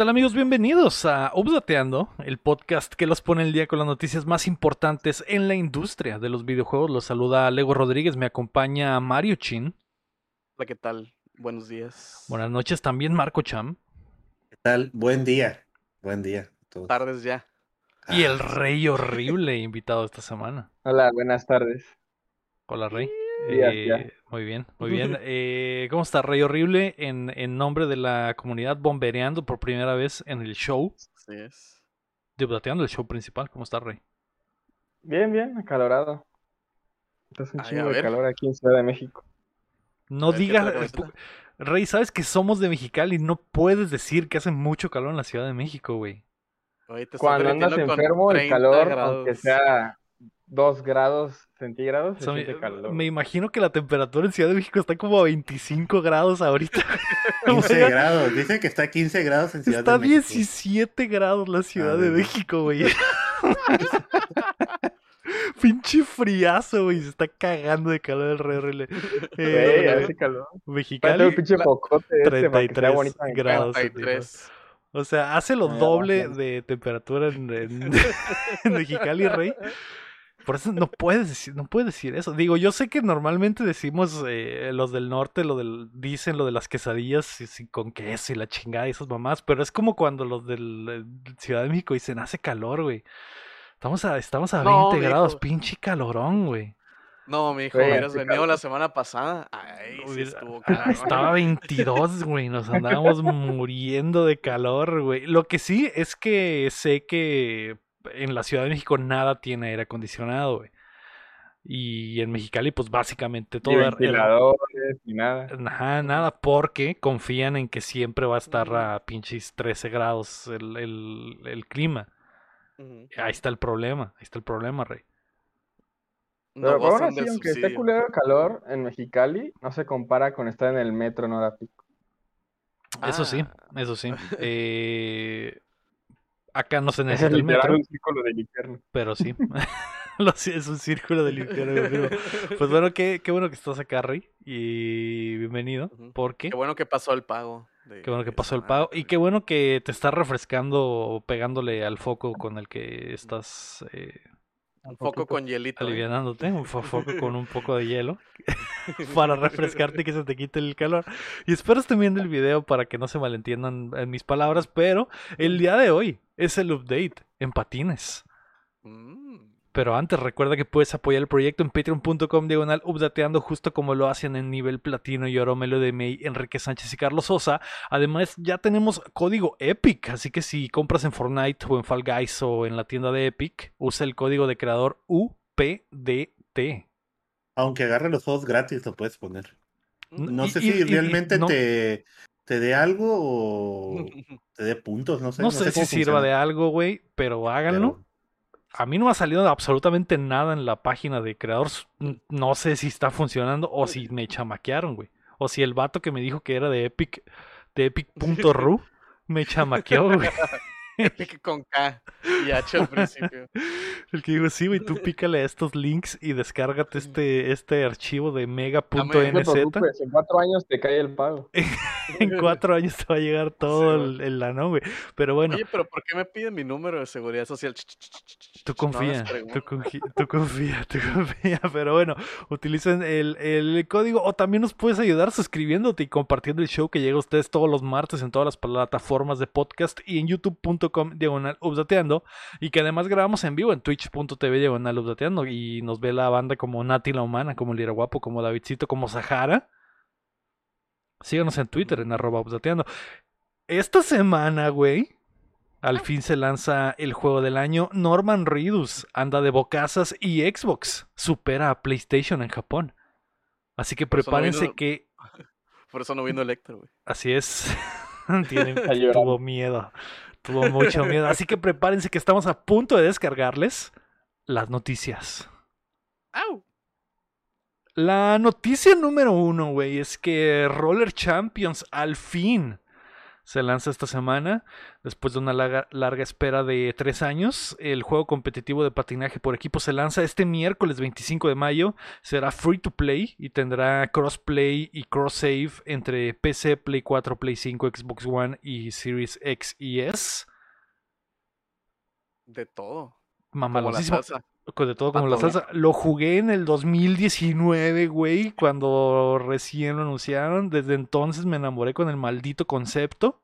¿Qué tal amigos? Bienvenidos a Updateando, el podcast que los pone el día con las noticias más importantes en la industria de los videojuegos. Los saluda Lego Rodríguez, me acompaña Mario Chin. Hola, ¿qué tal? Buenos días. Buenas noches también Marco Cham. ¿Qué tal? Buen día. Buen día. todos. Tardes ya. Y el rey horrible invitado esta semana. Hola, buenas tardes. Hola rey. Días, Eh. Muy bien, muy bien. Eh, ¿Cómo está Rey Horrible? En, en nombre de la comunidad bombereando por primera vez en el show, Así es. de Updateando, el show principal. ¿Cómo está Rey? Bien, bien, acalorado. Entonces un Ay, chingo de ver. calor aquí en Ciudad de México. No A ver, ¿qué digas... camiseta? Rey, sabes que somos de Mexicali, no puedes decir que hace mucho calor en la Ciudad de México, güey. Estás Cuando andas enfermo, el 30 calor, grados. aunque sea 2 grados centígrados, O se sea, me, siente calor. me imagino que la temperatura en Ciudad de México está como a 25 grados ahorita. 15 Güey, grados. Dice que está a 15 grados en Ciudad Está a de México. 17 grados la Ciudad de de México, güey. Pinche friazo, güey. Se está cagando de calor el. Güey, Eh, hace calor. Falta el Mexicali, pinche la- pocote este para que 33 sea bonito. en grados. 33. o sea, hace lo Ah, doble de temperatura en, en- en Mexicali, Rey. Por eso no puedes decir, no puedes decir eso. Digo, yo sé que normalmente decimos eh, los del norte, lo del, dicen lo de las quesadillas y- y con queso y la chingada y esas mamás, pero es como cuando los del eh, Ciudad de México dicen hace calor, güey. Estamos a, estamos a 20 No, grados, pinche calorón, güey. No, mi hijo, hubieras venido calor. la semana pasada. Ay, sí estuvo cabrón. Estaba 22, güey. Nos andábamos muriendo de calor, güey. Lo que sí es que sé que en la Ciudad de México nada tiene aire acondicionado, güey. Y en Mexicali, pues básicamente Ni todo era- era- ventiladores, ni nada. Nada, nada, porque confían en que siempre va a estar a pinches 13 grados el, el- el clima. Ahí está el problema, ahí está el problema, Rey. No Pero aún gozan así, aunque esté culero el calor en Mexicali, no se compara con estar en el metro en hora pico. Eso sí, Ah. eso sí. Eh, acá no se Es necesita el literal metro. un círculo del infierno. Pero sí. Es un círculo del infierno. Pues bueno, qué, qué bueno que estás acá, Rey. Y bienvenido. Porque Qué bueno que pasó el pago. de- qué bueno que pasó el pago. Y qué bueno que te estás refrescando, pegándole al foco con el que estás eh, Un foco con hielito. ¿eh? alivianándote. Un fo- foco con un poco de hielo. para refrescarte y que se te quite el calor. Y espero estén viendo el video para que no se malentiendan en mis palabras. Pero el día de hoy es el update en patines. Mm. Pero antes recuerda que puedes apoyar el proyecto en patreon.com diagonal updateando justo como lo hacen en nivel platino y oro Melo de May, Enrique Sánchez y Carlos Sosa. Además ya tenemos código EPIC, así que si compras en Fortnite o en Fall Guys o en la tienda de Epic, usa el código de creador UPDT. Aunque agarre los juegos gratis, lo puedes poner. No Y- sé y- si y- y realmente no- te, te dé algo o te dé puntos, no sé. No sé si sirva de algo, güey, pero háganlo. pero- A mí no me ha salido absolutamente nada en la página de creadores. No sé si está funcionando o si me chamaquearon, güey. O si el vato que me dijo que era de Epic, de Epic.ru, me chamaqueó, güey. Con K y H al principio. El que digo, sí, güey, tú pícale a estos links y descárgate este, este archivo de No mega.nz. preocupes, en cuatro años te cae el pago. En cuatro años te va a llegar todo Sí, el, el lano, güey. Pero bueno, Oye, pero ¿por qué me piden mi número de seguridad social? Tú No confía, confi- tú confía, tú confía, pero bueno, utilicen el, el código o también nos puedes ayudar suscribiéndote y compartiendo el show que llega a ustedes todos los martes en todas las plataformas de podcast y en youtube.com diagonal updateando y que además grabamos en vivo en twitch.tv diagonal updateando y nos ve la banda como Nati la Humana, como Lira Guapo, como Davidcito, como Sahara. Síganos en Twitter en arroba updateando. Esta semana, güey, al fin se lanza el juego del año. Norman Reedus anda de bocazas y Xbox supera a PlayStation en Japón. Así que Por eso no prepárense que Por eso no vino el Héctor, güey. así es. Tiene- Está llorando. tuvo miedo. Tuvo mucho miedo. Así que prepárense que estamos a punto de descargarles las noticias. ¡Au! La noticia número uno, güey, es que Roller Champions al fin se lanza esta semana, después de una larga, larga, espera de tres años. El juego competitivo de patinaje por equipo se lanza este miércoles 25 de mayo. Será free to play y tendrá crossplay y cross save entre PC, Play 4, Play 5, Xbox One y Series X y S. De todo. Mamalosísimo. De todo como la salsa. Lo jugué en el 2019, güey, cuando recién lo anunciaron. Desde entonces me enamoré con el maldito concepto.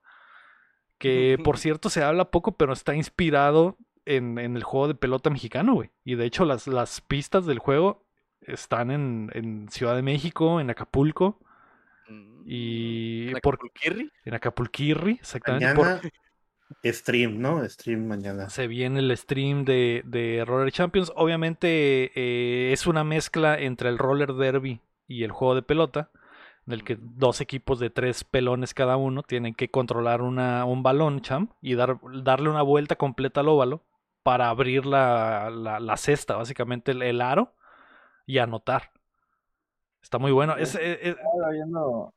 Que por cierto se habla poco, pero está inspirado en, el juego de pelota mexicano, güey. Y de hecho las, las pistas del juego están en, Ciudad de México, en Acapulco. Mm, Y ¿En por Acapulquirri? en Acapulquirri, exactamente. Mañana stream, ¿no? Stream mañana. Se viene el stream de, de Roller Champions. Obviamente eh, es una mezcla entre el Roller Derby y el juego de pelota, en el que dos equipos de tres pelones cada uno tienen que controlar una, un balón, champ, y dar, darle una vuelta completa al óvalo para abrir la, la, la cesta, básicamente el, el, aro, y anotar. Está muy bueno. Es, es, es... Estaba, viendo,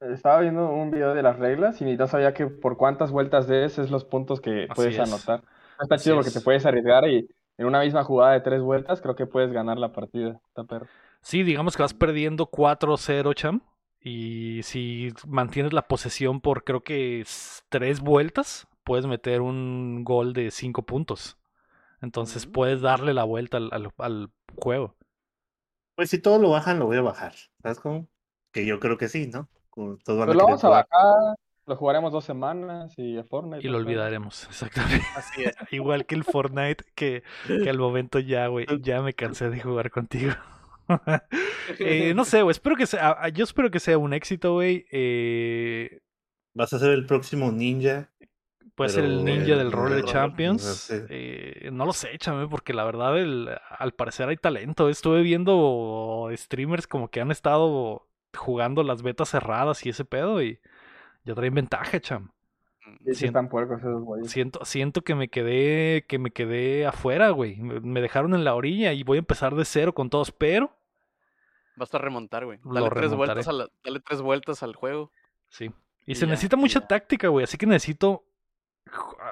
estaba viendo un video de las reglas y no sabía que por cuántas vueltas des es los puntos que Así puedes es. anotar. Está Así chido porque es. te puedes arriesgar y en una misma jugada de tres vueltas creo que puedes ganar la partida. Está perro. Sí, digamos que vas perdiendo 4-0, Cham. Y si mantienes la posesión por creo que tres vueltas, puedes meter un gol de cinco puntos. Entonces Mm. puedes darle la vuelta al, al- al juego. Pues si todo lo bajan, lo voy a bajar. ¿Sabes cómo? Que yo creo que sí, ¿no? Como todos van Pues a lo vamos a bajar, lo jugaremos dos semanas y a Fortnite. Y lo olvidaremos, exactamente. Así es. Igual que el Fortnite, que, que al momento ya, güey, ya me cansé de jugar contigo. Eh, no sé, güey, espero que sea, ah, yo espero que sea un éxito, güey. Eh, Vas a ser el próximo ninja. Puede ser el ninja el- del Roller el- Champions. no sé. eh, no lo sé, échame, porque la verdad, el- al parecer hay talento. Estuve viendo streamers como que han estado jugando las betas cerradas y ese pedo y ya traen ventaja, cham. Sí, sí Sien- están puercos esos güeyes. Siento, siento que me quedé, que me quedé afuera, güey. Me dejaron en la orilla y voy a empezar de cero con todos, pero Vas a remontar, güey. Lo Dale tres, vueltas a la- dale tres vueltas al juego. sí. Y Y se ya, necesita y mucha ya. táctica, güey. Así que necesito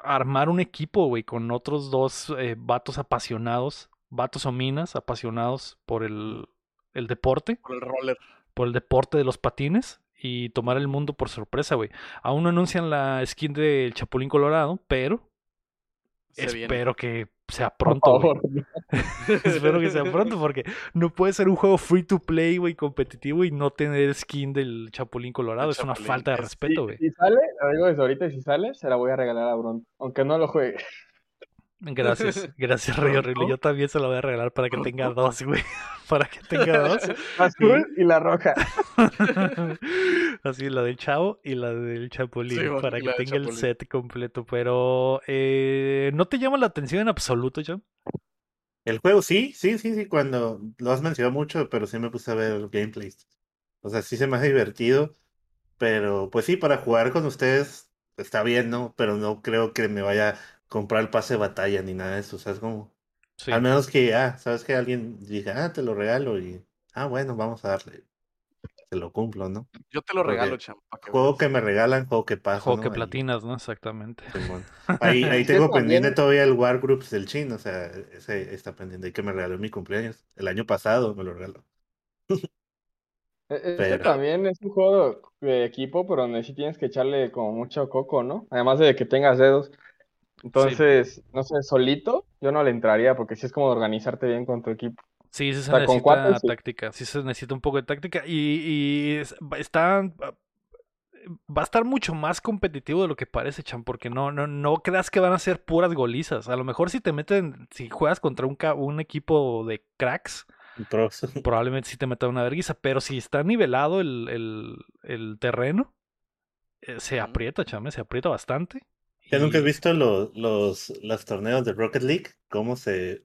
armar un equipo, güey, con otros dos eh, vatos apasionados, vatos o minas apasionados por el, el deporte, Por el roller. Por el deporte de los patines y tomar el mundo por sorpresa, güey. Aún no anuncian la skin del Chapulín Colorado, pero Se viene. espero que sea Por pronto, güey. favor. Espero que sea pronto porque no puede ser un juego free to play, güey, competitivo y no tener skin del Chapulín Colorado. El Es una falta de es- respeto, Si, güey. si sale, lo digo desde ahorita, y si sale, se la voy a regalar a Bruno. Aunque no lo juegue. Gracias, gracias, Rey Horrible. Yo también se lo voy a regalar para que tenga dos, güey. Para que tenga dos. La azul y la roja. Así, la del Chavo y la del Chapulín. Sí, para que la tenga el set completo. Pero, eh, ¿no te llama la atención en absoluto, John? El juego sí, sí, sí, sí, cuando lo has mencionado mucho, pero sí me puse a ver gameplays. O sea, sí se me hace divertido, pero pues sí, para jugar con ustedes está bien, ¿no? Pero no creo que me vaya comprar el pase de batalla ni nada de eso, o sea, es como, Sí. al menos que, ah, sabes que alguien diga, ah, te lo regalo y, ah, bueno, vamos a darle, te lo cumplo, ¿no? Yo te lo Porque regalo, cham. pa' que Juego que me regalan, juego que paso, Juego ¿no? que Ahí, platinas, ¿no? Exactamente. Ahí, ahí tengo también- pendiente todavía el Wargroups del Chin, o sea, ese está pendiente, y que me regaló en mi cumpleaños, el año pasado me lo regaló. Este Pero- también es un juego de equipo, pero donde sí tienes que echarle como mucho coco, ¿no? Además de que tengas dedos. Entonces, no sé, solito yo no le entraría porque sí es como organizarte bien con tu equipo. Sí, sí se sea, necesita cuates, sí. táctica, sí se necesita un poco de táctica y, y es- va- está va a estar mucho más competitivo de lo que parece, Chan, porque no, no, no creas que van a ser puras golizas. A lo mejor si te meten, si juegas contra un, equipo de cracks, Pros. probablemente sí te metan una vergüenza, pero si está nivelado el, el, el terreno, eh, se aprieta, Cham, eh, se aprieta bastante. ¿Ya nunca has y- visto los, los, los torneos de Rocket League? ¿Cómo se...?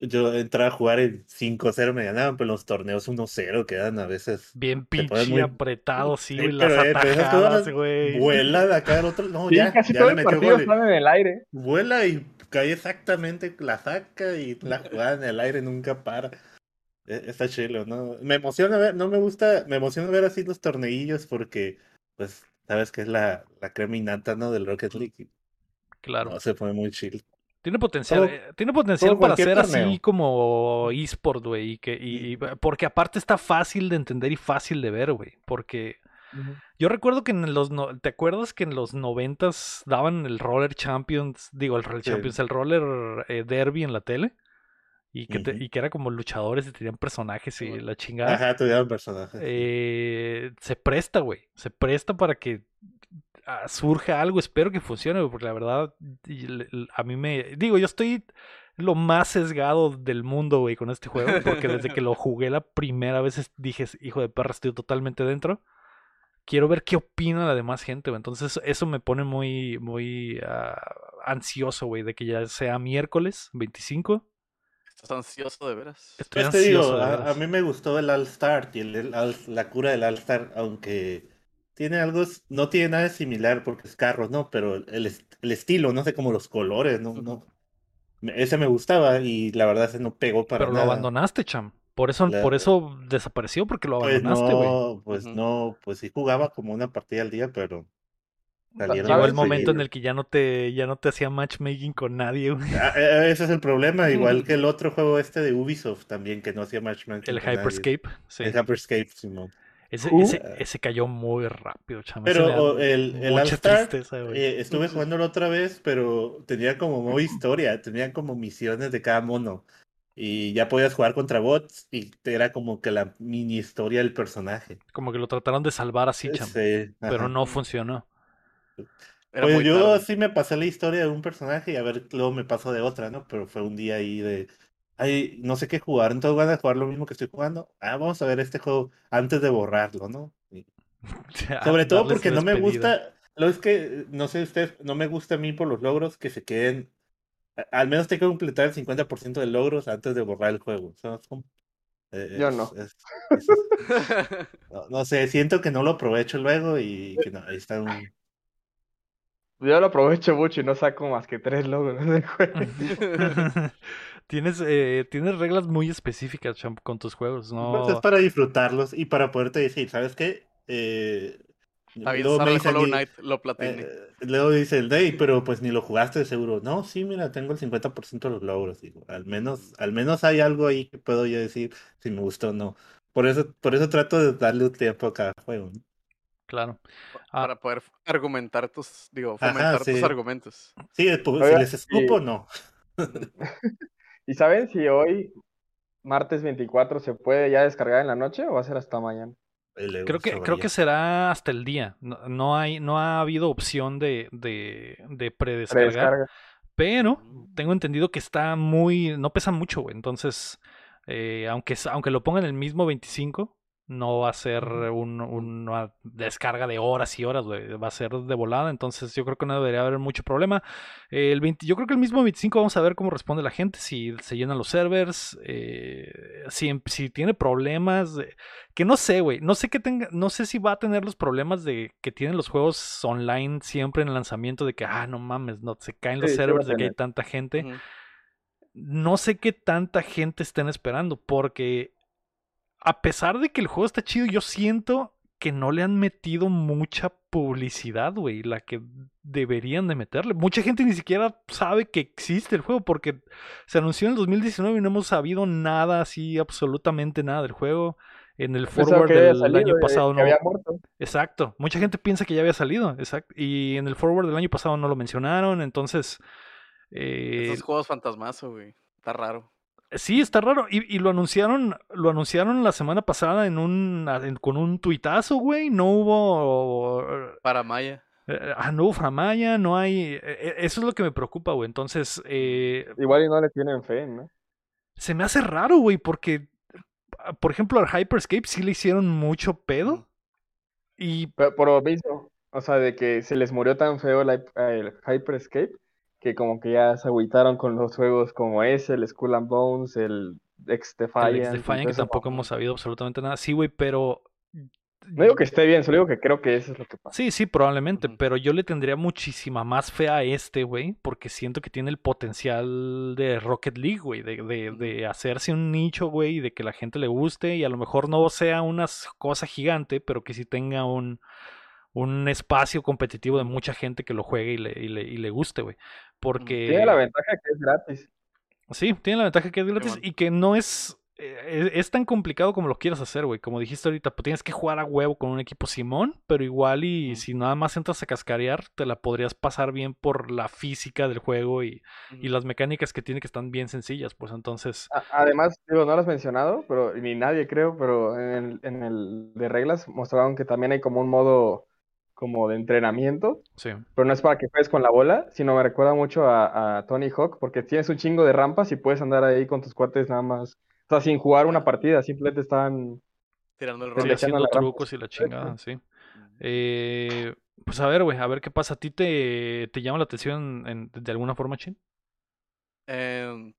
Yo entraba a jugar en 5-0 me ganaban, pero los torneos 1-0 quedan a veces... Bien pinche muy- apretado, sí, Sí, güey, las pero, eh, pero atajadas, güey. Vuela de acá al otro... No, Sí, ya, casi ya todo le el partido en el aire. Vuela y cae exactamente, la saca y la jugada en el aire nunca para. E- Está chilo, ¿no? Me emociona ver, no me gusta, me emociona ver así los torneillos porque, pues, sabes que es la, la crema innata, ¿no? Del Rocket League. Claro. No, se pone muy chill. Tiene potencial, Todo- eh, tiene potencial para ser así como eSport, güey. Y que, y, y- porque aparte está fácil de entender y fácil de ver, güey. Porque yo recuerdo que en los no- ¿te acuerdas que en los noventas daban el Roller Champions, digo el Roller Sí. Champions, el Roller eh, Derby en la tele? Y que, te- y que era como luchadores y tenían personajes y la chingada. Ajá, tuvieron personajes. Eh, se presta, güey. Se presta para que ah, surja algo. Espero que funcione, güey, porque la verdad, y le- l- a mí me. Digo, yo estoy lo más sesgado del mundo, güey, con este juego. Porque desde que lo jugué la primera vez dije, hijo de perra, estoy totalmente dentro. Quiero ver qué opina la demás gente, güey. Entonces, eso me pone muy, muy ah, ansioso, güey, de que ya sea miércoles 25. Estás ansioso de veras. Estoy Pues te digo, a, mí me gustó el All Star y el, la cura del All Star, aunque tiene algo, no tiene nada similar porque es carro, ¿no? Pero el, est- el estilo, no sé, como los colores, ¿no? no Ese me gustaba y la verdad ese no pegó para Pero lo nada. abandonaste, cham. Por eso, La- por eso desapareció, porque lo Pues abandonaste, güey. no, pues no, pues sí jugaba como una partida al día, pero salieron Llegó el momento en el que ya no te, ya no te hacía matchmaking con nadie, güey. Ah, eh, ese es el problema, igual que el otro juego este de Ubisoft también, que no hacía matchmaking El con nadie. Hyperscape, sí. El Hyperscape, Simón. Ese, Uh. ese, ese cayó muy rápido. Ese Pero el, el All-Star, tristeza, eh, estuve jugándolo otra vez, pero tenía como modo historia, tenían como misiones de cada mono. Y ya podías jugar contra bots y era como que la mini historia del personaje. Como que lo trataron de salvar así, cham. Sí, Pero no funcionó. Pues yo tarde. sí me pasé la historia de un personaje y a ver, luego me paso de otra, ¿no? Pero fue un día ahí de, ay, no sé qué jugar, entonces van a jugar lo mismo que estoy jugando. Ah, vamos a ver este juego antes de borrarlo, ¿no? Y- Sobre todo porque no me gusta, lo es que, no sé ustedes, no me gusta a mí por los logros que se queden, al menos tengo que completar el 50% de logros antes de borrar el juego. O sea, es como- eh, Yo es- no. es- es- no, no sé, siento que no lo aprovecho luego y que no, ahí está un... Yo lo aprovecho mucho y no saco más que tres logros del juego. tienes, eh, tienes reglas muy específicas, cham, con tus juegos, Pues es ¿no? para disfrutarlos y para poderte decir, ¿sabes qué? Eh, David luego me Sarra de dice Hollow Knight lo platiné. eh, luego dice el Day, pero pues ni lo jugaste seguro. No, sí, mira, tengo el 50% de los logros. Digo, al menos, al menos hay algo ahí que puedo yo decir si me gustó o no. Por eso, por eso trato de darle un tiempo a cada juego. ¿no? Claro. Ah. Para poder argumentar tus, digo, Ajá, fomentar tus sí. argumentos. Sí, pues, si les escupo, y- no. ¿Y saben si hoy, martes 24, se puede ya descargar en la noche o va a ser hasta mañana? Creo que, creo que será hasta el día. No, no hay, no ha habido opción de, de, de predescargar. Predescarga. Pero tengo entendido que está muy. No pesa mucho, güey. Entonces, eh, aunque, aunque lo pongan el mismo 25, no va a ser un- una descarga de horas y horas, güey. Va a ser de volada. Entonces, yo creo que no debería haber mucho problema. Eh, el 20 yo creo que el mismo 25 vamos a ver cómo responde la gente, si se llenan los servers, eh, si, em- si tiene problemas. que no sé, güey. No sé que tenga. No sé si va a tener los problemas de que tienen los juegos online siempre en el lanzamiento. De que, ah, no mames, no, se caen los Sí, servers de que hay tanta gente no sé qué tanta gente estén esperando, porque a pesar de que el juego está chido, yo siento que no le han metido mucha publicidad, güey, la que deberían de meterle. Mucha gente ni siquiera sabe que existe el juego, porque se anunció en el 2019 y no hemos sabido nada, así, absolutamente nada del juego. En el forward del salido, año pasado no. había muerto. Exacto. Mucha gente piensa que ya había salido. Exacto. Y en el forward del año pasado no lo mencionaron. Entonces. eh, Estos juegos fantasmazo, güey. Está raro. Sí, está raro. Y, y lo anunciaron, lo anunciaron la semana pasada en un, en- con un tuitazo, güey. No hubo, Para Maya. eh, ah, no hubo framaya, no hay. eh, eh, eso es lo que me preocupa, güey. Entonces, eh, Igual y no le tienen fe, ¿no? se me hace raro, güey, porque, ah, por ejemplo, al Hyperscape sí le hicieron mucho pedo. Y Pero por lo mismo, o sea, de que se les murió tan feo el, el Hyperscape que como que ya se agüitaron con los juegos como ese, el Skull and Bones, el Ex el Defiant. Ex Defiant, que tampoco hemos sabido absolutamente nada. Sí, güey, pero. No digo que esté bien, solo digo que creo que eso es lo que pasa. Sí, sí, probablemente, pero yo le tendría muchísima más fe a este, güey, porque siento que tiene el potencial de Rocket League, güey, de, de, de hacerse un nicho, güey, y de que la gente le guste y a lo mejor no sea una cosa gigante, pero que sí tenga un, un espacio competitivo de mucha gente que lo juegue y le, y le, y le guste, güey. Porque... Tiene la ventaja que es gratis. Sí, tiene la ventaja que es gratis y que no es, eh, es tan complicado como lo quieras hacer, güey. Como dijiste ahorita, pues tienes que jugar a huevo con un equipo Simón, pero igual y si nada más entras a cascarear, te la podrías pasar bien por la física del juego y, y las mecánicas que tiene que están bien sencillas, pues entonces... Además, digo, no lo has mencionado, pero ni nadie creo, pero en el, en el de reglas mostraron que también hay como un modo como de entrenamiento, Sí. pero no es para que juegues con la bola, sino me recuerda mucho a, a Tony Hawk, porque tienes un chingo de rampas y puedes andar ahí con tus cuates nada más, o sea, sin jugar una partida, simplemente están... Tirando el Sí, rol. Pendejando haciendo trucos y la chingada, sí. Eh, pues a ver, güey, a ver qué pasa. ¿A ti te, te llama la atención en- de alguna forma, Chin? Em,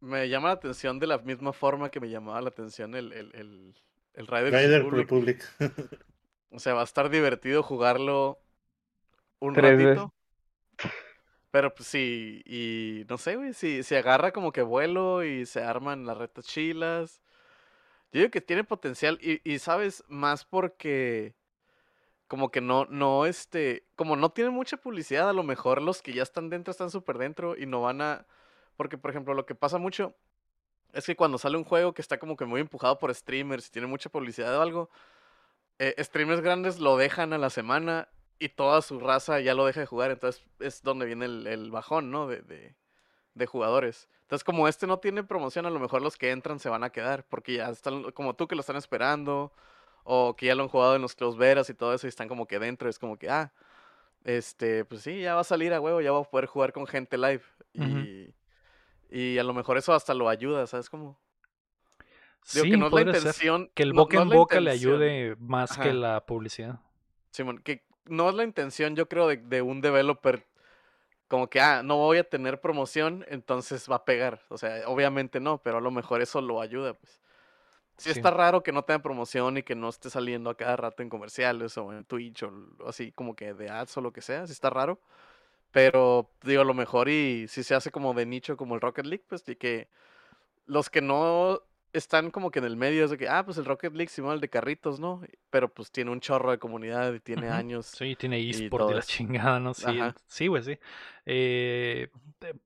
me llama la atención de la misma forma que me llamaba la atención el, el, el, el Rider Republic. Republic. O sea, va a estar divertido jugarlo un Tres veces. ratito. Pero pues sí, y no sé, güey, si se agarra como que vuelo y se arman las retas chilas. Yo digo que tiene potencial y, y sabes, más porque como que no, no, este, como no tiene mucha publicidad, a lo mejor los que ya están dentro están súper dentro y no van a, porque por ejemplo lo que pasa mucho es que cuando sale un juego que está como que muy empujado por streamers y tiene mucha publicidad o algo, eh, streamers grandes lo dejan a la semana y toda su raza ya lo deja de jugar, entonces es donde viene el, el bajón, ¿no? De, de, de jugadores. Entonces, como este no tiene promoción, a lo mejor los que entran se van a quedar, porque ya están, como tú que lo están esperando, o que ya lo han jugado en los close veras y todo eso, y están como que dentro, es como que, ah, este, pues sí, ya va a salir a huevo, ya va a poder jugar con gente live. Y, y a lo mejor eso hasta lo ayuda, ¿sabes cómo? Digo Sí, que no es la intención. Que el boca no en boca le ayude más que la publicidad. Simón, que no es la intención, yo creo, de, de un developer como que, ah, no voy a tener promoción, entonces va a pegar. O sea, obviamente no, pero a lo mejor eso lo ayuda, pues. Sí, Sí. está raro que no tenga promoción y que no esté saliendo a cada rato en comerciales o en Twitch o así como que de ads o lo que sea, sí está raro. Pero digo, a lo mejor y si se hace como de nicho como el Rocket League, pues de que los que no están como que en el medio es de que, ah, pues el Rocket League, Simón, el de carritos, ¿no? Pero pues tiene un chorro de comunidad y tiene años. Sí, tiene eSport y, la chingada, ¿no? Sí, Ajá. sí, güey, sí. Eh,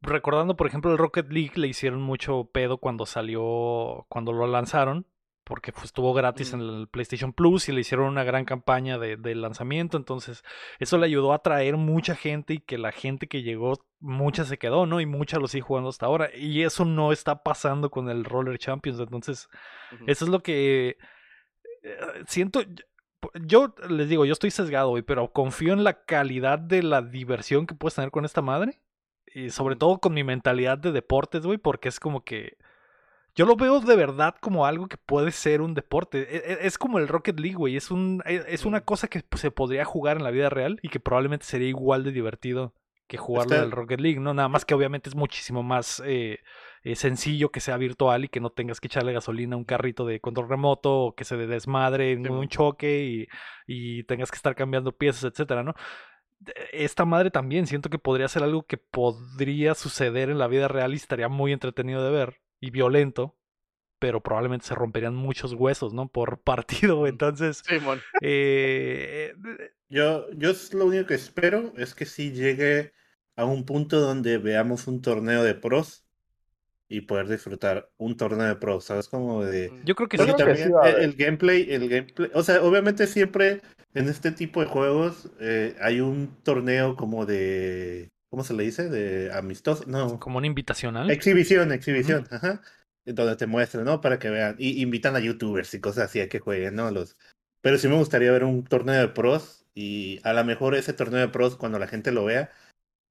recordando, por ejemplo, el Rocket League le hicieron mucho pedo cuando salió, cuando lo lanzaron, porque pues, estuvo gratis en Ujú. el PlayStation Plus y le hicieron una gran campaña de, de lanzamiento, entonces eso le ayudó a atraer mucha gente y que la gente que llegó, mucha se quedó, ¿no? Y mucha lo sigue jugando hasta ahora. Y eso no está pasando con el Roller Champions, entonces eso es lo que eh, siento. Yo les digo, yo estoy sesgado, güey, pero confío en la calidad de la diversión que puedes tener con esta madre. Y sobre todo con mi mentalidad de deportes, güey, porque es como que. Yo lo veo de verdad como algo que puede ser un deporte. E- e- Es como el Rocket League, güey. Es, un, e- es una Ujú. cosa que pues, se podría jugar en la vida real y que probablemente sería igual de divertido que jugarlo Está- del Rocket League, ¿no? Nada más que obviamente es muchísimo más eh, eh, sencillo que sea virtual y que no tengas que echarle gasolina a un carrito de control remoto o que se desmadre en Sí, un choque y, y tengas que estar cambiando piezas, etcétera, ¿no? Esta madre también siento que podría ser algo que podría suceder en la vida real y estaría muy entretenido de ver y violento, pero probablemente se romperían muchos huesos, ¿no? Por partido, Ujú. entonces... Simón. eh, eh, Yo, yo es lo único que espero es que sí llegue a un punto donde veamos un torneo de pros y poder disfrutar un torneo de pros, ¿sabes? Como de... Mm. yo creo que Yo sí. Porque creo que también sí el, haber. el gameplay, el gameplay, o sea, obviamente siempre en este tipo de juegos eh, hay un torneo como de, ¿cómo se le dice? De amistoso, no, Como un invitacional. exhibición, exhibición, ajá, donde te muestran, ¿no? Para que vean, y invitan a youtubers y cosas así a que jueguen, ¿no? Los, pero sí me gustaría ver un torneo de pros y a lo mejor ese torneo de pros cuando la gente lo vea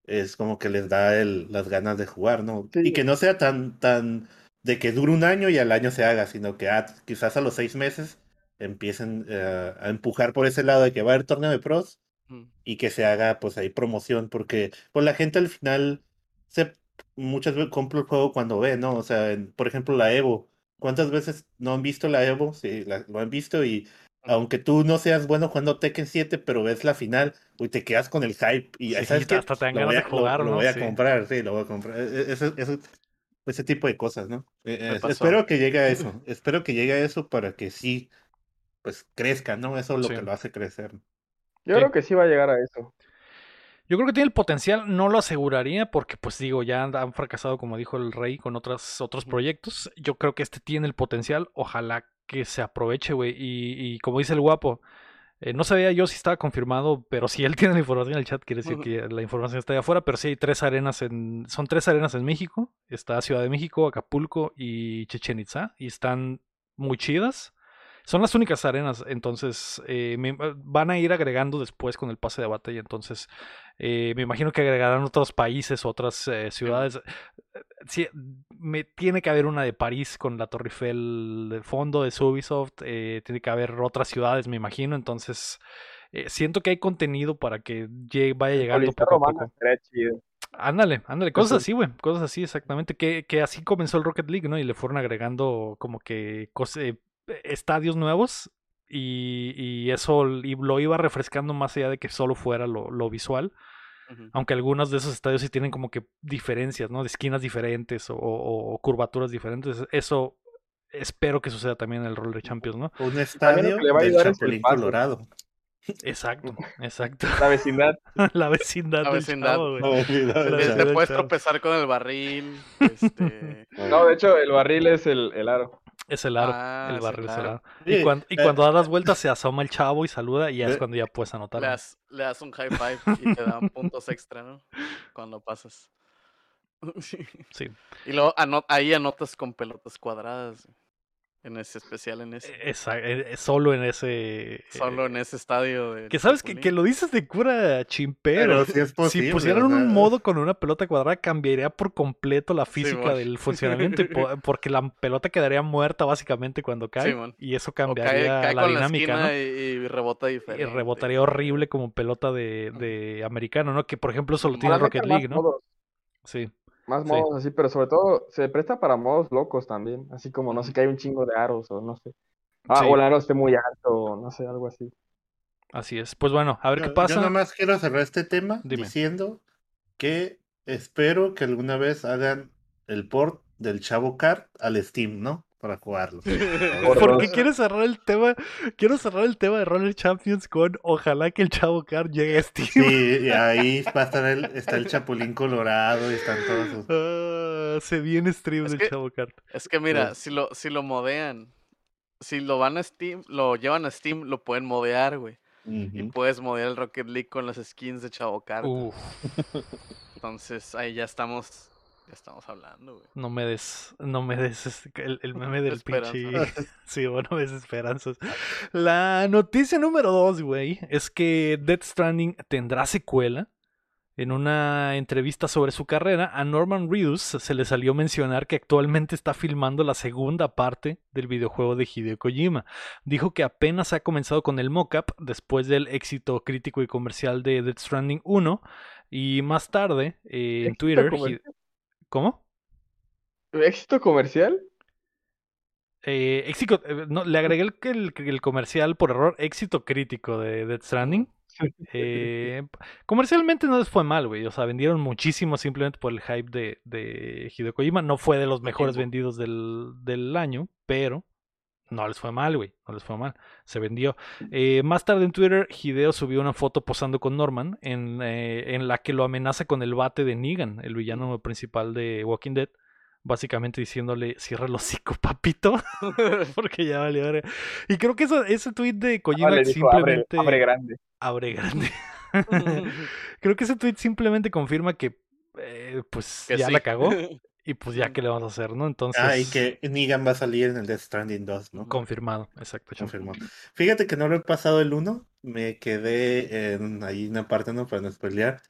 es como que les da el, las ganas de jugar, ¿no? Sí. Y que no sea tan, tan de que dure un año y al año se haga, sino que ah, quizás a los seis meses empiecen eh, a empujar por ese lado de que va a haber torneo de pros. Y que se haga pues ahí promoción, porque pues la gente al final se muchas veces compra el juego cuando ve, ¿no? O sea, en- por ejemplo la Evo, ¿cuántas veces no han visto la Evo? Sí, la- lo han visto y aunque tú no seas bueno jugando Tekken 7, pero ves la final, uy, te quedas con el hype y Sí, hasta te dan Lo ganas voy de a- lo- jugar, lo, ¿no? voy a Sí. comprar, sí, lo voy a comprar. E- e- Eso, eso- ese tipo de cosas, ¿no? Eh, eh, pasó. espero que llegue a eso, espero que llegue a eso para que sí, pues crezca, ¿no? Eso es lo Sí. que lo hace crecer. Yo Sí. creo que sí va a llegar a eso. Yo creo que tiene el potencial, no lo aseguraría porque pues digo, ya han fracasado como dijo el rey con otras, otros proyectos. Yo creo que este tiene el potencial, ojalá que se aproveche, güey. Y, y como dice el guapo, eh, no sabía yo si estaba confirmado, pero si él tiene la información en el chat, quiere decir que la información está allá afuera, pero sí hay tres arenas en, son tres arenas en México. Está Ciudad de México, Acapulco y Chichen Itza, y están muy chidas. Son las únicas arenas, entonces eh, me- van a ir agregando después con el pase de batalla, entonces eh, me imagino que agregarán otros países, otras eh, ciudades. Eh, Sí, me, tiene que haber una de París con la Torre Eiffel de fondo de Ubisoft, eh, tiene que haber otras ciudades, me imagino, entonces eh, siento que hay contenido para que llegue- vaya llegando poco a poco. chido. Ándale, ándale, cosas Eso- así, güey, cosas así, exactamente, que, que así comenzó el Rocket League, ¿no? Y le fueron agregando como que cos- eh, estadios nuevos y, y eso y lo iba refrescando más allá de que solo fuera lo, lo visual, aunque algunos de esos estadios sí tienen como que diferencias, ¿no? De esquinas diferentes o, o- o curvaturas diferentes, eso espero que suceda también en el Roller Champions, ¿no? Un estadio que le va a ayudar el. Colorado. Exacto, exacto, La vecindad. la vecindad La vecindad. chavo, güey. No, La Te, vecindad te del puedes chavo. tropezar con el barril. Este... No, de hecho, el barril es el, el aro. Es el aro, Ah, el sí, barril es el claro. aro. Y, cuando, y eh, cuando das las vueltas se asoma el chavo y saluda y ya es Eh, cuando ya puedes anotar. le, das, le das un high five y te dan puntos extra, ¿no? Cuando pasas. Sí. Y luego ano- ahí anotas con pelotas cuadradas. En ese especial, en ese. Esa- eh, eh, solo en ese... Solo eh, en ese estadio. de Que sabes que, que lo dices de cura chimpero. Pero sí es posible. si pusieran un modo con una pelota cuadrada, cambiaría por completo la física del funcionamiento. y po- porque la pelota quedaría muerta básicamente cuando cae. Y eso cae, cambiaría cae la con la dinámica, esquina ¿no? y, y rebota Y diferente. rebotaría horrible como pelota de, de americano, ¿no? Que por ejemplo eso lo Como tiene la Rocket League, ¿no? modos, Sí. Más Sí. modos así, pero sobre todo se presta para modos locos también. Así como, no sé, que hay un chingo de aros o no sé. Ah, Sí. o el aro esté muy alto, o no sé, algo así. Así es. Pues bueno, a ver qué pasa. Yo nomás quiero cerrar este tema Dime. diciendo que espero que alguna vez hagan el port del Chavo Kart al Steam, ¿no? Para jugarlo. Por Porque quiero cerrar el tema, quiero cerrar el tema de Roller Champions con ojalá que el Chavo Car llegue a Steam. Sí, y ahí va a estar el, está el Chapulín Colorado y están todos sus... Ah, se viene stream Es del que- Chavo Car. Es que mira, si lo, si lo modean, si lo van a Steam, lo llevan a Steam, lo pueden modear, güey. Y puedes modear el Rocket League con las skins de Chavo. Uf, Entonces ahí ya estamos, ya estamos hablando, güey. no me des, no me des este- el, el meme del pinche. Sí, bueno, me esperanzas. La noticia número dos, güey, es que Death Stranding tendrá secuela. En una entrevista sobre su carrera, a Norman Reedus se le salió mencionar que actualmente está filmando la segunda parte del videojuego de Hideo Kojima. Dijo que apenas ha comenzado con el mockup después del éxito crítico y comercial de Death Stranding 1 y más tarde eh, en ¿Éxito Twitter... ¿Cómo? ¿Éxito comercial? Eh, éxito, eh, no, le agregué el, el- el comercial por error, éxito crítico de Death Stranding. Eh, comercialmente no les fue mal, güey. O sea, vendieron muchísimo simplemente por el hype de, de Hideo Kojima. No fue de los mejores vendidos del, del año, pero no les fue mal, güey. No les fue mal. Se vendió. Eh, más tarde en Twitter, Hideo subió una foto posando con Norman en, eh, en la que lo amenaza con el bate de Negan, el villano principal de Walking Dead. Básicamente diciéndole, cierra el hocico, papito. Porque ya valió. verga. Y creo que eso, ese tweet de Kojima abre, simplemente abre grande. abre grande. Creo que ese tweet simplemente confirma que eh, pues Que ya sí. la cagó y pues ya que le vamos a hacer, ¿no? Entonces Ah, y que Negan va a salir en el Death Stranding 2, ¿no? confirmado, exacto. Confirmó. Fíjate que no lo he pasado el 1, me quedé en ahí una parte, ¿no? Para no spoilear,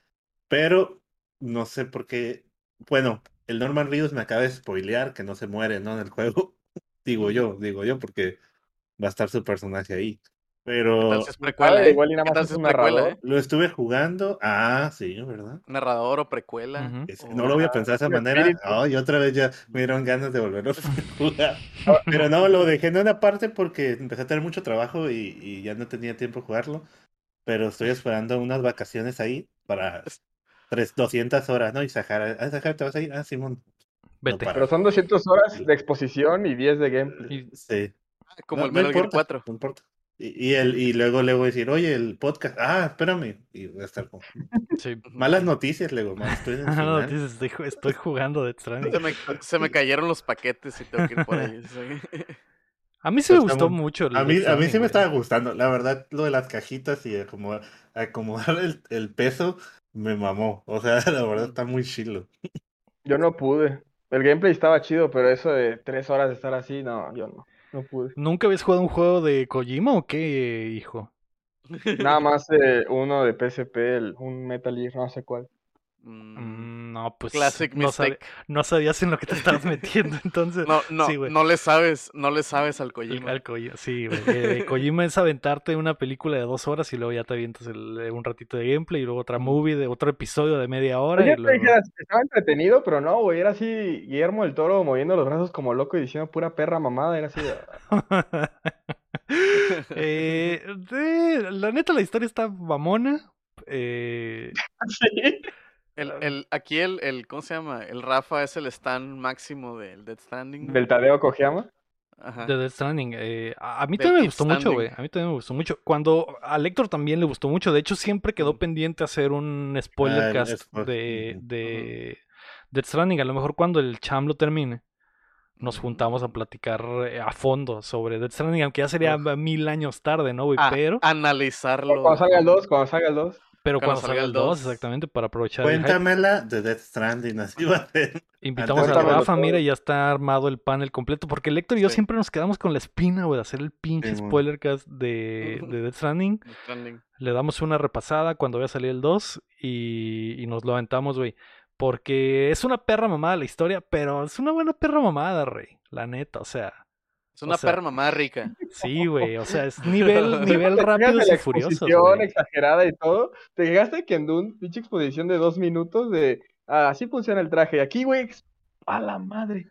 pero no sé por qué. Bueno, el Norman Reedus me acaba de spoilear que no se muere, ¿no? En el juego. digo yo, digo yo, porque va a estar su personaje ahí. Pero Entonces es precuela, Ah, ¿eh? igual y nada ¿Qué más es si es un precuela, narrador. eh? lo estuve jugando. Ah, sí, ¿verdad? Narrador o precuela. Es- o- no lo voy a pensar de esa manera. Ay, otra vez ya me dieron ganas de volverlo a jugar. Pero no, lo dejé en una parte porque empecé a tener mucho trabajo y, y ya no tenía tiempo de jugarlo. Pero estoy esperando unas vacaciones ahí para tres, 200 horas, ¿no? Y Sahara, ah, Sahara, ¿te vas a ir? Ah, Simón. Vete. para. Pero son 200 horas de exposición y 10 de gameplay. Y- Sí. Como No- el no Metal Gear importa, 4. No importa. Y, y, el, y luego le voy a decir, oye, el podcast, ah, espérame. Y voy a estar Sí. malas noticias, luego, man, estoy en el No, final. dices, estoy, ju- estoy jugando Death Stranding. Se me, se me cayeron los paquetes y tengo que ir por ellos. sí. A mí sí me gustó muy- mucho. A mí, a mí sí me estaba gustando. La verdad, lo de las cajitas y acomodar, acomodar el, el peso me mamó. O sea, la verdad está muy chilo. Yo no pude. El gameplay estaba chido, pero eso de tres horas de estar así, no, yo no. No pude. ¿Nunca habías jugado un juego de Kojima o qué, hijo? Nada más eh, uno de PSP, el- un Metal Gear, no sé cuál. Mm, Mm, no, pues Classic no, no sabías en lo que te estabas metiendo, entonces. No, no, sí, no le sabes, no le sabes al El- Kojima. al Koji- sí, güey. Eh, Kojima es aventarte una película de dos horas y luego ya te avientas el- eh, un ratito de gameplay y luego otra movie de otro episodio de media hora. Oye, y luego... estaba entretenido, pero no, güey, era así Guillermo del Toro moviendo los brazos como loco y diciendo pura perra mamada, era así. de- Eh, eh, la neta, la historia está mamona. Eh, Sí. El, el, aquí el, el, ¿cómo se llama? El Rafa es el stand máximo del Dead Standing. Del Tadeo Kojima. Ajá. de Death Stranding. eh, a, a mí también me gustó mucho, Standing. güey. A mí también me gustó mucho. Cuando a Lector también le gustó mucho. De hecho, siempre quedó Ujú. pendiente hacer un spoiler Ah, cast de, de Death Stranding. A lo mejor cuando el cham lo termine, nos juntamos a Mm. platicar eh, a fondo sobre Death Stranding, aunque ya sería Uf. mil años tarde, ¿no, güey? Ah, Pero, Analizarlo. Cuando salga el 2, cuando salga el 2. Pero cuando cuando salga salga el el 2, dos. exactamente, para aprovechar. Cuéntamela de Death Stranding, así va a ser. Invitamos a Rafa, mira, ya está armado el panel completo, porque el Héctor y yo Sí. siempre nos quedamos con la espina, güey, de hacer el pinche Sí, spoiler cast de, de Death Stranding. Death Stranding. Le damos una repasada cuando vaya a salir el 2 y, y nos lo aventamos, güey. Porque es una perra mamada la historia, pero es una buena perra mamada, rey. La neta, o sea. Es una sea, perra mamá rica. Sí, güey. O sea, es nivel, nivel la y güey. exagerada y todo. Te llegaste que en un pinche exposición de dos minutos de ah, así funciona el traje. Y aquí, güey, a la madre.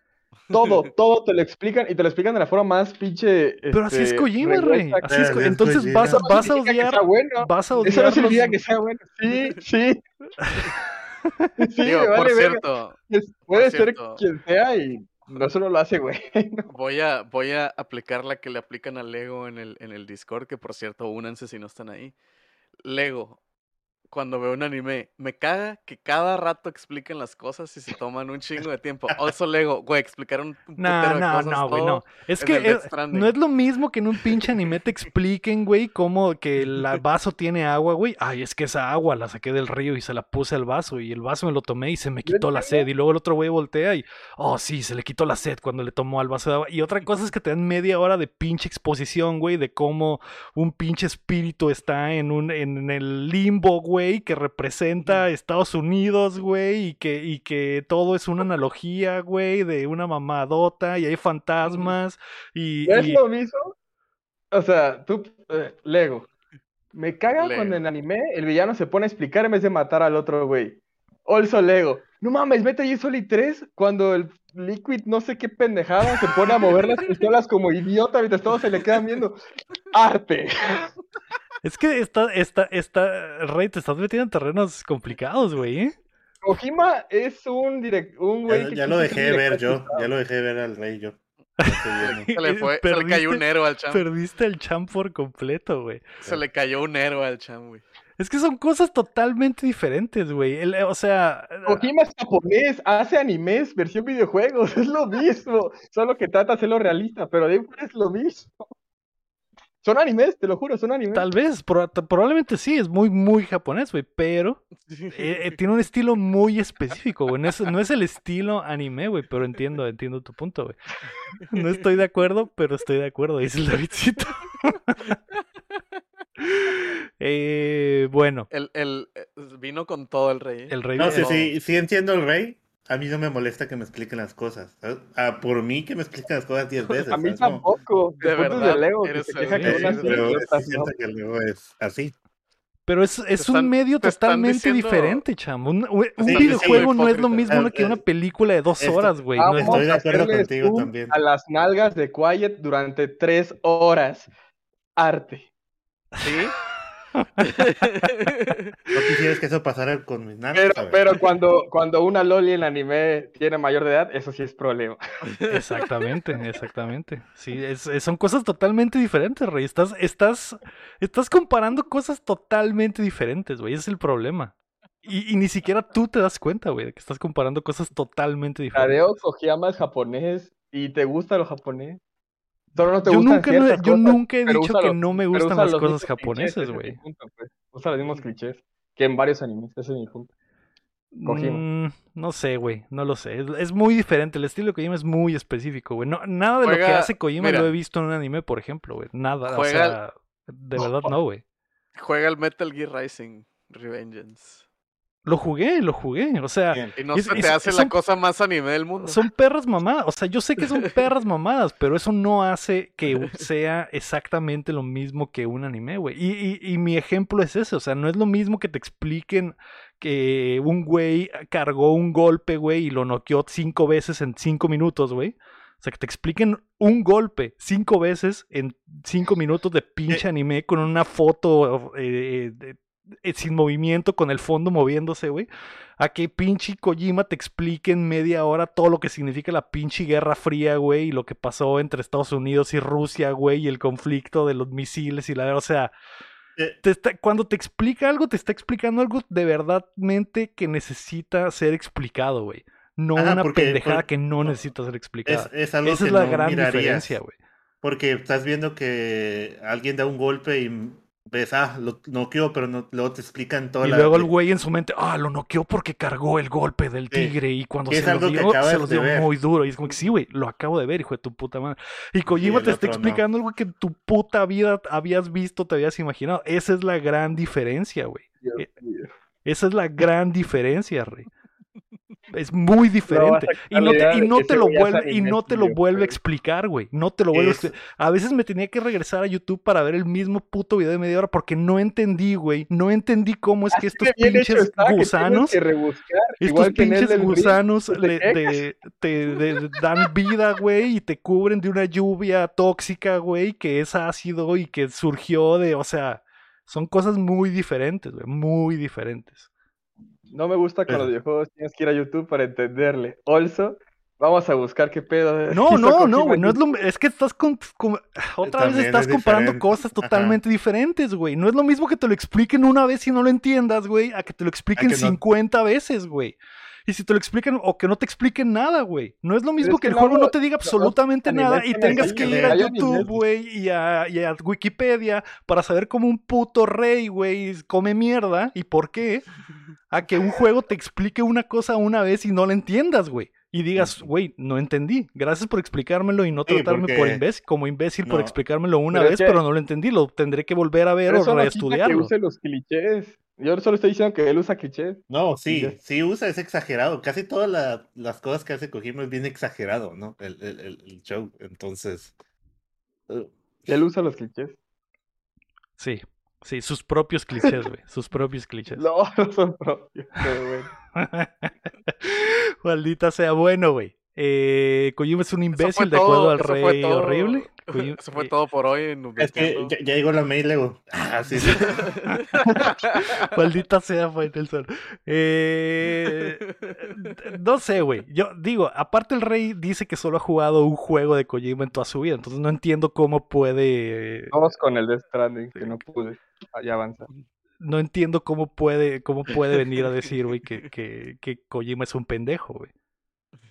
Todo, todo te lo explican y te lo explican de la forma más pinche. Pero así es este, Kojima, rey. Así es Eh, Entonces vas a, Eso vas a odiar. sea bueno. Vas a Eso odiar. no significa los- que sea bueno. Sí, sí. Sí, Digo, por cierto, Puede ser cierto. quien sea y no, eso no lo hace, güey. voy a, voy a aplicar la que le aplican a Lego en el, en el Discord, que por cierto, únanse si no están ahí. Lego, cuando veo un anime, me caga que cada rato expliquen las cosas y se toman un chingo de tiempo. Also, Lego, güey, explicaron un putero No, de no, cosas, no, güey, no. Es que es- no es lo mismo que en un pinche anime te expliquen, güey, cómo que el vaso tiene agua, güey. Ay, es que esa agua la saqué del río y se la puse al vaso y el vaso me lo tomé y se me quitó la sed. Y luego el otro güey voltea y, oh, sí, se le quitó la sed cuando le tomó al vaso de agua. Y otra cosa es que te dan media hora de pinche exposición, güey, de cómo un pinche espíritu está en, un, en el limbo, güey, que representa a Estados Unidos, güey, y que, y que todo es una analogía, güey, de una mamadota y hay fantasmas y... ¿No es y- lo mismo? O sea, tú, eh, Lego. Me caga Lego. cuando en anime el villano se pone a explicar en vez de matar al otro güey. Also Lego. No mames, Metal Gear Solid 3 cuando el Liquid no sé qué pendejada se pone a mover las pistolas como idiota mientras todos se le quedan viendo. Arte. Es que esta, esta, esta, Rey, te estás metiendo en terrenos complicados, güey, ¿eh? Kojima es un direct, un güey Ya, que ya lo dejé ver yo, ya lo dejé ver al rey yo. Se le, fue, se le cayó un héroe al cham. Perdiste el champ por completo, güey. Se le cayó un héroe al cham, güey. Es que son cosas totalmente diferentes, güey. El- O sea, Kojima es japonés, hace animes, versión videojuegos, es lo mismo. Solo que trata de hacerlo realista, pero es lo mismo. Son animes, te lo juro, son animes. tal vez, proba- probablemente sí, es muy, muy japonés, güey, pero eh, eh, tiene un estilo muy específico, güey. No es, no es el estilo anime, güey, pero entiendo, entiendo tu punto, güey. No estoy de acuerdo, pero estoy de acuerdo, dice el Davidcito. Eh, bueno, El, el, vino con todo el rey. el rey No, sí, sí, sí entiendo el rey. A mí no me molesta que me expliquen las cosas. Ah, por mí que me expliquen las cosas diez veces. A mí ¿sabes? Tampoco. De es verdad, de Lego, que se queja que pero siento que luego es así. Pero es, es están- un medio totalmente diciendo- diferente, chamo. Un, un Sí, videojuego sí, no es lo mismo que una película de dos esto- horas, güey. No es- Estoy de a acuerdo hacerle contigo también. A las nalgas de Quiet durante tres horas. Arte. ¿Sí? No quisieras que eso pasara con mis nanas. Pero, pero cuando, cuando una Loli en anime tiene mayor de edad, eso sí es problema. Exactamente, exactamente. Sí, es- es- son cosas totalmente diferentes, Rey. Estás, estás, estás comparando cosas totalmente diferentes, güey. Ese es el problema. Y, y ni siquiera tú te das cuenta, güey, de que estás comparando cosas totalmente diferentes. Tadeo Kojima es japonés y te gusta lo japonés. Solo no te Yo nunca, no- yo cosas, nunca he dicho que los- no me gustan las cosas japonesas, güey. pues. Usa los mismos clichés que en varios animes, ese es mi punto. Mm, no sé, güey, no lo sé. Es, es muy diferente. El estilo de Kojima es muy específico, güey. No, nada de lo que hace Kojima mira. lo he visto en un anime, por ejemplo, güey. Nada, o sea, de verdad no, güey. Juega el Metal Gear Rising Revengeance. Lo jugué, lo jugué. O sea, Bien. Y no Es- se te es- hace son- la cosa más anime del mundo. son perras mamadas. O sea, yo sé que son perras mamadas, pero eso no hace que sea exactamente lo mismo que un anime, güey. Y, y- y mi ejemplo es ese. O sea, no es lo mismo que te expliquen que un güey cargó un golpe, güey, y lo noqueó cinco veces en cinco minutos, güey. O sea, que te expliquen un golpe cinco veces en cinco minutos de pinche anime con una foto eh, de- eh, sin movimiento, con el fondo moviéndose, güey. A que pinche Kojima te explique en media hora todo lo que significa la pinche Guerra Fría, güey, y lo que pasó entre Estados Unidos y Rusia, güey, y el conflicto de los misiles y la... O sea, Eh, te está- cuando te explica algo, te está explicando algo de verdadmente que necesita ser explicado, güey. No Ajá, una porque- pendejada que no no, necesita ser explicada. Es, es algo Esa que es la no gran mirarías, diferencia, güey. Porque estás viendo que alguien da un golpe y ves, ah, lo noqueó, pero no, luego te explican toda Y la... luego el güey en su mente, ah, lo noqueó porque cargó el golpe del Sí. tigre y cuando se lo dio, se lo dio ver. muy duro. Y es como que sí, güey, lo acabo de ver, hijo de tu puta madre. Y Kojima te está no. explicando algo que en tu puta vida habías visto, te habías imaginado. Esa es la gran diferencia, güey. Eh, Esa es la gran diferencia, Rey. Es muy diferente. Y no te, y no te lo vuelve, y no te lo vuelve a explicar, güey. No te lo vuelve a Es- A veces me tenía que regresar a YouTube para ver el mismo puto video de media hora porque no entendí, güey. No entendí cómo es que estos pinches gusanos. Estos que pinches gusanos pues te le- te, te- dan vida, güey, y te cubren de una lluvia tóxica, güey, que es ácido y que surgió de, o sea, son cosas muy diferentes, güey, muy diferentes. No me gusta Pero- los videojuegos, tienes que ir a YouTube para entenderle. Also, vamos a buscar qué pedo. No, no, no, güey, no es lo es que estás con, con- otra vez También estás es comparando diferente. cosas Ajá. totalmente diferentes, güey. No es lo mismo que te lo expliquen una vez y no lo entiendas, güey, a que te lo expliquen que no. 50 veces, güey. Y si te lo explican o que no te expliquen nada, güey. No es lo mismo es que que el juego no te diga absolutamente nada y tengas que ir a YouTube, güey, y a, y a Wikipedia para saber cómo un puto rey, güey, come mierda y por qué. A que un juego te explique una cosa una vez y no la entiendas, güey. Y digas, güey, no entendí. Gracias por explicármelo y no Sí, tratarme por imbécil, como imbécil por explicármelo una Pero vez, que- pero no lo entendí. Lo tendré que volver a ver Pero o reestudiarlo. que use los clichés. Yo solo estoy diciendo que él usa clichés. No, sí, sí usa, es exagerado. Casi todas la- las cosas que hace Kojima es bien exagerado, ¿no? El, el, el- el show. Entonces. eh, Él usa los clichés. Sí, sí, sus propios clichés, güey. Sus propios clichés. No, no son propios. Pero bueno. Maldita sea, bueno, güey. Eh, Kojima es un imbécil de acuerdo todo, al rey todo. horrible. Kojima- Eso fue eh, todo por hoy en Es que ya, ya llegó la mail luego. Ah, sí, sí. Maldita sea, fue Nelson. Eh, no sé, güey. Yo digo, aparte el rey dice que solo ha jugado un juego de Kojima en toda su vida, entonces no entiendo cómo puede. Vamos con el Death Stranding, que no pude. Ya avanzar. No entiendo cómo puede, cómo puede venir a decir, güey, que, que, que Kojima es un pendejo, güey.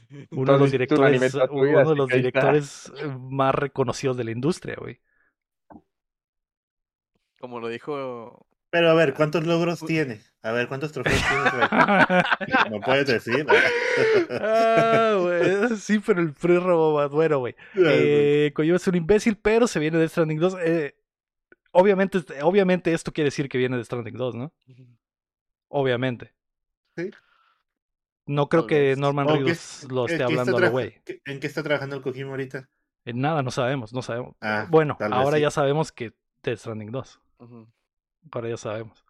Uno de los directores, tu uno de los directores eh, más reconocidos de la industria, güey. Como lo dijo. Pero a ver, ¿cuántos logros tiene? A ver, ¿cuántos trofeos tiene? güey? ¿No puedes decir? ah, güey. Sí, pero el free robo más bueno, güey. Eh, Kojima es un imbécil, pero se viene de Stranding 2. Eh, obviamente, obviamente esto quiere decir que viene de Stranding 2, ¿no? Obviamente. Sí. No creo que. Norman ¿O qué- Reedus lo esté hablando a tra- güey. ¿En qué está trabajando el Kojima ahorita? En nada, no sabemos, no sabemos. Ah, bueno, ahora sí. ya sabemos que Death Stranding 2. Ujú. Ahora ya sabemos.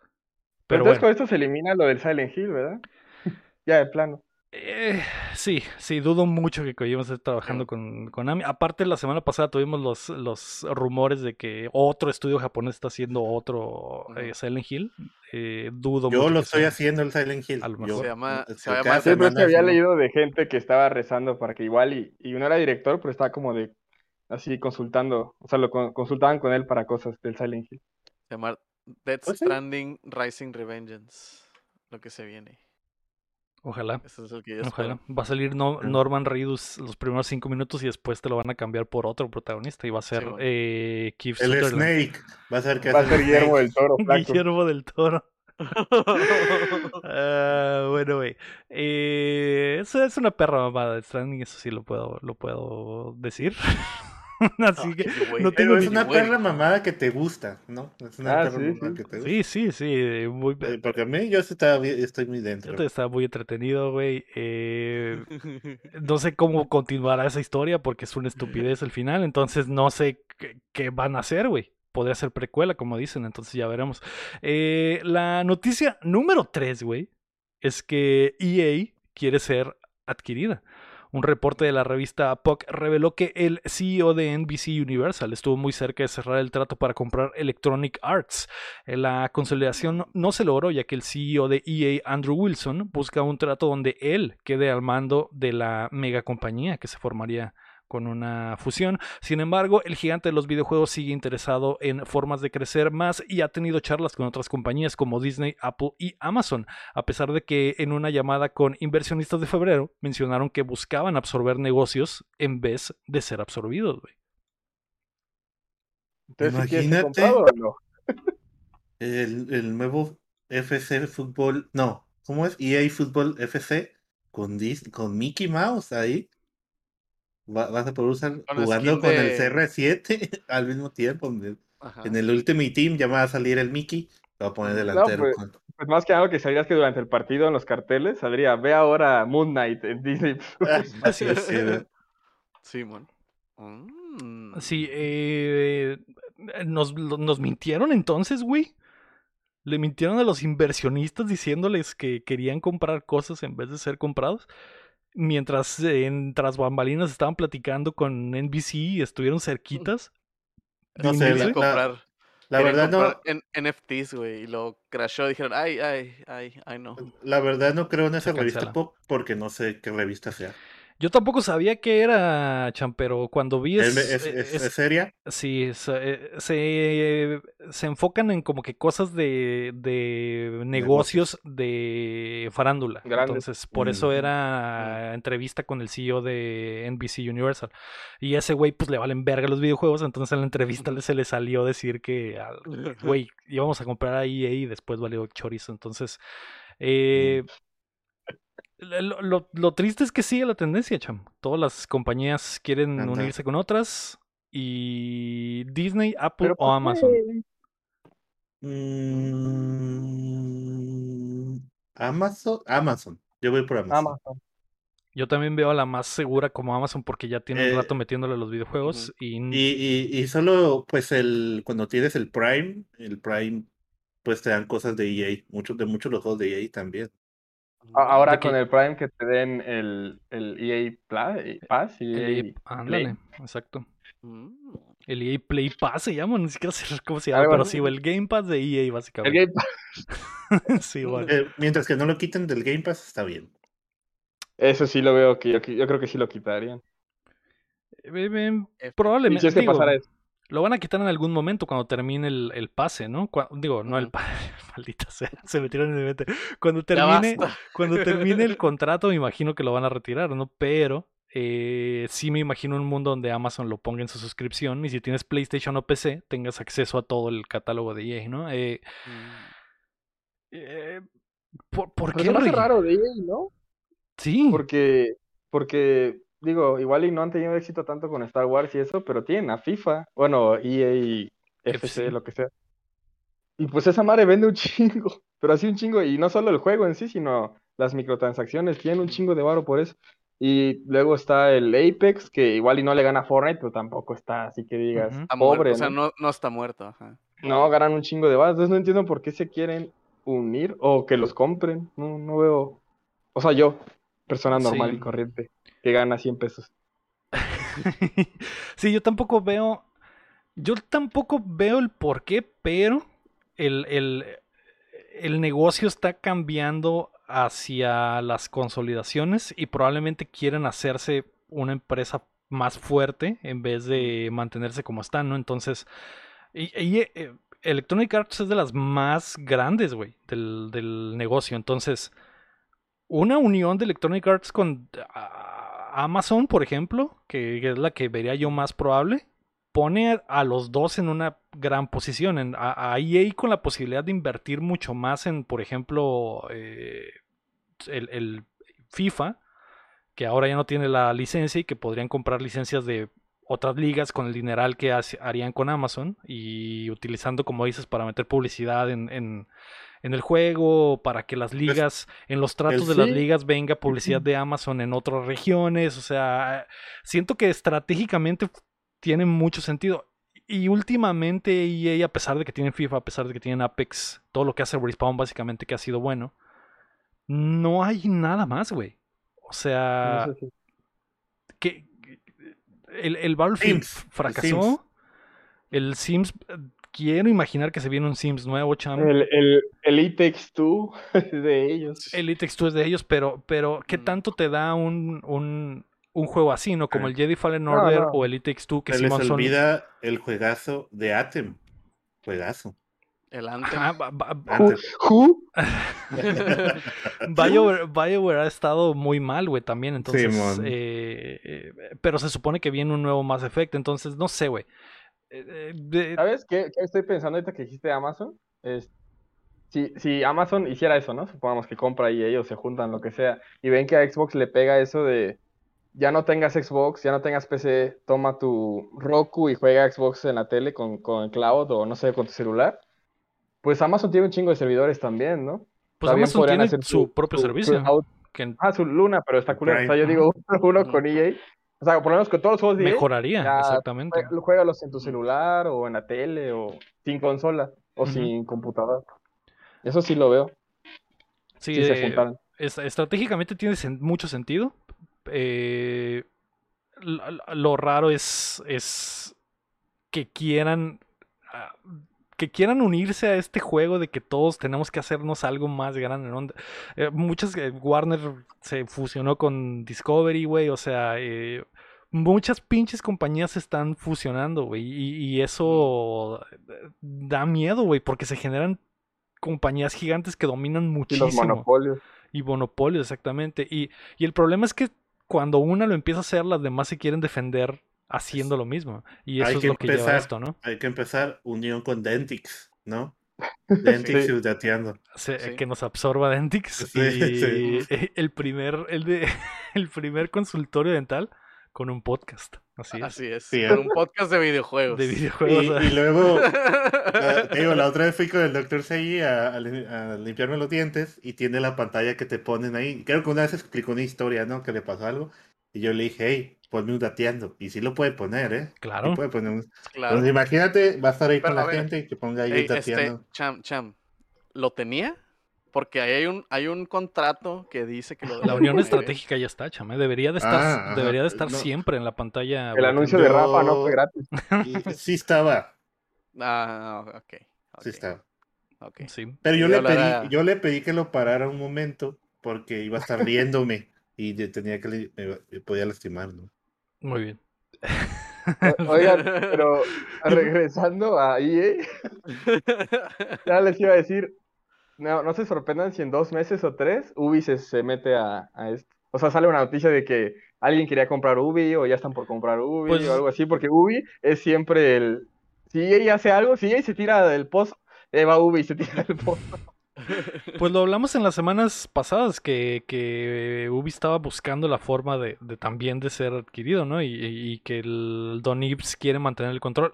Pero entonces bueno, con esto se elimina lo del Silent Hill, ¿verdad? ya de plano. Eh, sí, sí, dudo mucho que Kojima esté trabajando con Konami. Aparte, la semana pasada tuvimos los, los rumores de que otro estudio japonés está haciendo otro eh. Silent Hill. Eh, dudo Yo mucho lo estoy sea. haciendo el Silent Hill. A lo Yo-. Se llama- se va a cada llamar- Sí, pero es que semana había leído de gente que estaba rezando para que igual, y, y no era director, pero estaba como de así consultando, o sea, lo con- consultaban con él para cosas del Silent Hill. Se llama Death. Stranding Rising Revengeance. Lo que se viene. Ojalá. Eso es el que yo Ojalá. Va a salir No-. Norman Reedus los primeros cinco minutos y después te lo van a cambiar por otro protagonista y va a ser bueno. eh, Keith El Sutherland. Snake. Va a ser que Va a ser Guillermo del Toro, flaco. Guillermo del Toro. Ah, bueno, güey. Eh, eso es una perra mamada de Stranding, eso sí lo puedo, lo puedo decir. Así que no tengo Pero es una güey. perra mamada que te gusta, ¿no? Es una Ah, perra sí, mamada sí. que te gusta. Sí, sí, sí. Muy... Eh, Porque a mí yo estaba estoy muy Yo dentro. te estaba muy entretenido, güey. Eh, no sé cómo continuará esa historia porque es una estupidez el final, entonces no sé qué, qué van a hacer, güey. Podría ser precuela, como dicen, entonces ya veremos. Eh, la noticia número 3, güey, es que EA quiere ser adquirida. Un reporte de la revista POC reveló que el CEO de NBC Universal estuvo muy cerca de cerrar el trato para comprar Electronic Arts. Eh, La consolidación no- se logró ya que el CEO de EA, Andrew Wilson, busca un trato donde él quede al mando de la megacompañía que se formaría con una fusión. Sin embargo, el gigante de los videojuegos sigue interesado en formas de crecer más y ha tenido charlas con otras compañías como Disney, Apple y Amazon, a pesar de que en una llamada con inversionistas de febrero mencionaron que buscaban absorber negocios en vez de ser absorbidos. güey. Entonces, ¿sí quieres ser Imagínate. o no? El, el nuevo FC Fútbol, no, ¿cómo es? EA Fútbol FC con, Dis- con Mickey Mouse ahí. Va- vas a poder usar Con jugando con el de- CR7 al mismo tiempo. En Ajá. en el Ultimate Team ya me va a salir el Mickey. Lo va a poner delantero. pues, con- Pues más que nada lo que sabías que durante el partido en los carteles saldría, ve ahora Moon Knight en Disney. Así es, sí, mon. Mm. Sí, eh, nos, nos mintieron entonces, güey. Le mintieron a los inversionistas diciéndoles que querían comprar cosas en vez de ser comprados. Mientras en tras bambalinas estaban platicando con NBC y estuvieron cerquitas. No sé, la- comprar, La verdad no, en NFTs, güey, y lo crashó. Dijeron, ay, ay, ay, ay, no. la verdad no creo en esa revista porque no sé qué revista sea. Yo tampoco sabía qué era, Chan, pero cuando vi ¿Es, es, es- es- es- es seria? Sí, se, se, se enfocan en como que cosas de, de negocios de farándula. Grandes. Entonces, por eso Mm. era entrevista con el CEO de NBC Universal. Y ese güey, pues le valen verga los videojuegos. Entonces, en la entrevista le- se le salió decir que, al- güey, íbamos a comprar a EA y después valió chorizo. Entonces, eh, lo, lo- lo triste es que sigue la tendencia, cham. Todas las compañías quieren Anda. unirse con otras. Y Disney, Apple Pero o. Amazon. Mm, Amazon, Amazon. Yo voy por Amazon. Amazon. Yo también veo a la más segura como Amazon porque ya tiene Eh, un rato metiéndole a los videojuegos. y, Y, y, y solo, pues, el cuando tienes el Prime, el Prime, pues te dan cosas de EA, muchos de muchos los juegos de EA también. Ahora que- con el Prime que te den el, el EA Pla- eh, Pass y el EA EA Play. ándale, exacto. Mm. El EA Play Pass se llama, ni siquiera sé cómo se llama, Algo pero así. sí, el Game Pass de EA El básicamente. Game Pass. sí, bueno. Eh, mientras que no lo quiten del Game Pass, está bien. Eso sí lo veo que yo, yo creo que sí lo quitarían. Eh, eh, Probablemente. si es que digo, pasara eso. Lo van a quitar en algún momento cuando termine el, el pase, ¿no? Cua- digo, no el pase, maldita sea, se metieron en mi mente. Cuando termine, cuando termine el contrato, me imagino que lo van a retirar, ¿no? Pero eh, sí me imagino un mundo donde Amazon lo ponga en su suscripción y si tienes PlayStation o PC, tengas acceso a todo el catálogo de EA, ¿no? Eh, Mm. eh, ¿por, por Pero qué? Rey? raro de EA, ¿no? Sí, Porque, porque, digo, igual y no han tenido éxito tanto con Star Wars y eso, pero tienen a FIFA, bueno, EA, FC, FC. lo que sea. Y pues esa madre vende un chingo, pero así un chingo, y no solo el juego en sí, sino las microtransacciones, tienen un chingo de varo por eso. Y luego está el Apex, que igual y no le gana a Fortnite, pero tampoco está así que digas, pobre, o sea, ¿no? no, no está muerto. Ajá. No, ganan un chingo de varo, entonces no entiendo por qué se quieren unir o que los compren, no, no veo, o sea, yo, persona normal Sí. y corriente que gana 100 pesos. sí, yo tampoco veo. Yo tampoco veo el por qué, pero el, el, el negocio está cambiando hacia las consolidaciones y probablemente quieren hacerse una empresa más fuerte en vez de mantenerse como están, ¿no? Entonces, y, y, eh, Electronic Arts es de las más grandes, güey, del, del negocio. Entonces, una unión de Electronic Arts con Amazon, por ejemplo, que, es la que vería yo más probable, pone a, los dos en una gran posición. En, a, EA con la posibilidad de invertir mucho más en, por ejemplo, eh, el, FIFA, que ahora ya no tiene la licencia y que podrían comprar licencias de otras ligas con el dineral que harían con Amazon y utilizando, como dices, para meter publicidad en- en el juego, para que las ligas, en los tratos de las ligas venga publicidad de Amazon en otras regiones. O sea, siento que estratégicamente tiene mucho sentido. Y últimamente EA, a pesar de que tienen FIFA, a pesar de que tienen Apex, todo lo que hace Respawn básicamente que ha sido bueno, no hay nada más, güey. O sea, No sé si- que el, el Battlefield Sims, el fracasó. Sims. El Sims, quiero imaginar que se viene un Sims nuevo, cham. El, el, el It Takes Two es de ellos. El It Takes Two es de ellos, pero, pero ¿qué Mm. tanto te da un, un, un juego así, no? Como Ah. el Jedi Fallen Order no. o el It Takes Two, que Se les olvida el juegazo de Atem. Juegazo. El Anthem. Ajá, ba- ba- Anthem. Who? BioWare, BioWare ha estado muy mal, güey, también. Entonces, Simón. eh, eh, pero se supone que viene un nuevo Mass Effect. Entonces, no sé, güey. Eh, de- ¿Sabes qué, qué estoy pensando ahorita que dijiste Amazon? Es, si, si Amazon hiciera eso, ¿no? Supongamos que compra y ellos se juntan, lo que sea, y ven que a Xbox le pega eso de ya no tengas Xbox, ya no tengas PC, toma tu Roku y juega Xbox en la tele con, con el cloud o no sé, con tu celular. Pues Amazon tiene un chingo de servidores también, ¿no? pues También Amazon podrían tiene hacer su propio su servicio. Ah, su Luna, pero está culero. O sea, yo digo uno, uno con EA. O sea, por lo menos con todos los juegos de EA, mejoraría, ya, exactamente. Juégalos en tu celular o en la tele o sin consola o sin computadora. Eso sí lo veo. Sí, Si se eh, juntaran. es- estratégicamente tiene mucho sentido. Eh, lo, lo raro es, es que quieran ah, que quieran unirse a este juego de que todos tenemos que hacernos algo más grande, ¿no? Eh, muchas eh, Warner se fusionó con Discovery, güey, o sea, eh, muchas pinches compañías se están fusionando, güey, y, y eso da miedo, güey, porque se generan compañías gigantes que dominan Y muchísimo. los monopolios. Y monopolios, exactamente. Y, y el problema es que cuando una lo empieza a hacer, las demás se quieren defender haciendo lo mismo. Y eso Hay es que lo que lleva a empezar. esto, ¿no? Hay que empezar unión con Dentix, ¿no? Dentix Sí. y dateando. Se- Sí. Que nos absorba Dentix. Sí, y sí. el primer, el de el primer consultorio dental con un podcast. Así es. Así es. Sí, con ¿eh? un podcast de videojuegos. De Y, videojuegos. y luego, ah, te digo, la otra vez fui con el doctor Sei a, a li- a limpiarme los dientes y tiene la pantalla que te ponen ahí. Creo que una vez explicó una historia, ¿no? Que le pasó algo. Y yo le dije, hey, ponme un dateando. Y sí lo puede poner, ¿eh? Sí Claro. puede poner un... Claro. Entonces, imagínate, va a estar ahí Pero, con la ver, gente y que ponga ahí Ey, un este, dateando. Cham, Cham, ¿lo tenía? Porque ahí hay un, hay un contrato que dice que lo La unión ¿eh? estratégica ya está, chame. Debería de estar, Ah, debería de estar No. siempre en la pantalla. El anuncio de Rafa no fue gratis. Y sí estaba, Ah, ok. ok, sí estaba. ok. Sí. Pero yo le, pedí, yo le pedí que lo parara un momento porque iba a estar riéndome y de- tenía que me, me podía lastimar, ¿no? Muy bien. O- Oigan, pero regresando a EA, ya les iba a decir, no, no se sorprendan si en dos meses o tres Ubi se, se mete a, a esto. O sea, sale una noticia de que alguien quería comprar Ubi o ya están por comprar Ubi Pues- o algo así, porque Ubi es siempre el... Si EA hace algo, si EA se tira del pozo, eh, va Ubi y se tira del pozo. Pues lo hablamos en las semanas pasadas, que, que Ubi estaba buscando la forma de, de también de ser adquirido, ¿no? Y, y que el Don Ives quiere mantener el control.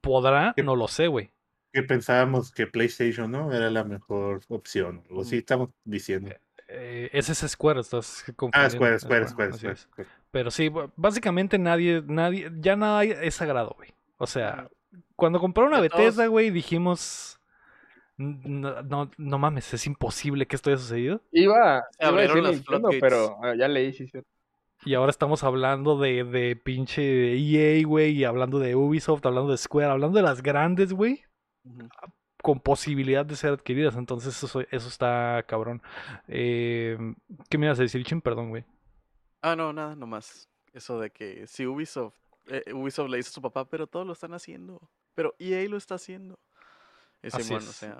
¿Podrá? ¿Qué- No lo sé, güey. Que pensábamos que PlayStation, ¿no? Era la mejor opción. O sí estamos diciendo. Eh, ese es Square, estás Ah, confundiendo. Square, Square, Square, Square. Square. Pero sí, básicamente nadie, nadie, ya nada es sagrado, güey. O sea, cuando compraron a Bethesda, güey, dijimos, No, no, no mames, es imposible que esto haya sucedido. Iba, Se iba a abrieron decir las Nintendo, pero ah, ya leí, sí, cierto. Y ahora estamos hablando de, de pinche EA, güey, y hablando de Ubisoft, hablando de Square, hablando de las grandes, güey, con posibilidad de ser adquiridas. Entonces eso, eso está cabrón. Eh, ¿Qué me ibas a decir, Chin? Perdón, güey. Ah, no, nada, nomás. Eso de que si Ubisoft, eh, Ubisoft le dice a su papá, pero todos lo están haciendo. Pero EA lo está haciendo. Y o sea,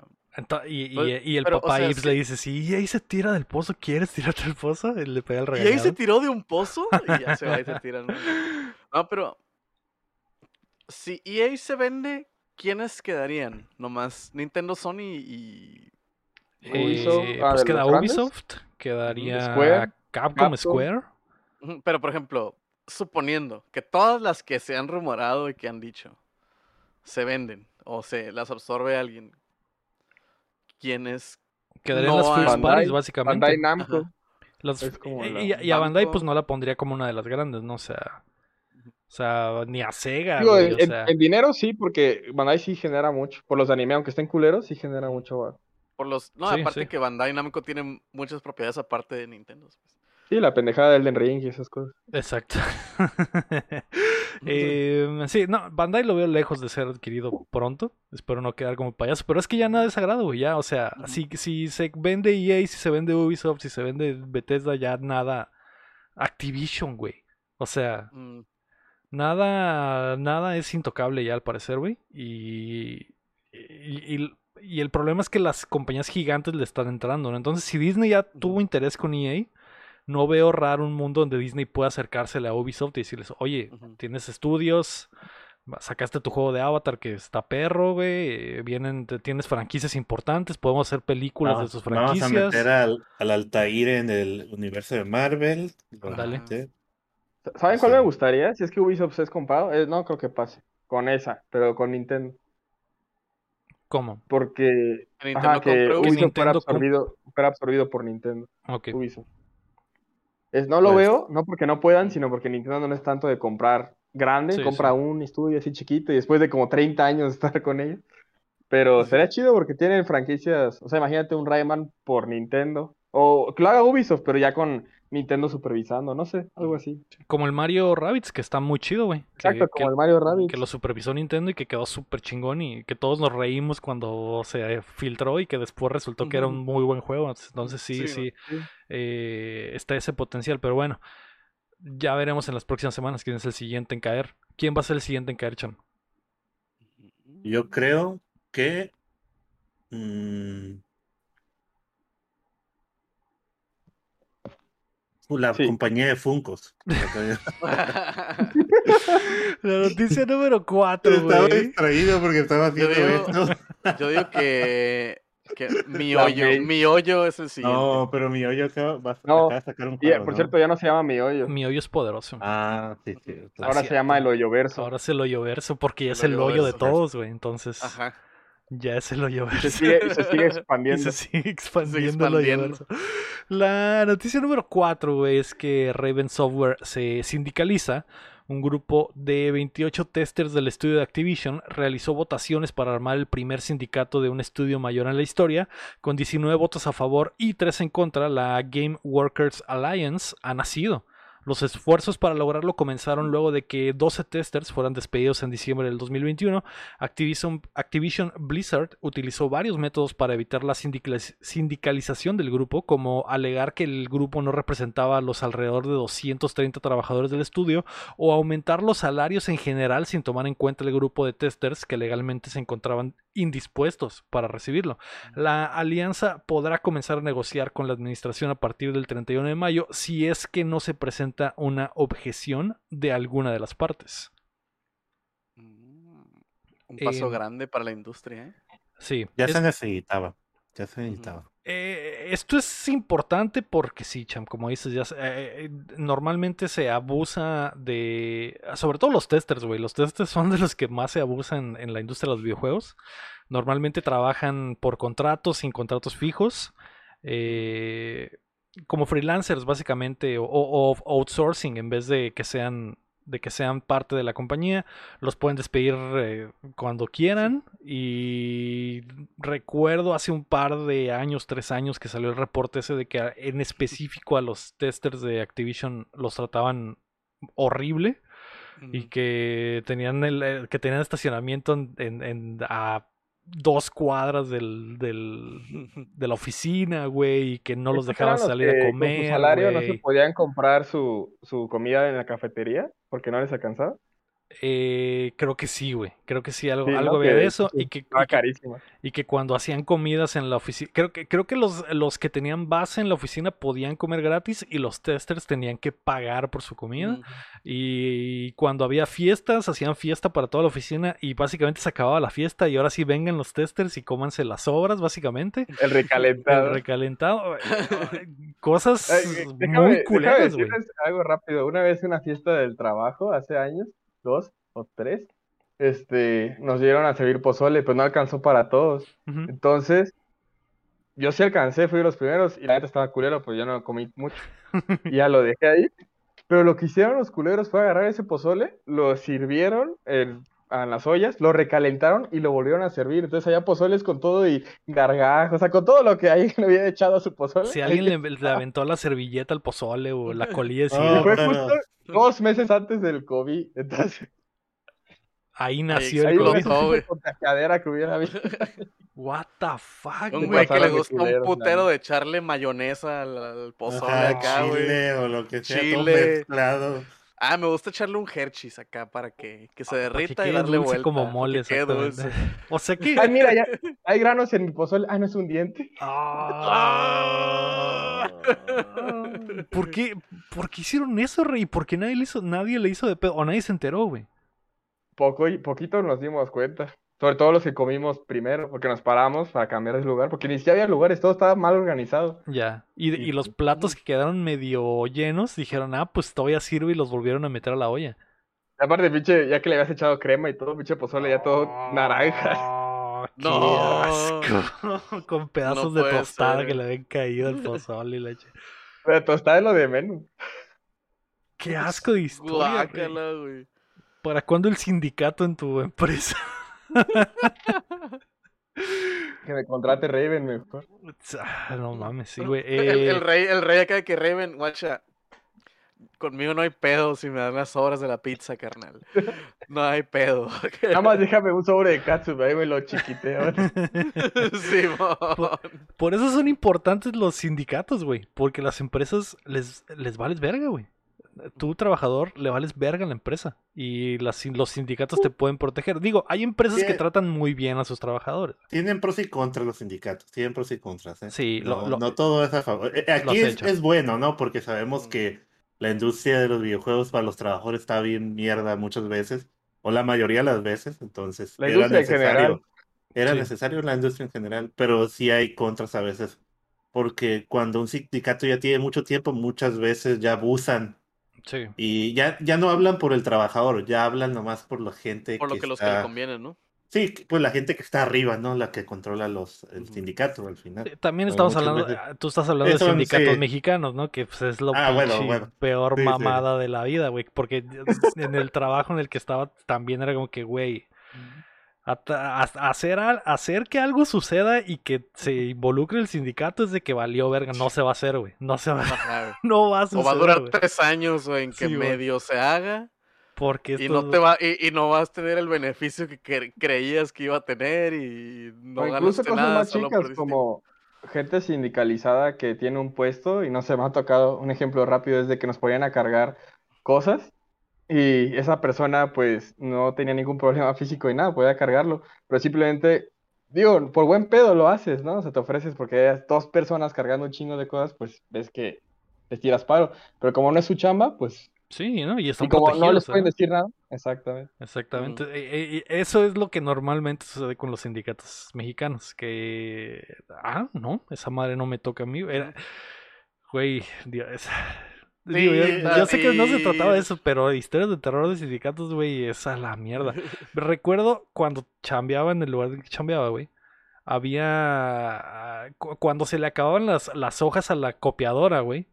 y, y- y el pero, o papá sea, Ives sí. le dice, si EA se tira del pozo, ¿quieres tirarte del pozo? Y le pega el y ahí se regañado. tiró de un pozo y ya se va y se tira. ¿no? No, pero si EA se vende, ¿quiénes quedarían? Nomás Nintendo, Sony y... Ubisoft, Eh, ah, pues queda grandes. Ubisoft, quedaría Square, Capcom, Capcom. Square. Pero, por ejemplo, suponiendo que todas las que se han rumorado y que han dicho se venden o se las absorbe alguien, ¿quiénes? Quedarían No las first parties, Bandai- básicamente. Bandai Namco. Es como y, la- y- y a Bandai pues no la pondría como una de las grandes, ¿no? O sea, o sea ni a Sega, Digo, güey, en, o en- sea, en dinero sí, porque Bandai sí genera mucho. Por los anime, aunque estén culeros, sí genera mucho. Por los, no, Sí, aparte sí. que Bandai Namco tiene muchas propiedades aparte de Nintendo. pues. Sí, la pendejada del Elden Ring y esas cosas. exacto. Eh, sí, no, Bandai lo veo lejos de ser adquirido pronto. Espero no quedar como payaso, pero es que ya nada es sagrado, güey, ya, o sea, si, si se vende EA, si se vende Ubisoft, si se vende Bethesda, ya nada Activision, güey. O sea, Mm, Nada, nada es intocable ya al parecer, güey. Y, y, y- y el problema es que las compañías gigantes le están entrando, ¿no? Entonces, si Disney ya tuvo interés con EA, no veo raro un mundo donde Disney pueda acercársele a Ubisoft y decirles, oye, tienes estudios, sacaste tu juego de Avatar que está perro, güey, eh, vienen, tienes franquicias importantes, podemos hacer películas de Vamos, tus vamos a franquicias. meter al, al Altair en el universo de Marvel. mete. ¿Saben cuál Sí. me gustaría? Si es que Ubisoft es comprado. Eh, no creo que pase. Con esa, pero con Nintendo. ¿Cómo? Porque Que Nintendo ajá, que Ubisoft fuera absorbido, fuera absorbido por Nintendo. Ok. Ubisoft. Es, no lo Pues- veo, no porque no puedan, sino porque Nintendo no es tanto de comprar grande, Sí, compra sí. un estudio así chiquito y después de como 30 años estar con ellos. Pero sería chido porque tienen franquicias, o sea, imagínate un Rayman por Nintendo. O que lo haga Ubisoft, pero ya con Nintendo supervisando, no sé, algo así. Como el Mario Rabbids, que está muy chido, güey. Exacto, que- como el Mario Rabbids. que lo supervisó Nintendo y que quedó súper chingón y que todos nos reímos cuando se filtró y que después resultó que era un muy buen juego. Entonces sí, Sí, sí, Sí. eh, está ese potencial, pero bueno, ya veremos en las próximas semanas quién es el siguiente en caer. ¿Quién va a ser el siguiente en caer, Chan? Yo creo que. mm, la Sí. compañía de Funcos. La noticia número 4, Estaba güey. distraído porque estaba Yo haciendo digo- esto. Yo digo que, que mi La hoyo, mi hoyo es el siguiente. No, pero mi hoyo acaba, va a No, acaba de sacar un Y, juego, por ¿no? cierto, ya no se llama Mi Hoyo. Mi hoyo es poderoso. Ah, sí, sí. Ah, Ahora se llama El Hoyo Verso. Ahora es el hoyo verso porque ya El es el hoyo hoyo de verso. todos, güey. Entonces Ajá. ya es el hoyo Y se verso. sigue, y se sigue Y expandiendo. se sigue expandiendo el expandiendo. universo. La noticia número 4 es que Raven Software se sindicaliza. Un grupo de 28 testers del estudio de Activision realizó votaciones para armar el primer sindicato de un estudio mayor en la historia. Con 19 votos a favor y 3 en contra, la Game Workers Alliance ha nacido. Los esfuerzos para lograrlo comenzaron luego de que 12 testers fueran despedidos en diciembre del 2021 Activision, Activision Blizzard utilizó varios métodos para evitar la sindicaliz- sindicalización del grupo, como alegar que el grupo no representaba a los alrededor de 230 trabajadores del estudio o aumentar los salarios en general sin tomar en cuenta el grupo de testers que legalmente se encontraban indispuestos para recibirlo. La alianza podrá comenzar a negociar con la administración a partir del 31 de mayo si es que no se presenta una objeción de alguna de las partes. Mm, Un paso Em, grande para la industria, ¿eh? Sí, Ya es- se necesitaba. Ya se necesitaba. Eh, esto es importante porque sí, Cham, como dices, ya se- eh, eh, normalmente se abusa de, sobre todo los testers, güey. Los testers son de los que más se abusan en la industria de los videojuegos. Normalmente trabajan por contratos, sin contratos fijos, eh, como freelancers básicamente, o, outsourcing en vez de que sean de que sean parte de la compañía. Los pueden despedir eh, cuando quieran. Y recuerdo hace un par de años, tres años, que salió el reporte ese de que en específico a los testers de Activision los trataban horrible y que tenían el, eh, que tenían estacionamiento en, en- en- a dos cuadras del, del- de la oficina, güey, y que no los dejaban salir a comer, Con su salario no se podían comprar su, su comida en la cafetería porque no les alcanzaba. Eh, creo que sí, güey. Creo que sí, algo, Sí, ¿no? algo había de eso. que Y que, y que, y que cuando hacían comidas en la oficina. Creo que, creo que los, los que tenían base en la oficina podían comer gratis y los testers tenían que pagar por su comida. Y cuando había fiestas, hacían fiesta para toda la oficina y básicamente se acababa la fiesta y ahora sí vengan los testers y cómanse las obras, básicamente. El recalentado. El recalentado. eh, Cosas Ay, déjame, muy culeras, güey. algo rápido. Una vez en una fiesta del trabajo, hace años, dos o tres, este, nos dieron a servir pozole, pero no alcanzó para todos. Entonces, yo sí alcancé, fui de los primeros y la neta estaba culero, pues yo no comí mucho. Y ya lo dejé ahí. Pero lo que hicieron los culeros fue agarrar ese pozole, lo sirvieron en, en las ollas, lo recalentaron y lo volvieron a servir. Entonces había pozoles con todo y gargajos, o sea, con todo lo que ahí le había echado a su pozole. Si ahí alguien le, le aventó la servilleta al pozole o la colilla de Oh, cigarro, fue justo dos meses antes del COVID. Entonces, ahí nació ahí el COVID. contagiadera que hubiera habido. What the fuck, Un güey que le gusta un putero de echarle mayonesa al, al pozole Ajá, acá, güey. chile o lo que sea, todo Chile. mezclado. Ah, me gusta echarle un Hershey's acá para que, que se que derrita y quede darle dulce vuelta. como que mole, dulce. O sea que. Ay, mira, ya hay granos en mi pozole. Ah, no es un diente. Ah. ¿Por qué, ¿Por qué hicieron eso, Rey? ¿Por qué nadie le hizo, nadie le hizo de pedo? O nadie se enteró, güey. Poco y poquito nos dimos cuenta. Sobre todo los que comimos primero, porque nos paramos para cambiar de lugar, porque ni siquiera había lugares, todo estaba mal organizado. Ya. Y, y los platos que quedaron medio llenos dijeron, ah, pues todavía sirve y los volvieron a meter a la olla. Y aparte, pinche, ya que le habías echado crema y todo, pinche pozole ya todo naranja. Ah, ¡Qué No. asco! Con pedazos de tostada ser. que le habían caído al pozole y leche. Pero tostada es lo de menos. ¡Qué asco de historia! Guácala, güey. ¿Para cuándo el sindicato en tu empresa? Que me contrate Raven mejor. Ah, no mames, sí, güey. El, Eh, el rey, el rey acá de que Raven, guacha. Conmigo no hay pedo si me dan las sobras de la pizza, carnal. No hay pedo. Nada más déjame un sobre de katsu, ahí me lo chiquiteo. Simón. Por eso son importantes los sindicatos, güey. Porque las empresas les, les vales verga, güey. Tú, trabajador, le vales verga a la empresa. Y las, los sindicatos te pueden proteger. Digo, hay empresas que tratan muy bien a sus trabajadores. Tienen pros y contras los sindicatos, tienen pros y contras. ¿eh? Sí, lo- no, lo- no todo es a favor. Eh, lo Aquí es, bueno, ¿no? Porque Mm. sabemos que la industria de los videojuegos para los trabajadores está bien mierda muchas veces, o la mayoría de las veces, entonces La era en necesario. general. Era Sí. necesario la industria en general, pero sí hay contras a veces, porque cuando un sindicato ya tiene mucho tiempo, muchas veces ya abusan Sí. y ya, ya no hablan por el trabajador, ya hablan nomás por la gente Por lo que que los que le está... conviene, ¿no? Sí, pues la gente que está arriba, ¿no? La que controla los, el sindicato al final. Eh, También estamos hablando, veces- ah, tú estás hablando de sindicatos sí. mexicanos, ¿no? Que pues, es lo Ah, bueno, pinche bueno. peor Sí, sí. mamada de la vida, güey. Porque en el trabajo en el que estaba también era como que, güey, a- hacer, hacer que algo suceda y que se involucre el sindicato es de que valió verga. No se va a hacer, güey. No se va, Ajá, güey. no va a O suceder, va a durar güey. tres años, güey, en que Sí, medio se haga. Porque Y no te va, y, y no vas a tener el beneficio que cre- creías que iba a tener y no o incluso ganaste cosas nada, más chicas como gente sindicalizada que tiene un puesto y no se me ha tocado un ejemplo rápido es de que nos ponían a cargar cosas y esa persona pues no tenía ningún problema físico y nada, podía cargarlo, pero simplemente digo, por buen pedo lo haces, ¿no? O sea, te ofreces porque hay dos personas cargando un chingo de cosas, pues ves que te tiras paro, pero como no es su chamba, pues Sí, ¿no? Y están y como no protegidos, les pueden ¿verdad? decir nada, exactamente. Exactamente. E- e- y eso es lo que normalmente sucede con los sindicatos mexicanos. Que. Ah, no, esa madre no me toca a mí. Era. Güey, Dios. Digo, yo, sé que no se trataba de eso, pero historias de terror de sindicatos, güey, es a la mierda. Recuerdo cuando chambeaba en el lugar en que chambeaba, güey. Había. cu- Cuando se le acababan las, las hojas a la copiadora, güey.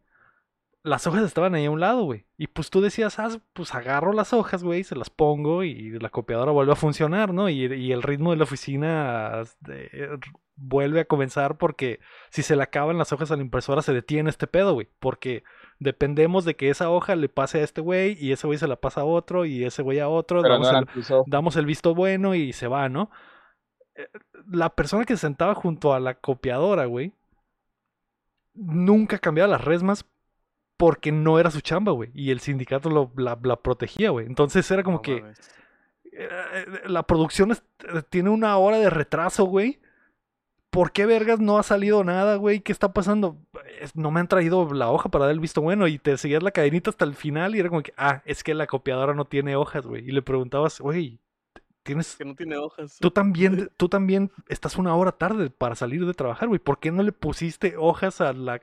las hojas estaban ahí a un lado, güey. Y pues tú decías, ah, pues agarro las hojas, güey, se las pongo y la copiadora vuelve a funcionar, ¿no? Y, y el ritmo de la oficina este, vuelve a comenzar porque si se le acaban las hojas a la impresora se detiene este pedo, güey. Porque dependemos de que esa hoja le pase a este güey y ese güey se la pasa a otro y ese güey a otro. Pero Damos, no el, damos visto bueno y se va, ¿no? Eh, La persona que se sentaba junto a la copiadora, güey, nunca cambiaba las resmas porque no era su chamba, güey. Y el sindicato lo, la, la protegía, güey. Entonces era como No que mames. eh, la producción es- eh, tiene una hora de retraso, güey. ¿Por qué vergas no ha salido nada, güey? ¿Qué está pasando? No me han traído la hoja para dar el visto bueno y te seguías la cadenita hasta el final y era como que, ah, es que la copiadora no tiene hojas, güey. Y le preguntabas, güey, tienes... Que no tiene hojas. Tú también, tú también estás una hora tarde para salir de trabajar, güey. ¿Por qué no le pusiste hojas a la...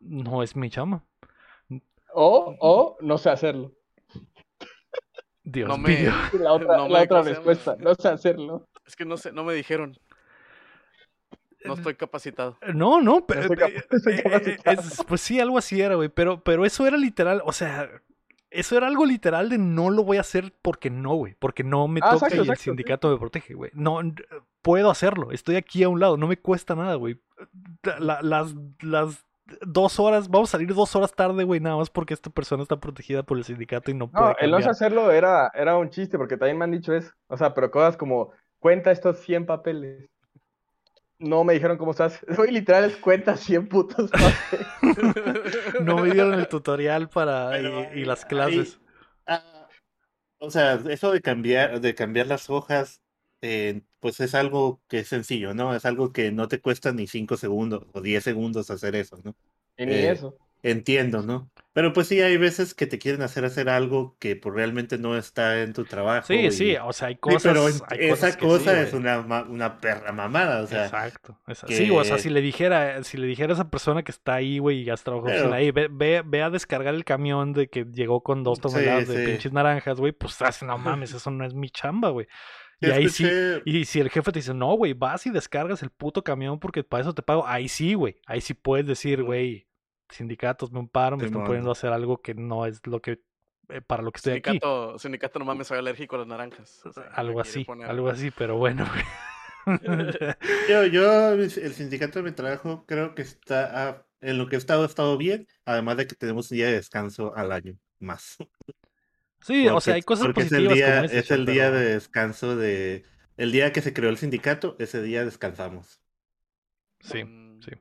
No es mi chama. O, o no sé hacerlo. Dios No me- mío. La otra, No la me- otra ¿cómo se llama? respuesta, no sé hacerlo. Es que no sé, no me dijeron. No estoy capacitado. No, no, pero estoy cap- estoy capacitado. pues sí, algo así era, güey, pero, pero eso era literal, o sea, eso era algo literal de no lo voy a hacer porque no, güey, porque no me Ah, toca exacto, y el exacto, sí. sindicato me protege, güey. No, puedo hacerlo, estoy aquí a un lado, no me cuesta nada, güey. La- las, las dos horas, vamos a salir dos horas tarde, güey, nada más porque esta persona está protegida por el sindicato y no puede No, el no hacerlo era, era un chiste, porque también me han dicho eso. O sea, pero cosas como, cuenta estos 100 papeles. No me dijeron cómo estás. Soy literal, es cuenta 100 putos. No me dieron el tutorial para Pero y, y las ahí- clases. Ah, o sea, eso de cambiar, de cambiar las hojas, eh, pues es algo que es sencillo, ¿no? Es algo que no te cuesta ni 5 segundos o 10 segundos hacer eso, ¿no? Y ni Eh, eso. Entiendo, ¿no? Pero pues sí, hay veces que te quieren hacer hacer algo que pues realmente no está en tu trabajo. Sí, y- sí, o sea, hay Sí, cosas. pero hay esa cosas que sí, cosa es una, una perra mamada, o sea, Exacto. Sí, o sea, si le dijera, si le dijera a esa persona que está ahí, güey, y ya trabajó Pero- ahí, ve, ve, ve a descargar el camión de que llegó con dos Sí, toneladas de pinches naranjas, güey, pues ah, no mames, eso no es mi chamba, güey. Y ahí sí, y si el jefe te dice, no, güey, vas y descargas el puto camión porque para eso te pago, ahí sí, güey, ahí sí puedes decir, güey, sindicatos, me amparo, me están poniendo a hacer algo que no es lo que, eh, para lo que estoy aquí. Sindicato, sindicato, no mames, soy alérgico a las naranjas. O sea, Algo así, poner- algo así, pero bueno. Yo, yo, el sindicato de mi trabajo creo que está, en lo que he estado, ha estado bien, además de que tenemos un día de descanso al año más. Sí, o sea, hay cosas porque positivas es el día, como ese, es el día pero- de descanso de, el día que se creó el sindicato, ese día descansamos. Sí, Mm, sí.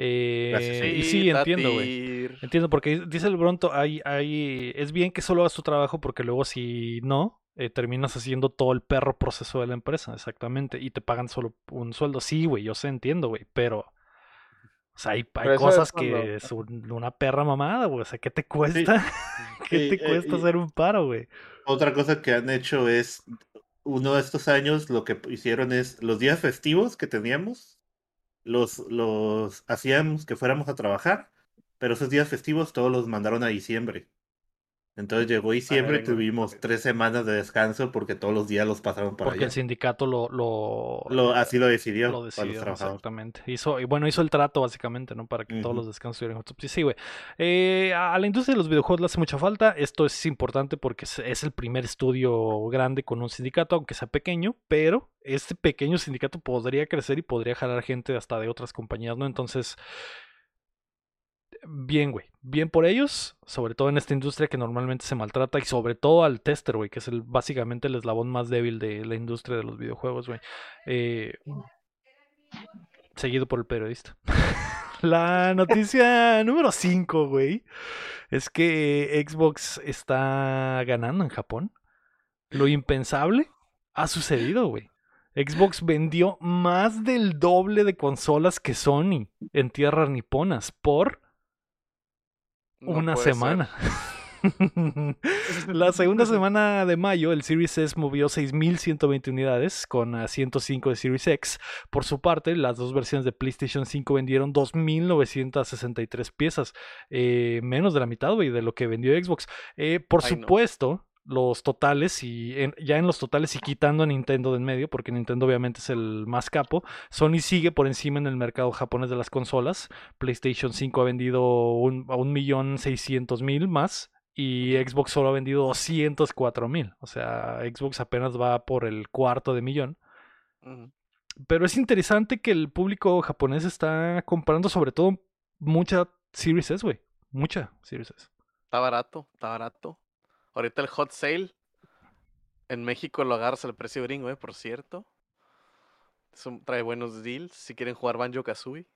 Eh, Gracias. y sí, entiendo, güey. Entiendo, porque dice el Bronto, hay, hay, es bien que solo hagas tu trabajo porque luego si no, eh, terminas haciendo todo el perro proceso de la empresa, exactamente, y te pagan solo un sueldo. Sí, güey, yo sé, entiendo, güey, pero, o sea, hay, hay es cosas que es un- una perra mamada, güey, o sea, ¿qué te cuesta? ¿Qué Sí, te eh, cuesta hacer un paro, güey? Otra cosa que han hecho es, uno de estos años lo que hicieron es, los días festivos que teníamos, los, los hacíamos que fuéramos a trabajar, pero esos días festivos todos los mandaron a diciembre. Entonces llegó diciembre y verga, tuvimos tres semanas de descanso porque todos los días los pasaron para Porque el sindicato lo, lo, Lo, así lo decidió lo para los decidió, trabajadores. exactamente. Hizo, y bueno, hizo el trato básicamente, ¿no? Para que todos los descansos estuvieran juntos. Sí, sí, güey. Eh, a la industria de los videojuegos le hace mucha falta. Esto es importante porque es, es el primer estudio grande con un sindicato, aunque sea pequeño, pero este pequeño sindicato podría crecer y podría jalar gente hasta de otras compañías, ¿no? Entonces, bien, güey. Bien por ellos, sobre todo en esta industria que normalmente se maltrata y sobre todo al tester, güey, que es el, básicamente el eslabón más débil de la industria de los videojuegos, güey. Eh, seguido por el periodista. La noticia número 5, güey, es que Xbox está ganando en Japón. Lo impensable ha sucedido, güey. Xbox vendió más del doble de consolas que Sony en tierras niponas por No una semana. La segunda semana de mayo, el Series S movió 6.120 unidades con ah, 105 de Series X. Por su parte, las dos versiones de PlayStation 5 vendieron 2.963 piezas, eh, menos de la mitad, de lo que vendió Xbox. Eh, por Ay, no. Los totales y en- ya en los totales y quitando a Nintendo de en medio, porque Nintendo obviamente es el más capo, Sony sigue por encima en el mercado japonés de las consolas. PlayStation 5 ha vendido un, a un millón seiscientos mil más y Xbox solo ha vendido 204 mil. O sea, Xbox apenas va por el cuarto de millón. Pero es interesante que el público japonés está comprando sobre todo mucha Series S, güey. Mucha Series S. Está barato, está barato. Ahorita el hot sale en México lo agarras al precio gringo, eh, por cierto. Es un- trae buenos deals si quieren jugar Banjo Kazooie.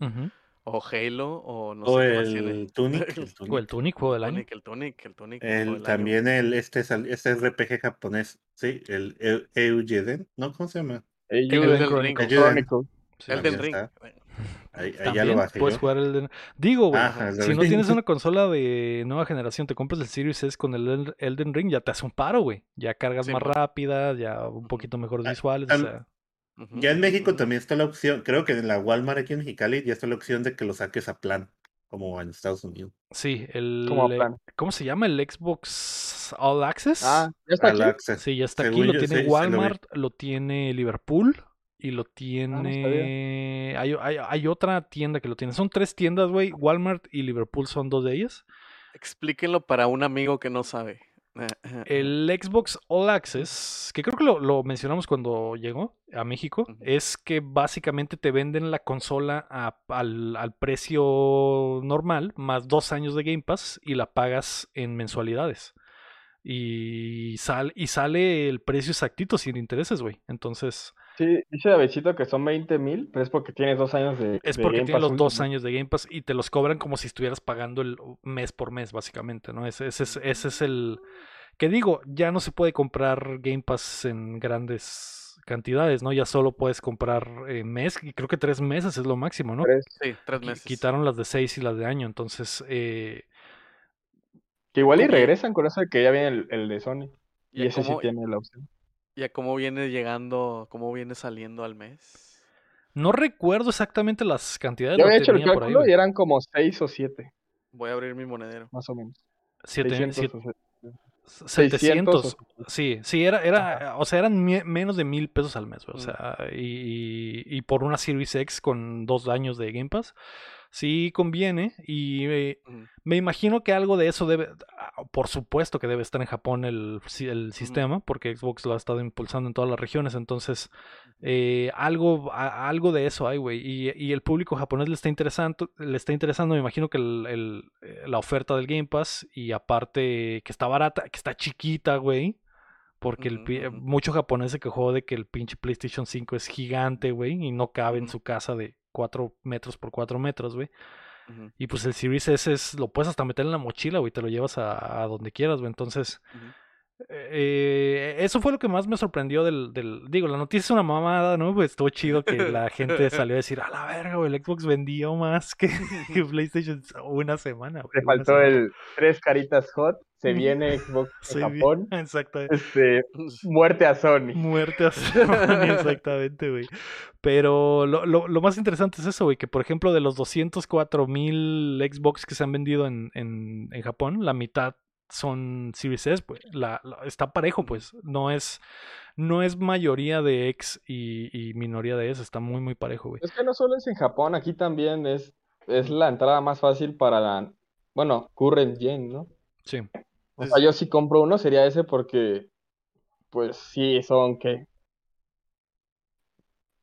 Ujú. O Halo, o no o sé qué más tiene. el Tunic. El O Tunic. el Tunic, juego del año. Tunic, el Tunic, el Tunic. El- del año. también el este, este RPG japonés, sí, el Eu- Eugeden, ¿no? ¿Cómo se llama? Elden Chronicle. Ring. Elden ya Ring. Ahí, ahí ya También lo bajé puedes yo. jugar el Digo, güey, Ajá, si no tienes una consola de nueva generación, te compras el Series S con el El- Elden Ring, ya te hace un paro, güey. Ya cargas Sí, más bueno. rápida, ya un poquito mejores Ah, visuales, o Ya en México también está la opción, creo que en la Walmart aquí en Mexicali ya está la opción de que lo saques a plan, como en Estados Unidos. sí, el Como plan. ¿cómo se llama? El Xbox All Access. Ah, ¿ya está Al aquí? Access. Sí, ya está aquí, lo yo, tiene sí, lo. Walmart, lo tiene Liverpool y lo Ah, tiene... hay, hay- hay otra tienda que lo tiene. Son tres tiendas, güey. Walmart y Liverpool son dos de ellas. Explíquenlo para un amigo que no sabe. El Xbox All Access, que creo que lo, lo mencionamos cuando llegó a México, es que básicamente te venden la consola a- al, al precio normal, más dos años de Game Pass, y la pagas en mensualidades. Y, sal, y sale el precio exactito sin intereses, güey. Entonces, Sí, dice Davidcito que son 20 mil, pero es porque tienes dos años de. es de porque Game tiene Pass los dos años de Game Pass y te los cobran como si estuvieras pagando el mes por mes, básicamente, ¿no? Ese, ese es, ese es el... Que digo, ya no se puede comprar Game Pass en grandes cantidades, ¿no? Ya solo puedes comprar eh, mes, y creo que tres meses es lo máximo, ¿no? Tres. Sí, tres meses. Quitaron las de seis y las de año, entonces... eh, Que igual y regresan con eso de que ya viene el, el de Sony. ¿Y ese sí tiene la opción. Y a cómo viene llegando, cómo viene saliendo al mes? no recuerdo exactamente las cantidades, Yo había hecho el tenía por ahí, cálculo y eran como 6 o 7, Voy a abrir mi monedero. más o menos. Siete- 600 siete- o se- 700. 600 o- Sí, sí, era, era, o sea, eran mie- menos de mil pesos al mes, güey, o Mm. sea, y, y- y por una Series X con dos años de Game Pass, sí conviene, y eh, me imagino que algo de eso debe, ah, por supuesto que debe estar en Japón el, el sistema, porque Xbox lo ha estado impulsando en todas las regiones, entonces eh, algo, a- algo de eso hay, güey, y, y el público japonés le está interesando, le está interesando, me imagino que el- el- eh, la oferta del Game Pass, y aparte que está barata, que está chiquita, güey, porque el, ujú. mucho japonés se quejó de que el pinche PlayStation 5 es gigante, güey, y no cabe en su casa de 4 metros por 4 metros, güey. Y pues el Series S es, lo puedes hasta meter en la mochila, güey, te lo llevas a, a donde quieras, güey. Entonces, eh, eso fue lo que más me sorprendió del, del- Digo, la noticia es una mamada, ¿no? Pues estuvo chido que la gente salió a decir, a la verga, güey, el Xbox vendió más que, que PlayStation una semana, güey. Le faltó semana". el tres caritas hot. Se viene Xbox Se Japón. Exacto. Este, muerte a Sony. Muerte a Sony, exactamente, güey. Pero lo, lo, lo más interesante es eso, güey, que por ejemplo de los 204 mil Xbox que se han vendido en, en, en Japón, la mitad son Series S, pues. La, la- está parejo, pues. No es, no es mayoría de X y, y minoría de S, está muy, muy parejo, güey. Es que no solo es en Japón, aquí también es, es la entrada más fácil para la, bueno, current gen, ¿no? Sí. O sea, yo si compro uno sería ese porque, pues sí, son que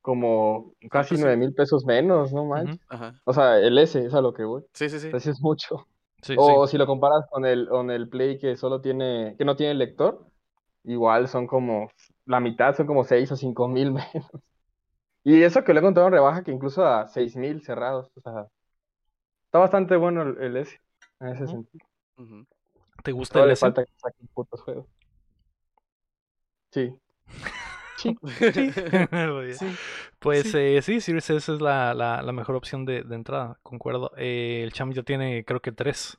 como casi nueve mil pesos menos, ¿no manches? O sea, el S es a lo que voy. Sí, sí, sí. Entonces es mucho. Sí, O sí. si lo comparas con el, con el Play que solo tiene, que no tiene lector, igual son como la mitad, son como seis o cinco mil menos. Y eso que lo he encontrado en rebaja que incluso a seis mil cerrados. O sea, está bastante bueno el, el S en ese sentido. ¿Te gusta el le falta que saquen putos juegos. Sí. Sí. Pues eh, sí, Series S es la, la, la mejor opción de, de entrada, concuerdo. Eh, el Cham ya tiene, creo que tres.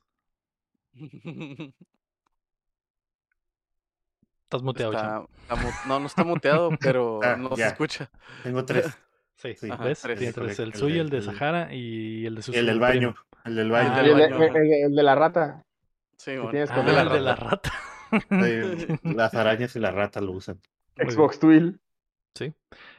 Estás muteado, Cham. Está- está mu- no, no está muteado, pero Ah, no se escucha. Tengo tres. Sí, Sí. Ajá, ¿ves? tres. El El suyo, el de Sahara y el de su El del baño. El del baño. Ah, el, baño, el- el de la rata. Sí, bueno, tienes Ah, con de la de la rata. rata. Sí, las arañas y las ratas lo usan. Xbox Twill. Sí.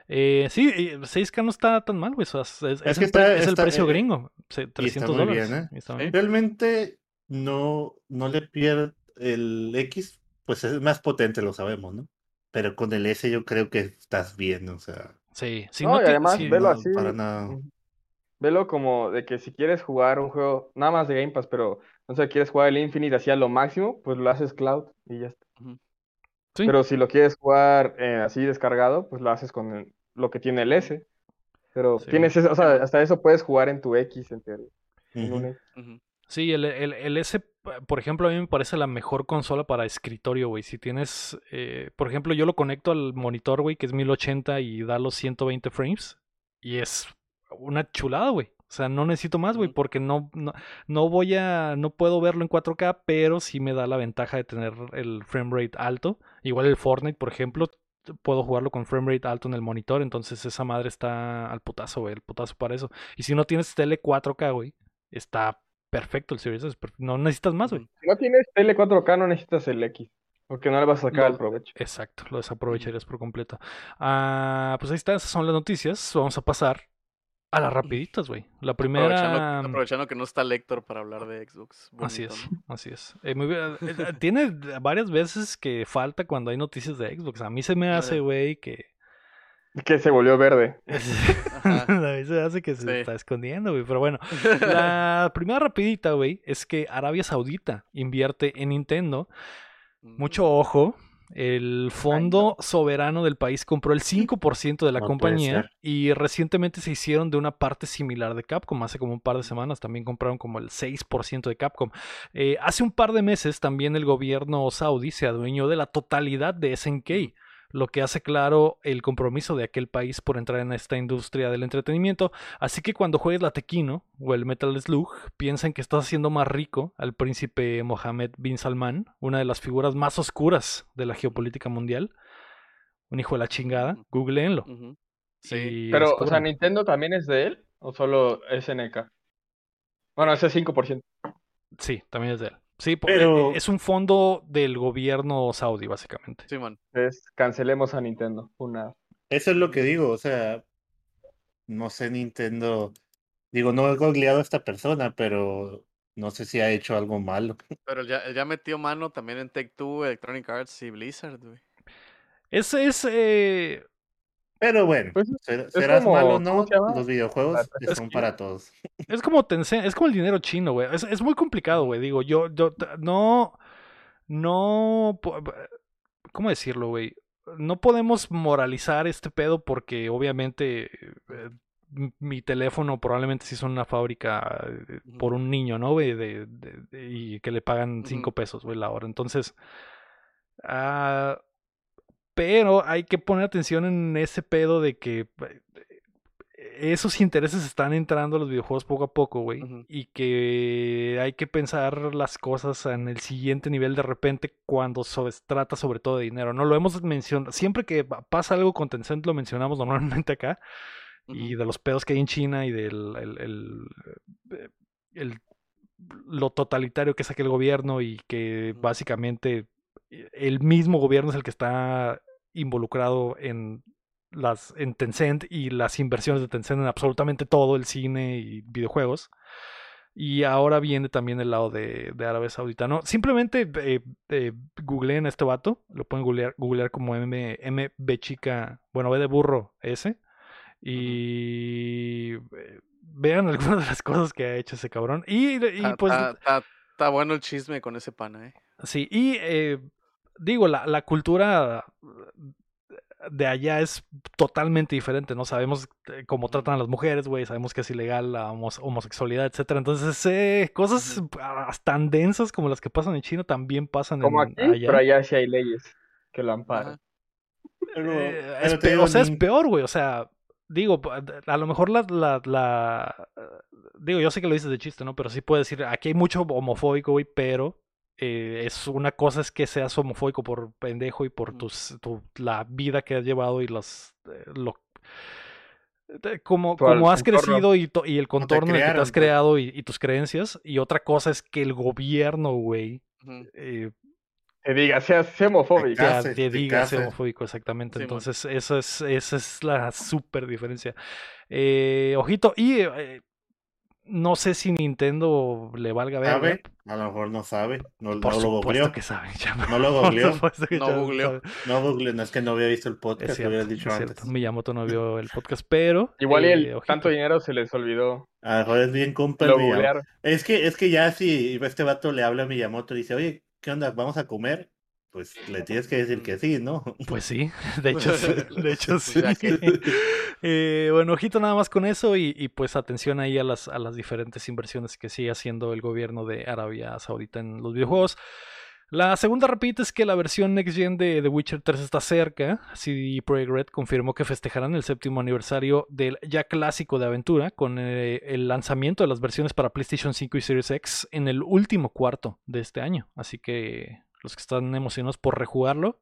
Eh, sí, eh, 6K no está tan mal, güey. o sea, es, es Es el, que está- es el está- precio eh, gringo. se- 300 muy dólares. bien, ¿eh? y está Sí. bien. Realmente no, no le pierde el X, pues es más potente, lo sabemos, ¿no? Pero con el S yo creo que estás bien, o sea, Sí, si No, no, y además, velo no, así. para nada. Velo como de que si quieres jugar un juego, nada más de Game Pass, pero no sé, quieres jugar el Infinite así a lo máximo, pues lo haces cloud y ya está. Sí. Pero si lo quieres jugar eh, así descargado, pues lo haces con el- lo que tiene el S. Pero Sí. tienes eso, o sea, hasta eso puedes jugar en tu X, en teoría. Sí, el, el, el S, por ejemplo, a mí me parece la mejor consola para escritorio, güey. Si tienes, eh, por ejemplo, yo lo conecto al monitor, güey, que es 1080 y da los 120 frames. Y es una chulada, güey. O sea, no necesito más, güey, porque no, no, no voy a, no puedo verlo en 4K, pero sí me da la ventaja de tener el frame rate alto. Igual el Fortnite, por ejemplo, puedo jugarlo con frame rate alto en el monitor, entonces esa madre está al putazo, güey, el putazo para eso. Y si no tienes tele 4K, güey, está perfecto el Series S, no necesitas más, güey. Si no tienes tele 4K, no necesitas el X, porque no le vas a sacar el provecho. Exacto, lo desaprovecharías por completo. Ah, pues ahí está, esas son las noticias. Vamos a pasar a las rapiditas, güey. La Aprovechando, primera... aprovechando que no está Lector para hablar de Xbox. Así es, ¿no? así es. Eh, eh, eh, tiene varias veces que falta cuando hay noticias de Xbox. A mí se me hace, güey, que... Que se volvió verde. A mí se me hace que se Sí. está escondiendo, güey. Pero bueno, la primera rapidita, güey, es que Arabia Saudita invierte en Nintendo. Mucho ojo. El fondo soberano del país compró el 5% de la No compañía y recientemente se hicieron de una parte similar de Capcom. Hace como un par de semanas también compraron como el 6% de Capcom. Eh, hace un par de meses también el gobierno saudí se adueñó de la totalidad de SNK, lo que hace claro el compromiso de aquel país por entrar en esta industria del entretenimiento. Así que cuando juegues la Tequino o el Metal Slug, piensen que estás haciendo más rico al príncipe Mohammed bin Salman, una de las figuras más oscuras de la geopolítica mundial. Un hijo de la chingada, googleenlo. Sí. Pero, o sea. ¿Nintendo también es de él o solo SNK? Bueno, ese 5%. Sí, también es de él. Sí, po- Pero- eh, es un fondo del gobierno saudí, básicamente. Sí, man. Entonces, cancelemos a Nintendo. Una. Eso es lo que digo, o sea, no sé Nintendo, digo, no he googleado a esta persona, pero no sé si ha hecho algo malo. Pero ya, ya metió mano también en Take Two, Electronic Arts y Blizzard, güey. Ese es. eh, Pero bueno, Pues, ser- es serás como- malo o ¿cómo no, los videojuegos Es son que- para todos. Es como Tencent, es como el dinero chino, güey. Es, es muy complicado, güey. Digo, yo, yo no, no, ¿cómo decirlo, güey? No podemos moralizar este pedo porque obviamente eh, mi teléfono probablemente sí son una fábrica eh, por un niño, ¿no, güey? De, de- de- y que le pagan cinco pesos, güey, la hora. Entonces, ah, pero hay que poner atención en ese pedo de que eh, esos intereses están entrando a los videojuegos poco a poco, güey. Y que hay que pensar las cosas en el siguiente nivel de repente cuando se trata sobre todo de dinero. No lo hemos mencionado. Siempre que pa- pasa algo con Tencent lo mencionamos normalmente acá. Y de los pedos que hay en China y del el, el- eh, el- lo totalitario que es aquel gobierno y que básicamente eh, el mismo gobierno es el que está involucrado en las en Tencent y las inversiones de Tencent en absolutamente todo el cine y videojuegos. Y ahora viene también el lado de, de Arabia Saudita. No, simplemente eh, eh, googleen a este vato. Lo pueden googlear, googlear como M, MB chica, bueno, B de burro S. Y eh, vean algunas de las cosas que ha hecho ese cabrón. Y, y pues está bueno el chisme con ese pana, ¿eh? Sí, y eh, digo, la, la cultura de allá es totalmente diferente, ¿no? Sabemos eh, cómo tratan a las mujeres, güey, sabemos que es ilegal la homos- homosexualidad, etcétera. Entonces, eh, cosas tan densas como las que pasan en China también pasan Como en aquí, allá. pero allá sí hay leyes que lo amparan. Eh, es te pe- digo, o sea, es peor, güey. O sea, digo, a lo mejor la, la, la- Digo, yo sé que lo dices de chiste, ¿no? Pero sí puedo decir, aquí hay mucho homofóbico, güey, pero eh, es una cosa es que seas homofóbico por pendejo y por tus, tu, la vida que has llevado y las... eh, lo, de- como, como has crecido y, to- y el contorno en el que te has pues. creado y, y tus creencias. Y otra cosa es que el gobierno, güey, eh, te diga, sea, sea homofóbico. Te te, te te diga ser case. homofóbico, exactamente. Sí, Entonces, esa es, esa es la súper diferencia. Eh, ojito, y eh, no sé si Nintendo le valga ver. ¿Sabe? A lo mejor no sabe. No, Por no lo googleó. que chama. No lo Por googleó. supuesto que No googleó. sabe. No googleó. No es que no había visto el podcast, lo cierto, hubieras dicho es antes. cierto. Miyamoto no vio el podcast, pero. Igual y eh, el ojito. tanto dinero se les olvidó. A lo mejor es bien compa Lo. Es que, es que ya si este vato le habla a Miyamoto y dice, oye, ¿qué onda? ¿Vamos a comer? Pues le tienes que decir que sí, ¿no? Pues sí, de hecho sí. De hecho sí. Ya que- Eh, bueno, ojito nada más con eso y, y, pues atención ahí a las, a las diferentes inversiones que sigue haciendo el gobierno de Arabia Saudita en los videojuegos. La segunda rapidita es que la versión Next Gen de The Witcher 3 está cerca. CD Projekt Red confirmó que festejarán el séptimo aniversario del ya clásico de aventura con eh, el lanzamiento de las versiones para PlayStation 5 y Series X en el último cuarto de este año. Así que los que están emocionados por rejugarlo,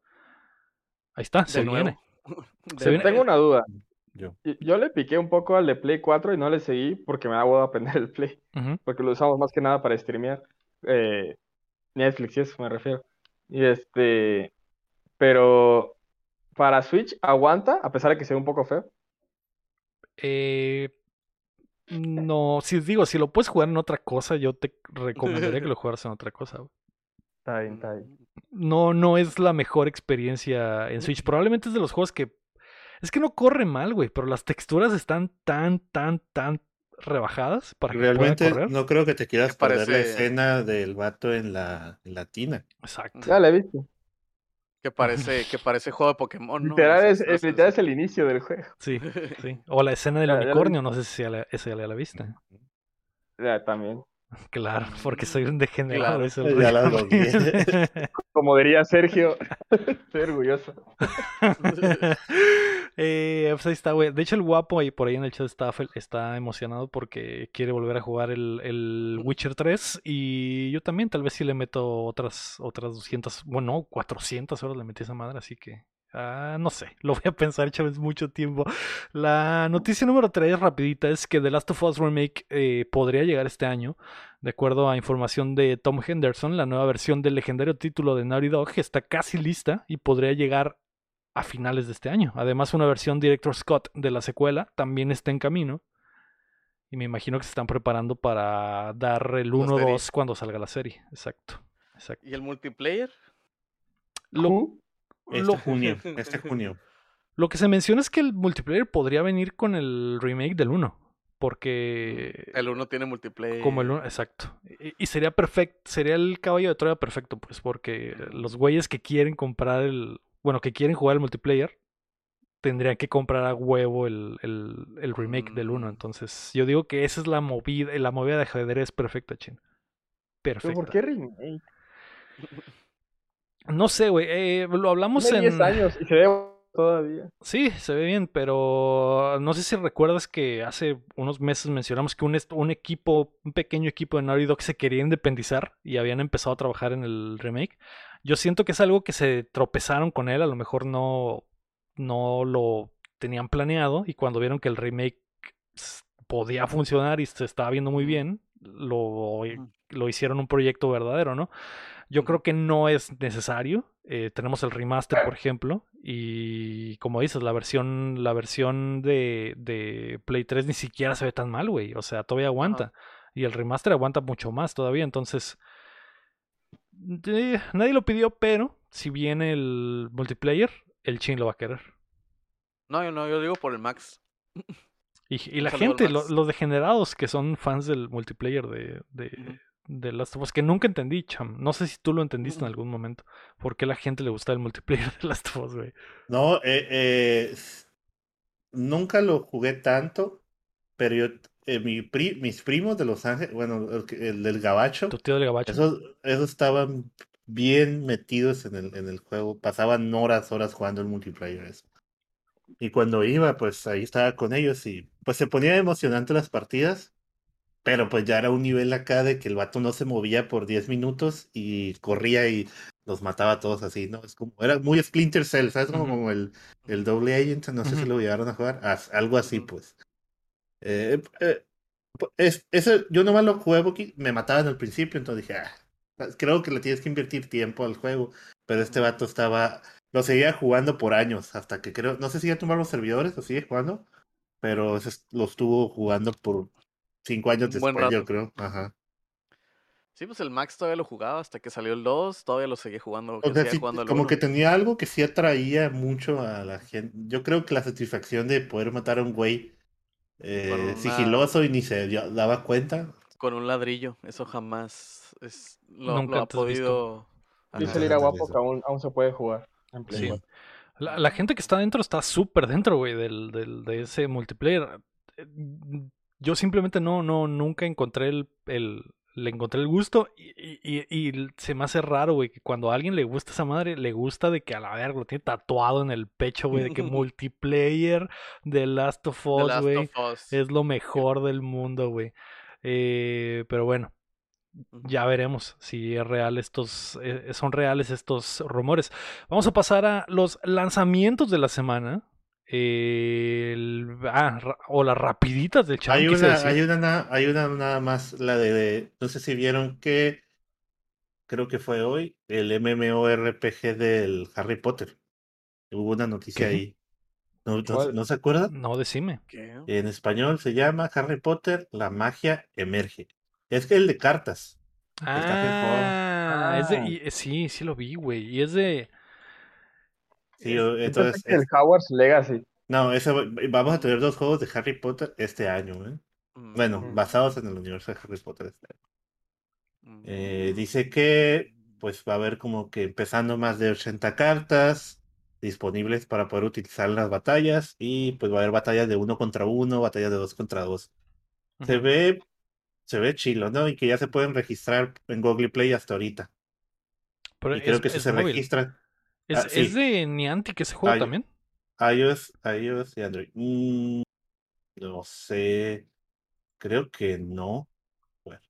ahí está, se de nuevo. viene. De Se viene- Tengo una duda. Yo. Yo le piqué un poco al de Play 4 y no le seguí porque me da huevo aprender el Play. Porque lo usamos más que nada para streamear. Eh, Netflix y eso me refiero. Y este. Pero para Switch aguanta, a pesar de que sea un poco feo. Eh, no, si digo, si lo puedes jugar en otra cosa, yo te recomendaría que lo jugaras en otra cosa. güey. Está bien, está bien. No, no es la mejor experiencia en Switch. Probablemente es de los juegos que. Es que no corre mal, güey, pero las texturas están tan, tan, tan rebajadas para que Realmente pueda correr. no creo que te quieras perder la escena del vato en la, en la tina. Exacto. Ya la he visto. Que parece, que parece juego de Pokémon, ¿no? literal, es, es- literal es el inicio del juego. Sí, sí. O la escena del Ya, ya unicornio, no sé si ya la- esa ya la viste. Ya, también. Claro, porque soy un degenerado. Claro. Ya. Como diría Sergio, estoy orgulloso. Eh, pues ahí está, güey. De hecho, el guapo ahí por ahí en el chat está, está emocionado porque quiere volver a jugar el, el Witcher 3. Y yo también, tal vez sí le meto otras, otras 200, bueno, 400 horas le metí a esa madre, así que. Ah, no sé, lo voy a pensar, Chávez, mucho tiempo. La noticia número 3, rapidita, es que The Last of Us Remake eh, podría llegar este año. De acuerdo a información de Tom Henderson, la nueva versión del legendario título de Naughty Dog está casi lista y podría llegar a finales de este año. Además, una versión Director Scott de la secuela también está en camino. Y me imagino que se están preparando para dar el La 1-2 serie. cuando salga la serie. Exacto. Exacto. ¿Y el multiplayer? Lo. Este lo- junio, este junio. lo que se menciona es que el multiplayer podría venir con el remake del 1. Porque El uno tiene multiplayer. Como el uno, exacto. Y, y sería perfecto, sería el caballo de Troya perfecto, pues, porque los güeyes que quieren comprar el, bueno, que quieren jugar el multiplayer, tendrían que comprar a huevo el, el, el remake del 1. Mm. Entonces, yo digo que esa es la movida, la movida de ajedrez perfecta, chin. ¿Pero Perfecta. por qué remake? No sé, güey, eh, lo hablamos Tiene en... 10 años y se ve todavía. Sí, se ve bien, pero no sé si recuerdas que hace unos meses mencionamos que un, un equipo, un pequeño equipo de Naughty Dog se quería independizar y habían empezado a trabajar en el remake. Yo siento que es algo que se tropezaron con él, a lo mejor no, no lo tenían planeado y cuando vieron que el remake podía funcionar y se estaba viendo muy bien, lo, lo hicieron un proyecto verdadero, ¿no? Yo creo que no es necesario. Eh, tenemos el remaster, por ejemplo, y como dices, la versión, la versión de, de Play 3 ni siquiera se ve tan mal, güey. O sea, todavía aguanta. Y el remaster aguanta mucho más todavía. Entonces, eh, nadie lo pidió, pero si viene el multiplayer, el chin lo va a querer. No, yo no, yo digo por el Max. Y, y la gente, lo- los degenerados que son fans del multiplayer de, de. De Last of Us, que nunca entendí, cham. No sé si tú lo entendiste en Ujú. algún momento. ¿Por qué a la gente le gusta el multiplayer de Last of Us, güey? No, eh, eh, nunca lo jugué tanto, pero yo, eh, mi pri- mis primos de Los Ángeles, bueno, el, el del Gabacho, Tu tío del gabacho. esos, esos estaban bien metidos en el, en el juego, pasaban horas, horas jugando el multiplayer. eso. Y cuando iba, pues ahí estaba con ellos y pues se ponía emocionante las partidas, pero pues ya era un nivel acá de que el vato no se movía por 10 minutos y corría y los mataba a todos así, ¿no? Es como, era muy Splinter Cell, ¿sabes? Como, el, el doble agent, no sé si lo llegaron a jugar, as- algo así, pues. Eh, eh, es, eso, yo nomás lo jugué porque me mataban al principio, entonces dije, ah, Creo que le tienes que invertir tiempo al juego, pero este vato estaba, lo seguía jugando por años, hasta que creo, no sé si ya tomaron los servidores o sigue jugando, pero lo estuvo jugando por cinco años después, yo rato. creo. Ajá. Sí, pues el Max todavía lo jugaba hasta que salió el 2, todavía lo seguía jugando. O sea, sí, jugando como 1. que tenía algo que sí atraía mucho a la gente. Yo creo que la satisfacción de poder matar a un güey eh, una- sigiloso y ni se dio- daba cuenta. Con un ladrillo, eso jamás es, lo, Nunca lo ha podido... El Ira ándale, Guapo que aún, aún se puede jugar. En Play Sí. La, la gente que está dentro está súper dentro, güey, del, del, de ese multiplayer. Yo simplemente no, no, nunca encontré el, el le encontré el gusto y, y- y- se me hace raro, güey, que cuando a alguien le gusta esa madre, le gusta de que a la verga lo tiene tatuado en el pecho, güey, de que multiplayer de Last of Us, Last güey, es lo mejor del mundo, güey. Eh, pero bueno, ya veremos si es real estos, eh, son reales estos rumores. Vamos a pasar a los lanzamientos de la semana. El- ah, ra- o las rapiditas del chat. Hay una, hay una, na- hay una nada más, la de, de- no sé si vieron que, creo que fue hoy, el MMORPG del Harry Potter. Hubo una noticia ¿Qué? ahí. ¿No, no, ¿Cuál? no se acuerdan? No, decime. ¿Qué? En español se llama Harry Potter, la magia emerge. Es que el de cartas. Ah, es de, Ah. y- eh, sí, sí lo vi, güey. Y es de. Sí, que el es- Hogwarts Legacy. no, ese, vamos a tener dos juegos de Harry Potter este año, ¿eh? Bueno, Mm, basados en el universo de Harry Potter este año. mm. Eh, dice que pues va a haber como que empezando más de 80 cartas disponibles para poder utilizar en las batallas y pues va a haber batallas de uno contra uno, batallas de dos contra dos. Se ve, se ve chilo, ¿no? Y que ya se pueden registrar en Google Play hasta ahorita. Pero Y creo es- que si es se móvil. registran ¿Es, ah, es sí. de Niantic ese juego Ah, también? iOS, iOS y Android. Mm, no sé, creo que no. Bueno,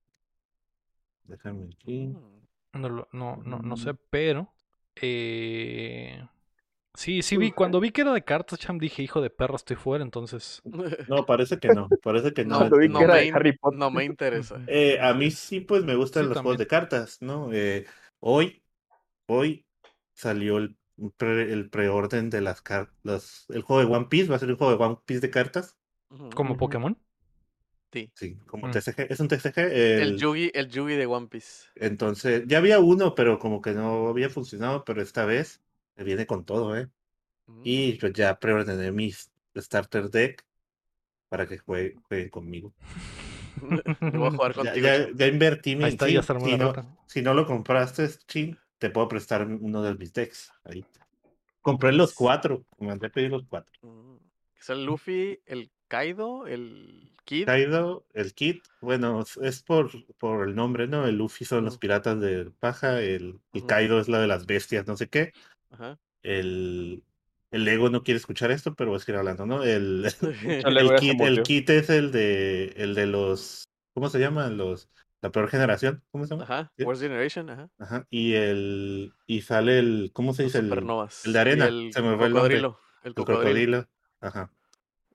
déjame aquí. Mm. No, no, no, no Mm. sé, pero. eh, Sí, sí vi. Cuando vi que era de cartas, Cham, dije, hijo de perro, estoy fuera, entonces. No, parece que no, parece que no. No, Cuando vi no que era me de Harry Potter. no me interesa. Eh, a mí sí, pues me gustan Sí, los juegos de cartas, ¿no? Eh, hoy, hoy salió el, pre- el preorden de las cartas. El juego de One Piece va a ser un juego de One Piece de cartas. Como. Pokémon. Sí. Sí, como Mm. TCG. Es un TCG. El el- Yugi, el Yugi de One Piece. entonces, ya había uno, pero como que no había funcionado, pero esta vez viene con todo, ¿eh? Mm. Y pues ya preordené mis starter deck para que jue- jueguen conmigo. Yo voy a jugar Ya, contigo. ya, Chin. ya invertí mi Ahí está, ya si no, si no lo compraste, Chin, te puedo prestar uno de mis decks. Ahí. Compré los cuatro, me mandé a pedir los cuatro. Mm. Es el Luffy, el Kaido, el Kid. Kaido, el Kit, bueno, es- por, por el nombre, ¿no? El Luffy son los piratas de paja, el. Kaido es la de las bestias, no sé qué. Ajá. El, el Ego no quiere escuchar esto, pero voy a seguir hablando, ¿no? El, El el Kit, el. Kit es el de, el de los, ¿cómo se llaman? Los, la peor generación, ¿cómo se llama? Ajá. ¿Sí? Worst Generation, ajá. Ajá, y el, y sale el, ¿cómo se dice? El, supernovas. el de arena, el se me fue el cocodrilo. El El cocodrilo. cocodrilo. Ajá.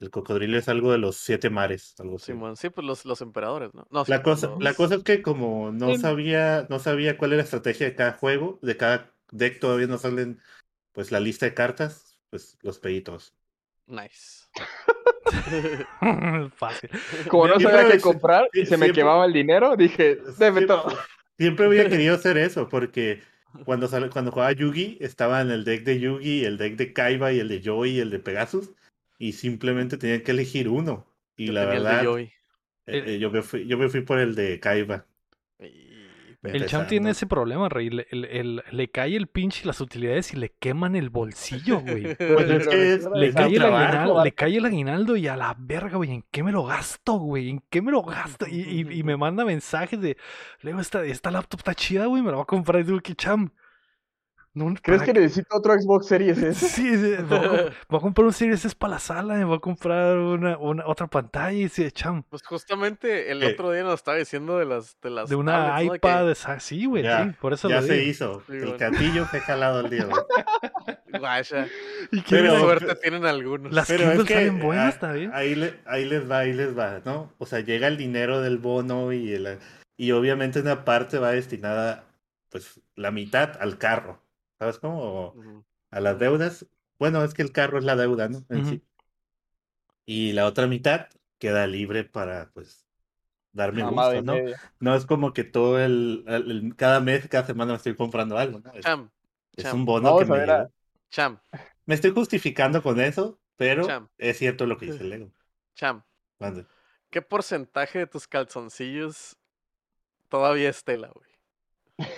El cocodrilo es algo de los siete mares, algo así. Simón, sí, pues los, los emperadores, ¿no? No, sí, La pues cosa, la cosa es que como no sabía, no sabía cuál era la estrategia de cada juego, de cada deck todavía no salen pues la lista de cartas, pues los pedí todos. Nice. Fácil. Como no Siempre sabía qué comprar y se me siempre- quemaba el dinero, dije, deme Siempre- todo. Siempre había querido hacer eso, porque cuando sale, cuando jugaba Yugi, estaba en el deck de Yugi, el deck de Kaiba y el de Joey y el de Pegasus, y simplemente tenía que elegir uno. Y Yo la verdad, de Joey. eh, eh, yo, me fui, yo me fui por el de Kaiba. Y- El Cham tiene ese problema, Rey. Le, el- le cae el pinche las utilidades y le queman el bolsillo, güey. Pues es que es, Le cae, el aguinaldo, le cae el aguinaldo y a la verga, güey. ¿En qué me lo gasto, güey? ¿En qué me lo gasto? Y, y- y me manda mensajes de, Leo, esta, esta laptop está chida, güey. Me la voy a comprar. Y digo, ¿qué cham? No, ¿Crees ¿para que necesito otro Xbox Series? S? Sí, sí, voy, a, comp- voy a comprar un Series S para la sala. Me voy a comprar una, una otra pantalla. Y dice, cham, Pues justamente el ¿Qué? otro día nos estaba diciendo de las de las de una tablets, ¿no? De que- iPad. esa- Sí, güey, Ya, sí, por eso ya lo se digo. hizo. Sí, el bueno. catillo fue jalado el día. güey. Guaya, ¿Y qué Pero- suerte tienen algunos. Las Pero Kindle es que salen buenas, está bien. ahí, le- ahí les va, ahí les va, ¿no? O sea, llega el dinero del bono y, el- y obviamente una parte va destinada pues la mitad al carro. ¿Sabes cómo? A las deudas. Bueno, es que el carro es la deuda, ¿no? En sí. Y la otra mitad queda libre para, pues, darme Mamada gusto, ¿no? media. No es como que todo el, el- el- cada mes, cada semana me estoy comprando algo, ¿no? Es, Cham, es cham, un bono Vamos que me a- cham, Me estoy justificando con eso, pero Cham. es cierto lo que dice Lego. cham. ¿Qué porcentaje de tus calzoncillos todavía es tela, güey?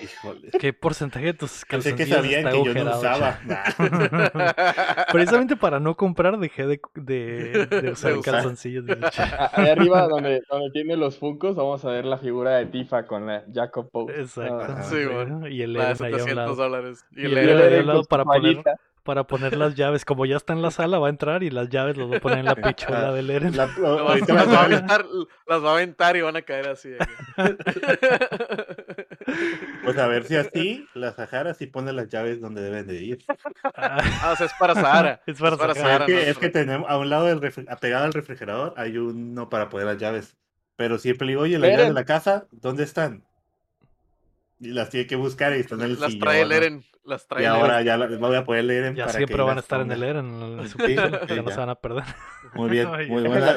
Híjole. ¿Qué porcentaje de tus Pensé que calzoncillos sabían está que yo no usaba. Precisamente para no comprar dejé de, de, de usar De calzoncillos. Ahí arriba, donde, donde tiene los funcos, vamos a ver la figura de Tifa con la Jacob Pose. Exacto. Ajá. Sí, bueno. Y el de Eren ahí a un 700 lado. dólares. Y Y el Eren- lado para poner, para poner las llaves. Como ya está en la sala, va a entrar y las llaves las va a poner en la pichula del Eren. La- las, va a aventar, las va a aventar y van a caer así. Pues a ver si así la Sahara sí pone las llaves donde deben de ir. ah, o sea, es para Sahara. Es para Sahara. Sahara, es, que, no es que para- tenemos a un lado del apegado al refrigerador hay uno para poner las llaves. Pero siempre le digo, oye, las llaves de la casa, ¿dónde están? Y las tiene que buscar y están en el Las sillón, trae el ¿no? Eren. Las trae Y el ahora Eren. ya las voy a poner el Eren Ya para siempre que van a estar en el Eren, en Sí, pichula, sí, ya no se van a perder. Muy bien, muy buena.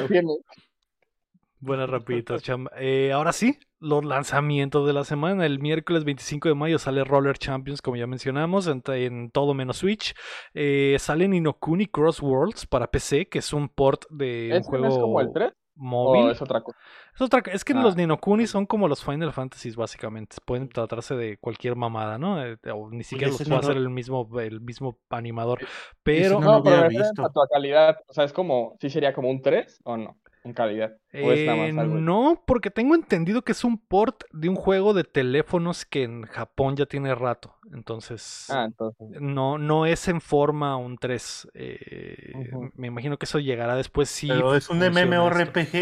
Buenas rapiditas, cham. Eh, ahora sí, los lanzamientos de la semana. El miércoles 25 de mayo sale Roller Champions, como ya mencionamos, en, en todo menos Switch. Eh, sale Ninokuni Cross Worlds para PC, que es un port de un ¿Ese juego no es como el 3? móvil. ¿O es otra cosa? Es, otra, es que Ah. los Ninokuni son como los Final Fantasies, básicamente. Pueden tratarse de cualquier mamada, ¿no? Eh, o ni siquiera los puede no hacer el mismo, el mismo animador. Pero no No, lo pero visto. a tu calidad. O sea, es como, ¿sí sería como un 3 o no? En calidad. ¿O es nada Eh, más algo? no, porque tengo entendido que es un port de un juego de teléfonos que en Japón ya tiene rato. Entonces, Ah, entonces. no, no es en forma un 3. eh. Me imagino que eso llegará después. Sí, Pero es un esto. MMORPG.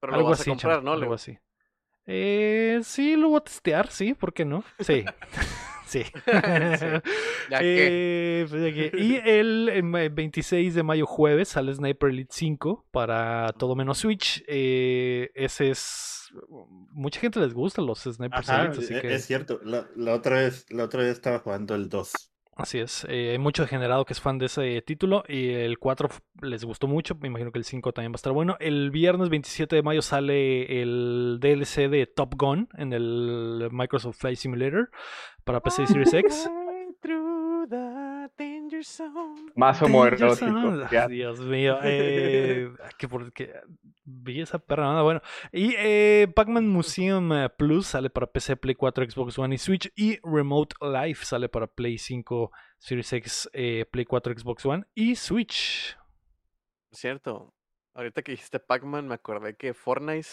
Pero lo Algo vas así, a comprar, ¿no? algo así. Eh, sí, lo voy a testear, sí, ¿por qué no? Sí. sí. ¿Ya qué? Eh, pues Y el eh, 26 de mayo jueves sale Sniper Elite 5 para todo menos Switch. Eh, ese es... Mucha gente les gusta los Snipers Ajá, Elite, así e- que... es cierto. La, la otra vez, la otra vez estaba jugando el 2. Así es, eh, hay mucho generado que es fan de ese título y el 4 f- les gustó mucho, me imagino que el 5 también va a estar bueno. El viernes 27 de mayo sale el DLC de Top Gun en el Microsoft Flight Simulator para PC Series X. Más homoerótico. Dios mío, eh, que por que vi esa perra nada bueno. Y eh, Pac-Man Museum eh, Plus sale para PC, Play 4, Xbox One y Switch. Y Remote Life sale para Play 5, Series X, eh, Play 4, Xbox One y Switch. Cierto. Ahorita que dijiste Pac-Man, me acordé que Fortnite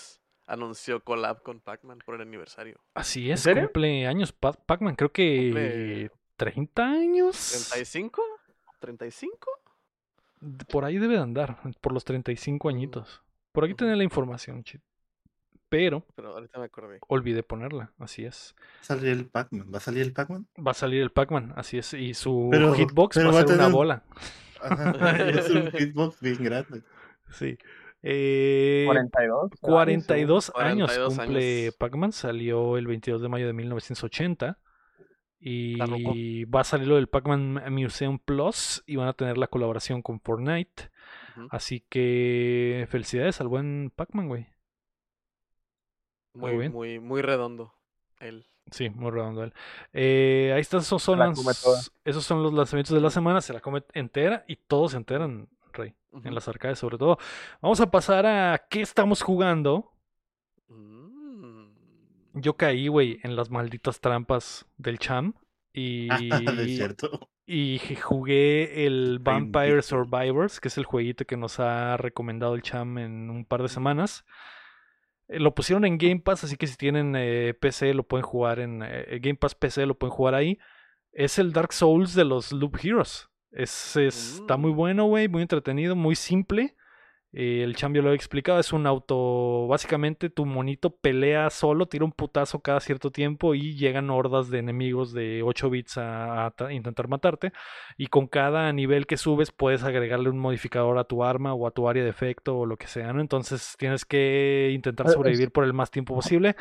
anunció collab con Pac-Man por el aniversario. Así es, serio? cumple años Pa- Pac-Man, creo que Cumple- 30 años. ¿35? ¿35? Por ahí debe de andar, por los 35 añitos. Por aquí tenía la información, chit. Pero Pero ahorita me acordé. olvidé ponerla, así es. Va a salir el Pac-Man. ¿Va a salir el Pac-Man? Va a salir el Pac-Man, así es. Y su Pero- hitbox pero va a va a ser una bola. Ajá. es un hitbox bien grande. Sí. Eh, 42. 42 años 42 cumple. Pac-Man. Salió el 22 de mayo de 1980. Y va a salir lo del Pac-Man Museum Plus. Y van a tener la colaboración con Fortnite. Así que felicidades al buen Pac-Man, güey. Muy Muy, bien. muy, muy redondo. Él. Sí, muy redondo él. Eh, ahí están, esos son, toda. esos son los lanzamientos de la semana. Se la come entera y todos se enteran, Rey. En las arcades, sobre todo. Vamos a pasar a qué estamos jugando. Mm. Yo caí, güey, en las malditas trampas del Cham. Y, cierto. y jugué el Vampire. Survivors, que es el jueguito que nos ha recomendado el Cham en un par de semanas. Eh, Lo pusieron en Game Pass, así que si tienen eh, PC lo pueden jugar en eh, Game Pass PC, lo pueden jugar ahí. Es el Dark Souls de los Loop Heroes. Es, es- Está muy Mm. bueno, güey, muy entretenido, muy simple. Eh, el Chambio lo he explicado, es un auto, básicamente tu monito pelea solo, tira un putazo cada cierto tiempo y llegan hordas de enemigos de 8 bits a, a ta- intentar matarte. Y con cada nivel que subes puedes agregarle un modificador a tu arma o a tu área de efecto o lo que sea, ¿no? Entonces tienes que intentar Eh, sobrevivir por el más tiempo posible.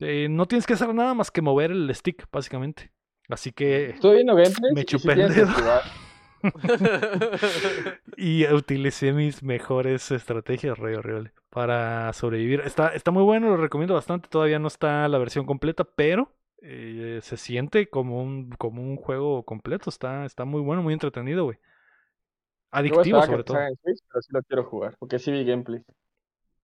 Eh, no tienes que hacer nada más que mover el stick, básicamente. Así que Estoy viendo gameplays Me chupé el dedo. y utilicé mis mejores estrategias, re horrible, para sobrevivir. Está, está muy bueno, lo recomiendo bastante. Todavía no está la versión completa, pero eh, se siente como un, como un juego completo. Está, está muy bueno, muy entretenido, güey. Adictivo, que sobre todo. salga en Switch, pero sí lo quiero jugar, porque sí vi gameplay.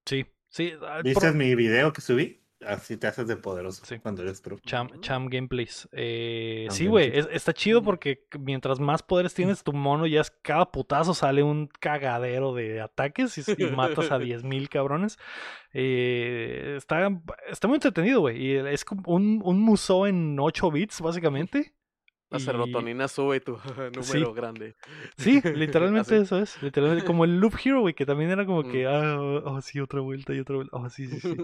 Sí, sí. ah, ¿Viste mi video que subí? Así te haces de poderoso Sí. cuando eres pro. Cham, Cham Gameplays. Eh, Cham sí, güey, es- está chido porque mientras más poderes tienes, tu mono ya es cada putazo sale un cagadero de ataques y, matas a 10.000 cabrones. Eh, está, está muy entretenido, güey. Y es como un, un musou en 8 bits, básicamente. La Y- serotonina sube y tu número Sí. grande. Sí, literalmente eso es. Literalmente, como el Loop Hero, güey, que también era como que, ah, oh, sí, otra vuelta y otra vuelta. Oh, sí, sí, sí.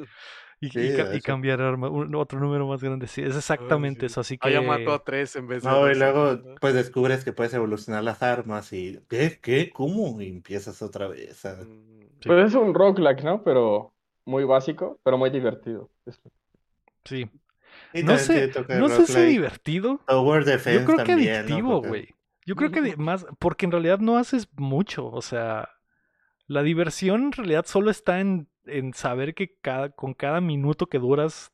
Y, Sí, y ca- y eso. cambiar arma, un- otro número más grande. Sí, es exactamente sí. eso. Así que. Ah, ya mató a tres en vez de No, y luego pues descubres que puedes evolucionar las armas y ¿qué? ¿Qué? ¿Cómo? Y empiezas otra vez a... Mm, Sí. Pues es un roguelike, ¿no? Pero muy básico, pero muy divertido. Sí. Y No sé, no sé si divertido. Tower Defense Yo creo que también, ¿no? adictivo, Porque- güey. Yo creo que más, porque en realidad no haces mucho. O sea, la diversión en realidad solo está en, en saber que cada, con cada minuto que duras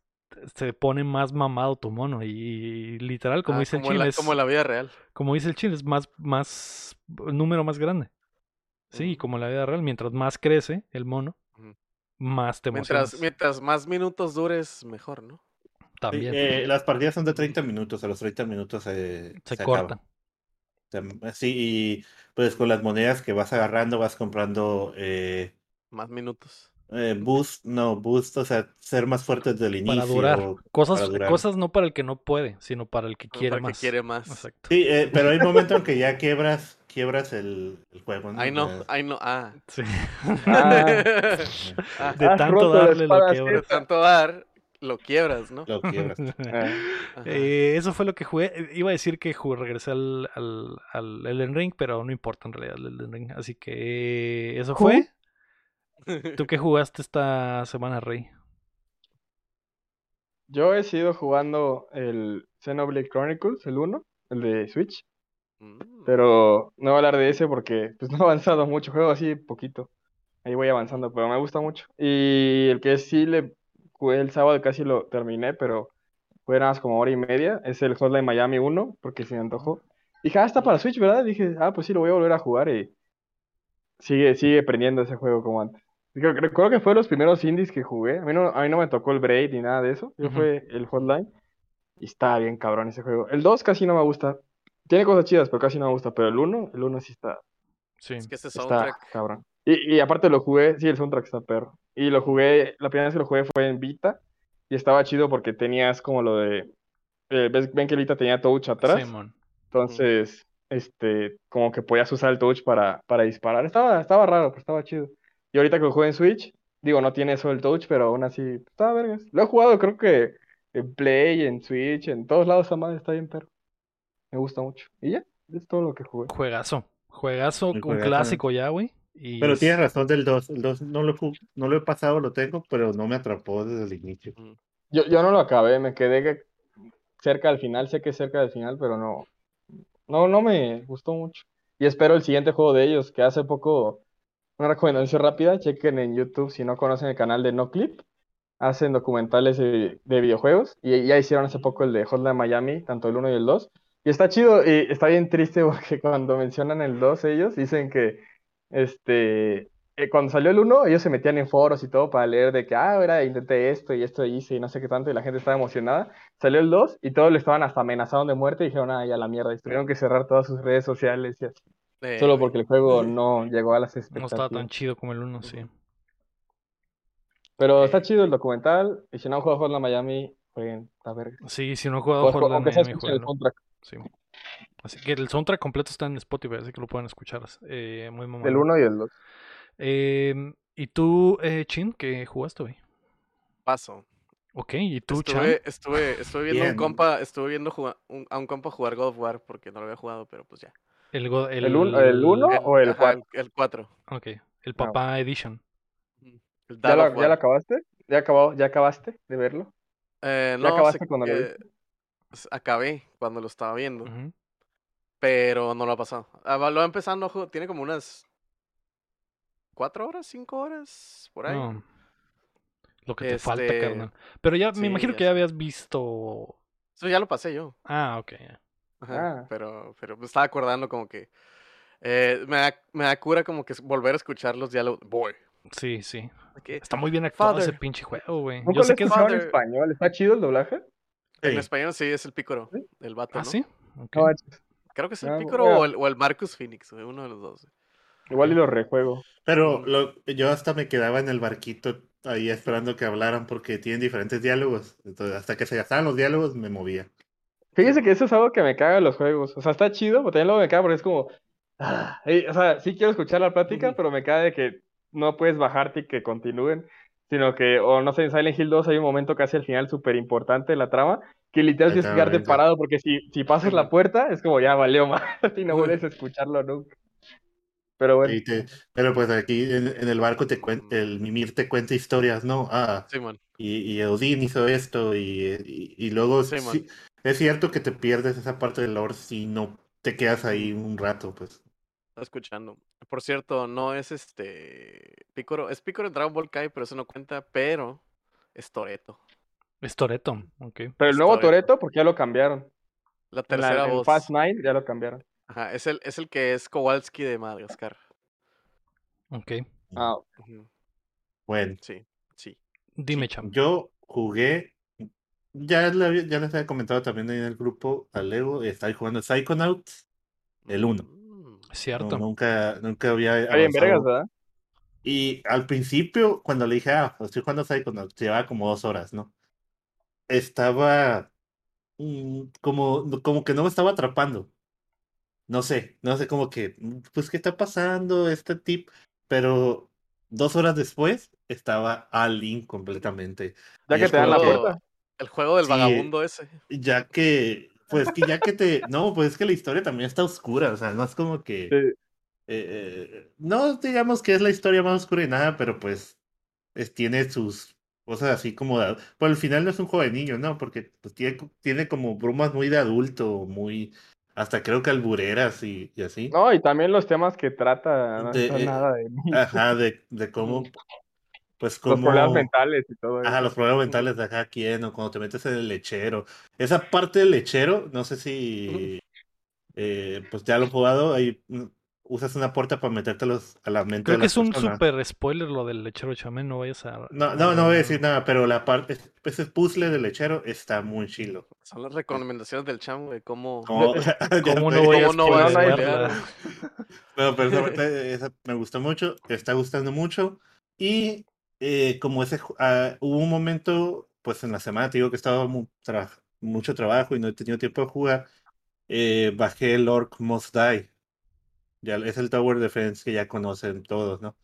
se pone más mamado tu mono. Y, literal, como ah, dice el como chile, la, es, como la vida real. como dice el chile, es más, más, un número más grande. Sí, y Ujú. como la vida real, mientras más crece el mono, más te emocionas. Mientras, mientras más minutos dures, mejor, ¿no? Sí, También eh, las partidas son de 30 minutos, a los 30 minutos eh, se, acaba. cortan. Sí, y pues con las monedas que vas agarrando vas comprando eh, Más minutos. Eh, boost, no, boost, o sea, ser más fuertes del inicio. Para durar. Cosas, para durar. cosas no para el que no puede, sino para el que Para quiere el que más. quiere más. Exacto. Sí, eh, pero hay un momento en que ya quiebras, quiebras el, el juego, ¿no? Ay, no, ay, no, ah. Sí. Ah, Ah, De tanto darle lo quiebras. de tanto dar, lo quiebras, ¿no? Lo quiebras. eh, Ajá. Eh, eso fue lo que jugué. Iba a decir que jugué, regresé al, al, al Elden Ring, pero no importa en realidad el Elden Ring. Así que eso fue. ¿Tú qué jugaste esta semana, Rey? Yo he seguido jugando el Xenoblade Chronicles, el 1, el de Switch, Mm. pero no voy a hablar de ese porque pues no he avanzado mucho, juego así poquito. Ahí voy avanzando, pero me gusta mucho. Y el que sí le jugué el sábado casi lo terminé, pero fue nada más como hora y media, es el Hotline Miami 1, porque se me antojó. Dije, ah, está para Switch, ¿verdad? Dije, ah, pues sí, lo voy a volver a jugar y sigue, sigue prendiendo ese juego como antes. Creo- Recuerdo que fue los primeros indies que jugué. A mí no, a mí no me tocó el Braid ni nada de eso. Yo Ujú. fue el Hotline. Y está bien cabrón ese juego. El 2 casi no me gusta. Tiene cosas chidas, pero casi no me gusta. Pero el 1, el 1 sí está, Sí. Es que ese está soundtrack. cabrón. Y, y aparte lo jugué, sí, el soundtrack está perro. Y lo jugué, la primera vez que lo jugué fue en Vita. Y estaba chido porque tenías como lo de. eh, ¿ves- ven que Vita tenía touch atrás. Simón. Entonces, este, como que podías usar el touch para, para disparar. Estaba, estaba raro, pero estaba chido. Y ahorita que lo juego en Switch, digo, no tiene eso el touch, pero aún así, estaba vergas. Lo he jugado, creo que en Play, en Switch, en todos lados esa madre está bien perro. Me gusta mucho. Y ya, es todo lo que jugué. Juegazo. Juegazo, un juegazo. clásico ya, güey. Y Pero es- tienes razón del 2. El 2 no lo, no lo he pasado, lo tengo, pero no me atrapó desde el inicio. Yo, yo no lo acabé, me quedé que- cerca del final, sé que es cerca del final, pero no, no, no me gustó mucho. Y espero el siguiente juego de ellos, que hace poco, una recomendación rápida, chequen en YouTube si no conocen el canal de NoClip, hacen documentales de, de videojuegos, y ya hicieron hace poco el de Hotline Miami, tanto el 1 y el 2, y está chido, y está bien triste porque cuando mencionan el 2 ellos, dicen que, este, eh, cuando salió el 1, ellos se metían en foros y todo para leer de que, ah, ahora intenté esto y esto hice y no sé qué tanto, y la gente estaba emocionada. Salió el 2 y todos le estaban hasta amenazados de muerte y dijeron, ah, ya la mierda, y tuvieron que cerrar todas sus redes sociales y así, Eh, solo porque el juego no llegó a las no estaba tan expectativas. chido como el uno, sí. Ujú. Pero Eh. está chido el documental, y si no han jugado Hotline Miami, jueguen, está verga. Sí, si no he jugado Hotline Miami, el soundtrack Sí. Así que el soundtrack completo está en Spotify, así que lo pueden escuchar. Eh, muy del mamón. 1 y el 2. Eh, ¿Y tú, eh, Chin, qué jugaste hoy? Paso. Ok, ¿y tú, Chan? Estuve, estuve, estuve viendo Bien. un compa, estuve viendo a un compa jugar God of War porque no lo había jugado, pero pues ya. El, go- ¿El un- el uno? ¿O el ajá, cuatro? el, el 4. Ok, el papá edition. El ¿Ya lo, ya lo acabaste? ¿Ya, acabó, ¿Ya acabaste de verlo? Eh, ¿Ya no, acabaste sé cuando lo s- acabé cuando lo estaba viendo, Ujú. pero no lo ha pasado. Ah, va- lo va empezando, tiene como unas cuatro horas, cinco horas, por ahí. No. Lo que te falta, Este, carnal. Pero ya me sí, imagino ya que ya habías visto. Eso ya lo pasé yo. Ah, ok. Ajá, Ah. Pero, pero me estaba acordando como que eh, me, da, me da cura como que volver a escuchar los diálogos. Boy. Sí, sí. que Está muy bien actuado ese Father. pinche juego, güey. Yo sé que es. en español. ¿Está chido el doblaje? En Sí. español sí es el pícoro, ¿Sí? el vato, Ah, ¿no? sí. Ok. No manches. Creo que es el Ah, pícoro o el, o el Marcus Phoenix, uno de los dos. Igual y lo rejuego. Pero lo, yo hasta me quedaba en el barquito ahí esperando que hablaran porque tienen diferentes diálogos. Entonces, hasta que se gastaban los diálogos, me movía. Fíjese que eso es algo que me caga en los juegos. O sea, está chido, pero también luego me caga porque es como. ah, eh, o sea, sí quiero escuchar la plática, pero me caga de que no puedes bajarte y que continúen. Sino que, o no sé, en Silent Hill 2 hay un momento casi al final súper importante de la trama, que literal tienes que te quedarte parado, porque si, si pasas la puerta, es como ya valió más y no vuelves a escucharlo nunca. Pero bueno, Y te- pero pues aquí en, en el barco te cuen- el Mimir te cuenta historias, ¿no? Ah, Sí, man. y, y Odín hizo esto y, y, y luego Sí, sí- es cierto que te pierdes esa parte del lore si no te quedas ahí un rato, pues. Está escuchando. Por cierto, no es este Pícoro, es Pícoro en Dragon Ball Kai, pero eso no cuenta, pero es Toreto. Es Toreto. Ok. pero el es nuevo. Toreto, porque ya lo cambiaron. La En, la- tercera en voz. Fast Nine ya lo cambiaron. Ajá, es el, es el que es Kowalski de Madagascar. Ok. Ah, Ujú, Bueno, Sí, sí. Dime, cham. yo jugué, ya, le ya les había comentado también ahí en el grupo a Lego, estaba jugando Psychonauts, el uno. Mm, Cierto. No, nunca, nunca había está bien avanzado. vergas, ¿verdad? Y al principio, cuando le dije, ah, estoy jugando Psychonauts, llevaba como dos horas, ¿no? Estaba mm, como, como que no me estaba atrapando. No sé, no sé, como que, mm, pues, ¿qué está pasando? Este tip. Pero dos horas después estaba all in completamente. Ya Y que te dan la puerta. El juego del Sí. vagabundo ese. Ya que, pues que ya que te, no, pues es que la historia también está oscura, o sea, no es como que, Sí. eh, eh, no digamos que es la historia más oscura y nada, pero pues es- tiene sus cosas así como, de, pues al final no es un juego de niños, ¿no? Porque pues tiene, tiene como bromas muy de adulto, muy, hasta creo que albureras y, y así. No, y también los temas que trata, no De- son eh, nada de niños. Ajá, de, de cómo, pues Los cómo... problemas mentales y todo Ajá, eso. los problemas mentales de acá quien, o cuando te metes en el lechero. Esa parte del lechero, no sé si eh, pues ya lo he jugado, ahí mm, usas una puerta para metértelos a la mente Creo de que es un super spoiler lo del lechero chamén. No vayas a. No, no, no voy a decir nada, pero la parte, ese puzzle del lechero está muy chilo. Son las recomendaciones del chamo de cómo. Como, ¿Cómo no a ¿Cómo no voy a spoilearla? spoilear? pero, pero esa me gustó mucho, me está gustando mucho. Y eh, como ese, ah, hubo un momento, pues en la semana, te digo que estaba mucho trabajo y no he tenido tiempo de jugar, eh, bajé el Orc Must Die. Ya es el Tower Defense que ya conocen todos, ¿no?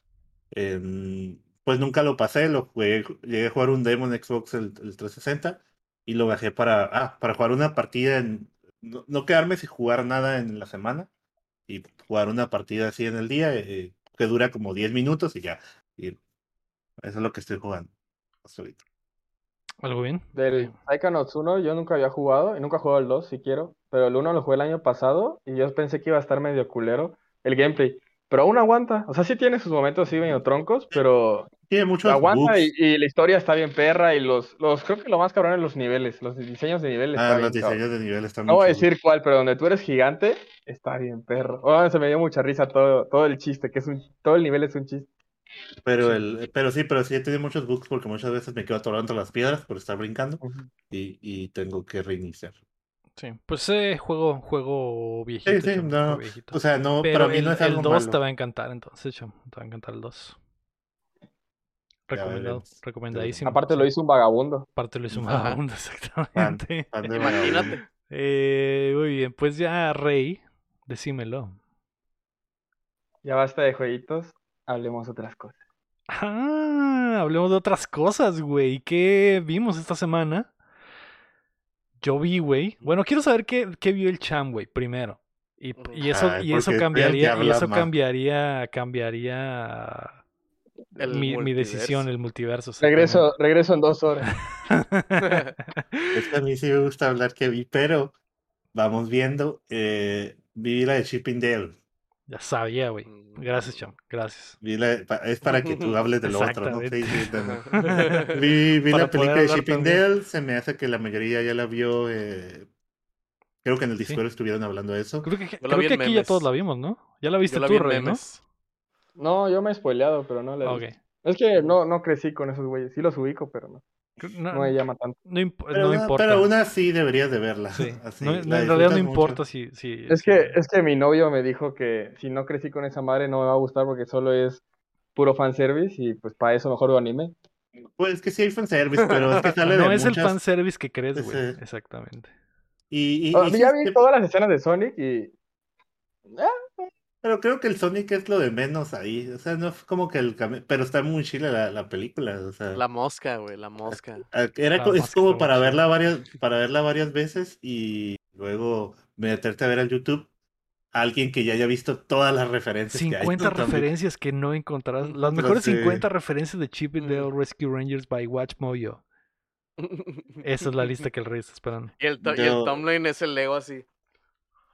Em, pues nunca lo pasé, lo jugué, llegué a jugar un demo en Xbox el, el 360 y lo bajé para, ah, para jugar una partida en, no, quedarme sin jugar nada en la semana y jugar una partida así en el día eh, que dura como 10 minutos y ya. Eso es lo que estoy jugando hasta ahorita. ¿Algo bien? Del Psychonauts 1 yo nunca había jugado y nunca he jugado el 2 si quiero, pero el 1 lo jugué el año pasado y yo pensé que iba a estar medio culero el gameplay, pero aún aguanta, o sea, sí tiene sus momentos así medio troncos, pero Tiene muchos aguanta y, y la historia está bien perra y los, los, creo que lo más cabrón es los niveles, los diseños de niveles Ah, los bien cabrón. diseños de nivel están No voy a decir cuál, pero donde tú eres gigante, está bien perro. Oh, se me dio mucha risa todo, todo el chiste, que es un, todo el nivel es un chiste. Pero, Sí. el, pero sí, pero sí he tenido muchos bugs porque muchas veces me quedo atorado entre las piedras por estar brincando y, y tengo que reiniciar. Sí. Pues eh, juego, juego viejito. Sí, sí, no. viejito. O sea, no, Pero para mí el, no es el algo 2 te va a encantar entonces, cham. Te va a encantar el 2. Recomendado, recomendadísimo. Aparte lo hizo un vagabundo. Aparte lo hizo un vagabundo, exactamente. Imagínate. Eh, muy bien, pues ya, Rey, decímelo. Ya basta de jueguitos, hablemos otras cosas. Ah, hablemos de otras cosas, güey. ¿Qué vimos esta semana? Yo vi, güey. Bueno, quiero saber qué, qué vio el Cham, güey, primero. Y, eso, Ay, y eso cambiaría, y eso más. cambiaría, cambiaría mi, mi decisión, el multiverso. Regreso, regreso en dos horas. Es que a mí sí me gusta hablar que vi, pero vamos viendo. Eh, vi la de Chippendale. Ya sabía, güey. Gracias, Mm. Cham. Gracias. Vi la- pa- es para que tú hables del otro, ¿no? Sí, sí, también. Vi, vi la película de hablar Chippendale, se me hace que la mayoría ya la vio. eh, creo que en el Sí. Discord estuvieron hablando de eso. Creo que, la creo vi que en aquí ya todos la vimos, ¿no? Ya la viste Yo la tú, Rey, ¿no? yo me he spoileado, pero no la he Ok. visto. Es que no, no crecí con esos güeyes. Sí los ubico, pero no. No, No me llama tanto. no imp- Pero, no una, importa. pero aún así deberías de verla. Sí. así, No- la no, en realidad no importa si... si Es si- que, es que mi novio me dijo que si no crecí con esa madre no me va a gustar porque solo es puro fanservice y pues para eso mejor veo anime. Pues que sí hay fanservice, pero es que sale no de es el muchas- fanservice que crees, güey. Ese- Exactamente. Y, y- Ah, y ya es vi que- todas las escenas de Sonic y Pero creo que el Sonic es lo de menos ahí. O sea, no es como que el came- Pero está muy chile la, la película. O sea, La mosca, güey, la mosca. era La es como para verla varias, para verla varias veces y luego meterte a ver al YouTube a alguien que ya haya visto todas las referencias. que hay, 50 ¿no? También. referencias que no encontrarás. Las Lo mejores sé. 50 referencias de Chip and Dale Mm. Rescue Rangers by Watch Mojo. Esa es la lista que el rey está esperando. Y el, to- y el thumbnail es el Lego así.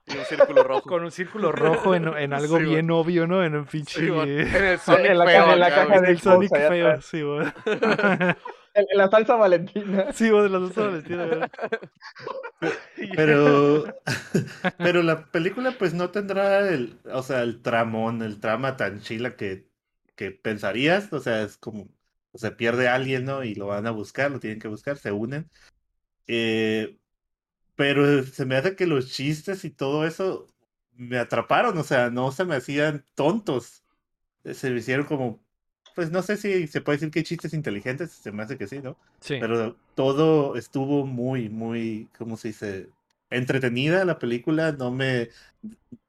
Y un círculo rojo. Con un círculo rojo en, en algo Sí, bien obvio, ¿no? En un pinche. Sí, güey. en en el Sonic en la feo en la caja güey. de el Sonic feo, sí, güey. en, en la salsa valentina. Sí, güey, de las dos Valentina, güey. Pero, pero la película pues no tendrá el, o sea, el tramón, el trama tan chila que, que pensarías. O sea, es como, se pierde alguien, ¿no? Y lo van a buscar, lo tienen que buscar, se unen. Eh, pero se me hace que los chistes y todo eso me atraparon, o sea, no se me hacían tontos. Eh, Se me hicieron como, pues no sé si se puede decir que hay chistes inteligentes, se me hace que sí, ¿no? Sí. Pero todo estuvo muy, muy, ¿cómo se dice? Entretenida la película, no me...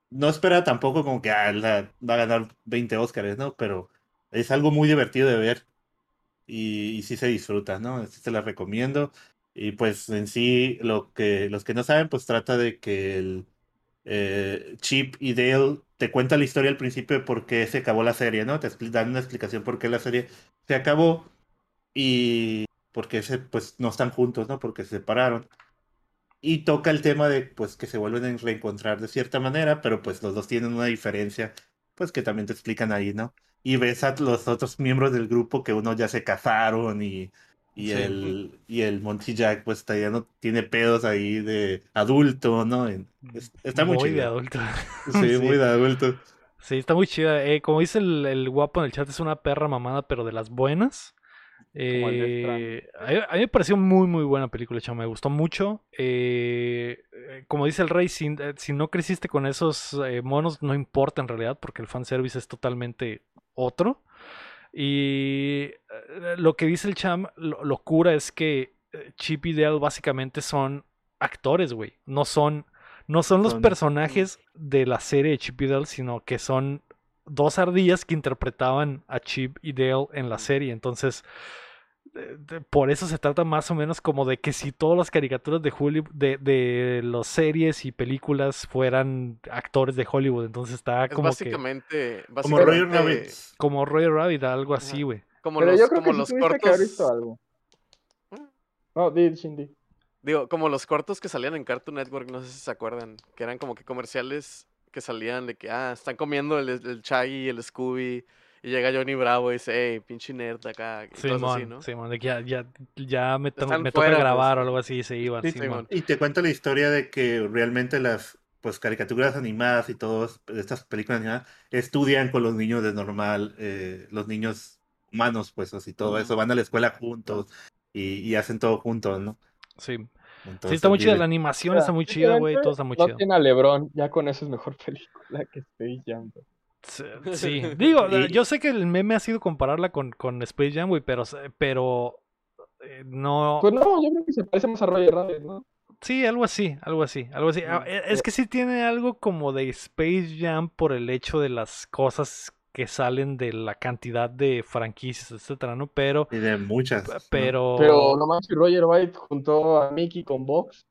No espera tampoco como que ah, la- va a ganar 20 Óscares, ¿no? Pero es algo muy divertido de ver y, y sí se disfruta, ¿no? Sí se la recomiendo. Y pues en sí, lo que, los que no saben, pues trata de que el eh, Chip y Dale te cuenta la historia al principio de por qué se acabó la serie, ¿no? Te dan una explicación por qué la serie se acabó y porque se, pues no están juntos, ¿no? Porque se separaron. Y toca el tema de pues que se vuelven a reencontrar de cierta manera, pero pues los dos tienen una diferencia, pues que también te explican ahí, ¿no? Y ves a los otros miembros del grupo que uno ya se casaron y, y Sí. el y el Monty Jack pues ya no tiene pedos ahí de adulto, ¿no? En- es- está muy, de chido. adulto. Sí, Sí. muy de adulto. Sí, está muy chida. Eh, como dice el, el guapo en el chat, es una perra mamada, pero de las buenas. Eh, a, mí, a mí me pareció muy, muy buena película, chamo. Me gustó mucho. Eh, como dice el rey, si, si no creciste con esos eh, monos, no importa en realidad, porque el fanservice es totalmente otro. Y eh, lo que dice el cham, lo, locura es que eh, Chip y Dale básicamente son actores, güey. No son, no son los Son- personajes de la serie de Chip y Dale, sino que son dos ardillas que interpretaban a Chip y Dale en la serie. Entonces, por eso se trata más o menos como de que si todas las caricaturas de Hollywood, de, de las series y películas fueran actores de Hollywood. Entonces está Es como que básicamente, Como Roger básicamente Rabbit. como Roger Rabbit, algo así, güey. Como Pero los, yo creo como que los tuviste que haber visto cortos. algo. No, di, Shindy. Digo, como los cortos que salían en Cartoon Network, no sé si se acuerdan, que eran como que comerciales que salían de que, ah, están comiendo el, el Shaggy y el Scooby, y llega Johnny Bravo y dice, hey, pinche nerd acá, y cosas Simón, así, ¿no? Simón, de que ya, ya, ya me, to- Están me toca pues. grabar o algo así, se iban. Sí, Simón. Simón. Y te cuento la historia de que realmente las pues caricaturas animadas y todas estas películas animadas estudian con los niños de normal, eh, los niños humanos, pues así todo eso, van a la escuela juntos y, y hacen todo juntos, ¿no? Sí. Sí, está muy chida. La animación está muy chida, güey. Todo está muy no chido. tiene a LeBron, ya con eso es mejor película que Space Jam. Sí, digo, Y- yo sé que el meme ha sido compararla con, con Space Jam, güey, pero, pero eh, no. Pues no, yo creo que se parece más a Roger Rabbit, ¿no? Sí, algo así, algo así, algo así. Ah, eh, Es que sí tiene algo como de Space Jam por el hecho de las cosas que salen de la cantidad de franquicias, etcétera, ¿no? Pero, y de muchas. ¿no? pero, Pero no manches, Roger Rabbit juntó a Mickey con Box.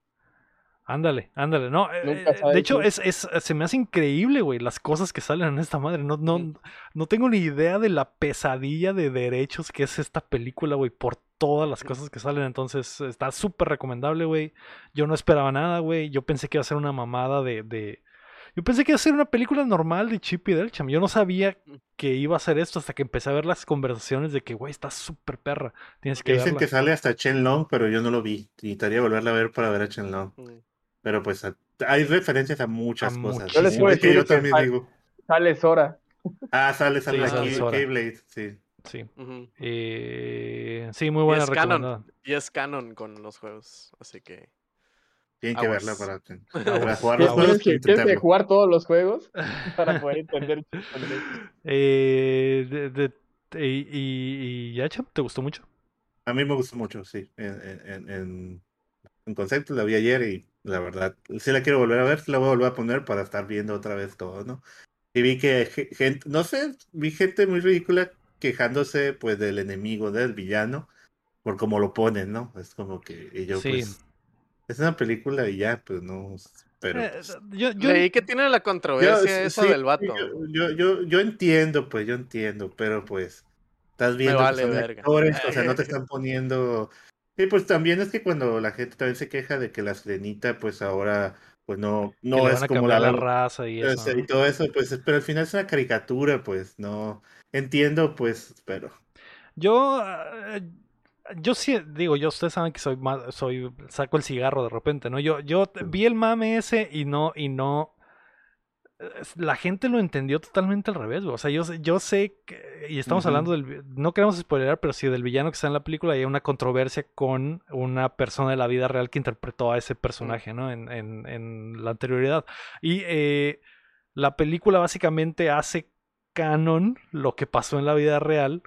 Ándale, ándale. No, eh, Nunca eh, de hecho, es, es, se me hace increíble, güey, las cosas que salen en esta madre. No, no, no tengo ni idea de la pesadilla de derechos que es esta película, güey, por todas las cosas que salen. Entonces, está súper recomendable, güey. Yo no esperaba nada, güey. Yo pensé que iba a ser una mamada de, de... Yo pensé que iba a ser una película normal de Chip y Delcham. Yo no sabía Mm. que iba a ser esto hasta que empecé a ver las conversaciones de que, güey, está súper perra. Tienes que Dicen verla. que sale hasta Chen Long, pero yo no lo vi. Necesitaría volverla a ver para ver a Chen Long. Mm. Pero pues a- hay referencias a muchas A cosas. Yo les puedo es que decir yo también digo. Sale Sora. Ah, sale, sale Sí, aquí, sale Sora. Keyblade, sí. Sí. Eh, sí, muy Y buena es canon. recomendada. Y es canon con los juegos. Así que. Tienen que verla para, para jugar los juegos que, y tienes que jugar todos los juegos para poder entender. Eh, de- de- y, y, y ¿te gustó mucho? A mí me gustó mucho, sí. En, en, en, en concepto la vi ayer y la verdad, sí la quiero volver a ver, sí la voy a volver a poner para estar viendo otra vez todo, ¿no? Y vi que gente, no sé, vi gente muy ridícula quejándose pues del enemigo, del villano, por cómo lo ponen, ¿no? Es como que y yo Sí. pues es una película y ya, pues no, pero Eh, pues, yo, yo- Leí que tiene la yo- controversia esa sí, del vato. Yo, yo, yo, yo entiendo, pues yo entiendo, pero pues estás viendo vale que son actores, o sea, no te están poniendo. Sí, pues también es que cuando la gente también se queja de que la sirenita, pues ahora, pues no, no es como la, la raza y eso. y todo eso, pues, es- pero al final es una caricatura, pues, no entiendo, pues, pero Yo, eh, yo sí, digo, yo, ustedes saben que soy más, soy, saco el cigarro de repente, ¿no? Yo, yo vi el mame ese y no, y no, la gente lo entendió totalmente al revés, güey. O sea, yo, sé- yo sé que, y estamos hablando del, no queremos spoilerar, pero sí del villano que está en la película y hay una controversia con una persona de la vida real que interpretó a ese personaje, ¿no? En, en, en la anterioridad. Y eh, la película básicamente hace canon lo que pasó en la vida real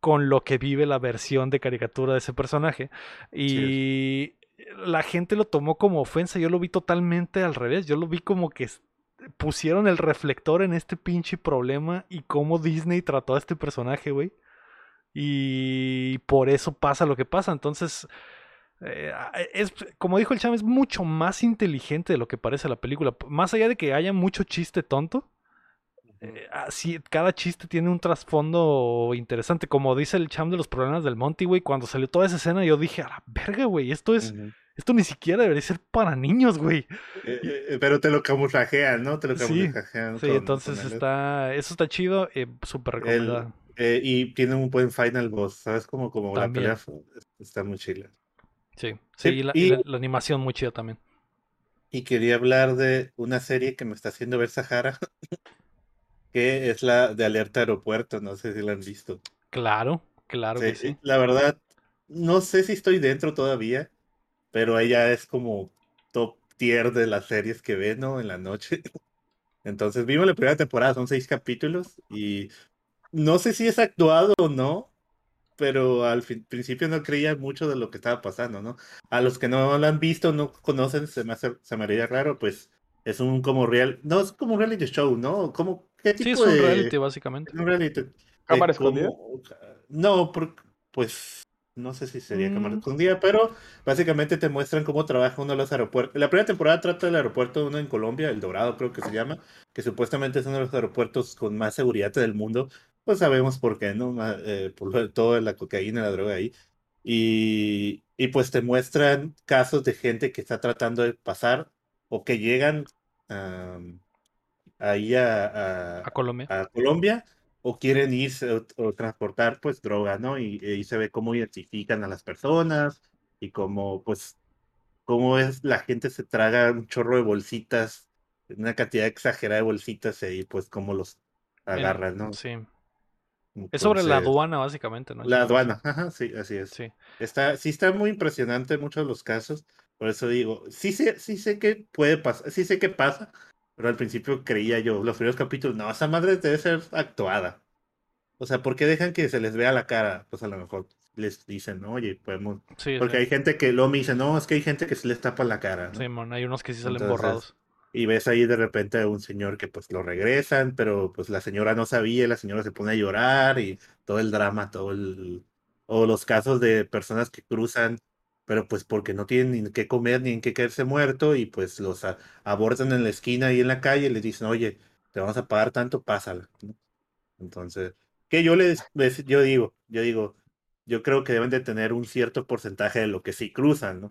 con lo que vive la versión de caricatura de ese personaje. Y la gente lo tomó como ofensa. Yo lo vi totalmente al revés. Yo lo vi como que pusieron el reflector en este pinche problema y cómo Disney trató a este personaje, güey. Y por eso pasa lo que pasa. Entonces, eh, es, como dijo el Cham, es mucho más inteligente de lo que parece la película. Más allá de que haya mucho chiste tonto, eh, así, cada chiste tiene un trasfondo interesante. Como dice el Cham de los problemas del Monty, güey, cuando salió toda esa escena, yo dije, a la verga, güey, esto es. Esto ni siquiera debería ser para niños, güey. Eh, eh, pero te lo camuflajean, ¿no? Te lo Sí, camuflajean. Sí, con- entonces con el- está, eso está chido, eh, súper recomendado. eh, y tiene un buen final boss, ¿sabes? Como, como la pelea está muy chila. Sí, sí, sí, y la, y- y la- la animación muy chida también. Y quería hablar de una serie que me está haciendo ver Sahara, que es la de Alerta Aeropuerto, no sé si la han visto. Claro, claro Sí, que sí. La verdad, no sé si estoy dentro todavía, pero ella es como top tier de las series que ve, ¿no? En la noche. Entonces vimos la primera temporada, son seis capítulos y no sé si es actuado o no, pero al fin- principio no creía mucho de lo que estaba pasando, ¿no? A los que no lo han visto, no conocen, se me hace, se me haría raro, pues es un como real, no es como un reality show, ¿no? Como, ¿qué Sí, tipo es un de- reality, básicamente. un reality. eh, ¿Cámara como- escondida? No, por- pues no sé si sería cámara Mm. escondida, pero básicamente te muestran cómo trabaja uno de los aeropuertos. La primera temporada trata del aeropuerto uno en Colombia, el Dorado creo que se llama, que supuestamente es uno de los aeropuertos con más seguridad del mundo. Pues sabemos por qué, ¿no? Eh, por de toda la cocaína, la droga ahí. Y, y pues te muestran casos de gente que está tratando de pasar o que llegan am, ahí a, a- A Colombia. a Colombia o quieren irse o, o transportar pues droga, ¿no? Y ahí se ve cómo identifican a las personas y cómo pues cómo es la gente se traga un chorro de bolsitas, una cantidad exagerada de bolsitas y pues cómo los agarran, ¿no? Sí. Es sobre la Entonces, aduana, básicamente, ¿no? La aduana, ajá, sí, así es. Sí. Está, sí está muy impresionante en muchos de los casos, por eso digo, sí sé, sí sé que puede pasar, sí sé que pasa, pero al principio creía yo, los primeros capítulos, no, esa madre debe ser actuada. O sea, ¿por qué dejan que se les vea la cara? Pues a lo mejor les dicen, ¿no? oye, podemos... Sí, Porque sí. hay gente que luego me dice, no, es que hay gente que se les tapa la cara, ¿no? Sí, mon, hay unos que sí salen Entonces, borrados. Y ves ahí de repente a un señor que pues lo regresan, pero pues la señora no sabía, la señora se pone a llorar y todo el drama, todo el... O los casos de personas que cruzan pero pues porque no tienen ni qué comer ni en qué caerse muerto y pues los abordan en la esquina y en la calle y les dicen, oye, te vamos a pagar tanto, pásala. ¿no? Entonces, que yo les- yo digo, yo digo, yo creo que deben de tener un cierto porcentaje de lo que sí cruzan, ¿no?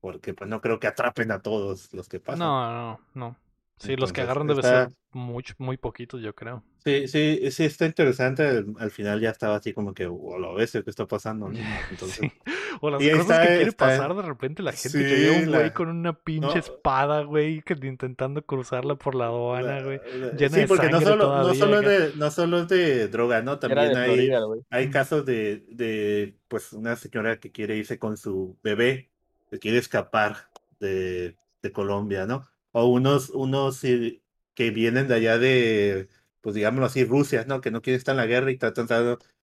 Porque pues no creo que atrapen a todos los que pasan. No, no, no. Sí, los que agarran debe está- ser mucho, muy poquitos, yo creo. Sí, sí, sí está interesante. Al, al final ya estaba así como que, o lo ves, ¿qué está pasando? ¿no? Entonces, Sí. O las y cosas está, que quiere está- pasar de repente la gente que Sí, llega un güey la- con una pinche no. espada, güey, que intentando cruzarla por la aduana, güey. la- sí, de porque no solo, no todavía solo es acá. de, no solo es de droga, ¿no? También de hay, Florida, hay casos de, de, pues, una señora que quiere irse con su bebé, que quiere escapar de, de Colombia, ¿no? O unos, unos eh, que vienen de allá de, pues, digámoslo así, Rusia, ¿no? Que no quieren estar en la guerra y tratan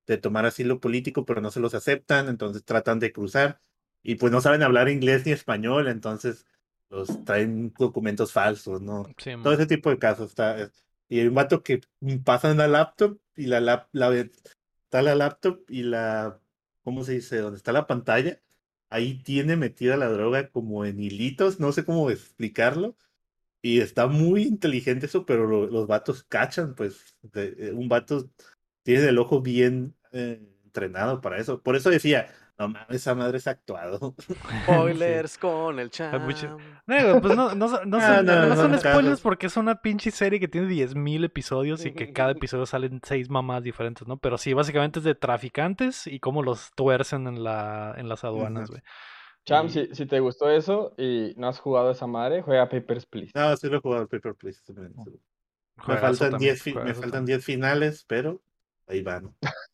de tomar asilo político, pero no se los aceptan, entonces tratan de cruzar y pues no saben hablar inglés ni español, entonces los traen documentos falsos, ¿no? Sí, Todo ese tipo de casos está. Y hay un vato que pasa una laptop y la, lap, la ve- está la laptop y la, ¿cómo se dice? Donde está la pantalla, ahí tiene metida la droga como en hilitos, no sé cómo explicarlo. Y está muy inteligente eso, pero lo- los vatos cachan, pues de- eh, un vato tiene el ojo bien eh, entrenado para eso. Por eso decía, no mames, esa madre es actuado. Spoilers con el mucho- cham. No, pues no, no, son- no son, no, no no, son no, spoilers porque es una pinche serie que tiene 10.000 episodios y que cada episodio salen seis mamás diferentes, ¿no? Pero sí, básicamente es de traficantes y cómo los tuercen en, la, en las aduanas, güey. Cham, Y- si, si te gustó eso y no has jugado esa madre, juega Papers, Please. No, sí lo he jugado Paper Please. también, sí. Me faltan también, 10 fi- me juegazo faltan también. 10 finales, pero ahí van.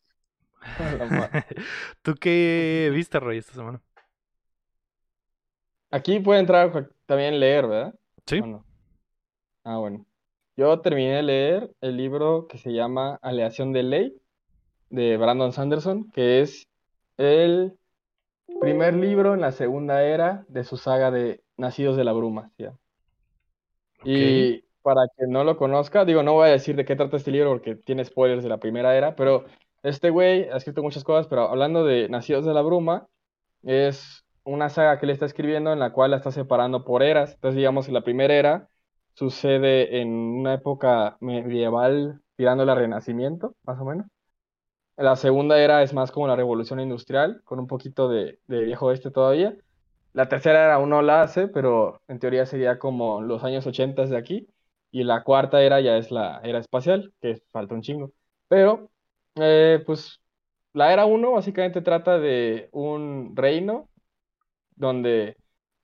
¿Tú qué viste, Rey, esta semana? Aquí puede entrar también leer, ¿verdad? Sí. Ah, bueno. Yo terminé de leer el libro que se llama Aleación de Ley de Brandon Sanderson, que es el primer libro en la segunda era de su saga de Nacidos de la Bruma. ¿sí? Y para quien no lo conozca, digo, no voy a decir de qué trata este libro porque tiene spoilers de la primera era, pero este güey ha escrito muchas cosas, pero hablando de Nacidos de la Bruma, es una saga que él está escribiendo en la cual la está separando por eras. Entonces, digamos que la primera era sucede en una época medieval tirándole al Renacimiento, más o menos. La segunda era es más como la Revolución Industrial, con un poquito de, viejo oeste todavía. La tercera era aún no la hace, pero en teoría sería como los años 80 de aquí. Y la cuarta era ya es la era espacial, que falta un chingo. Pero, eh, pues, la era 1 básicamente trata de un reino donde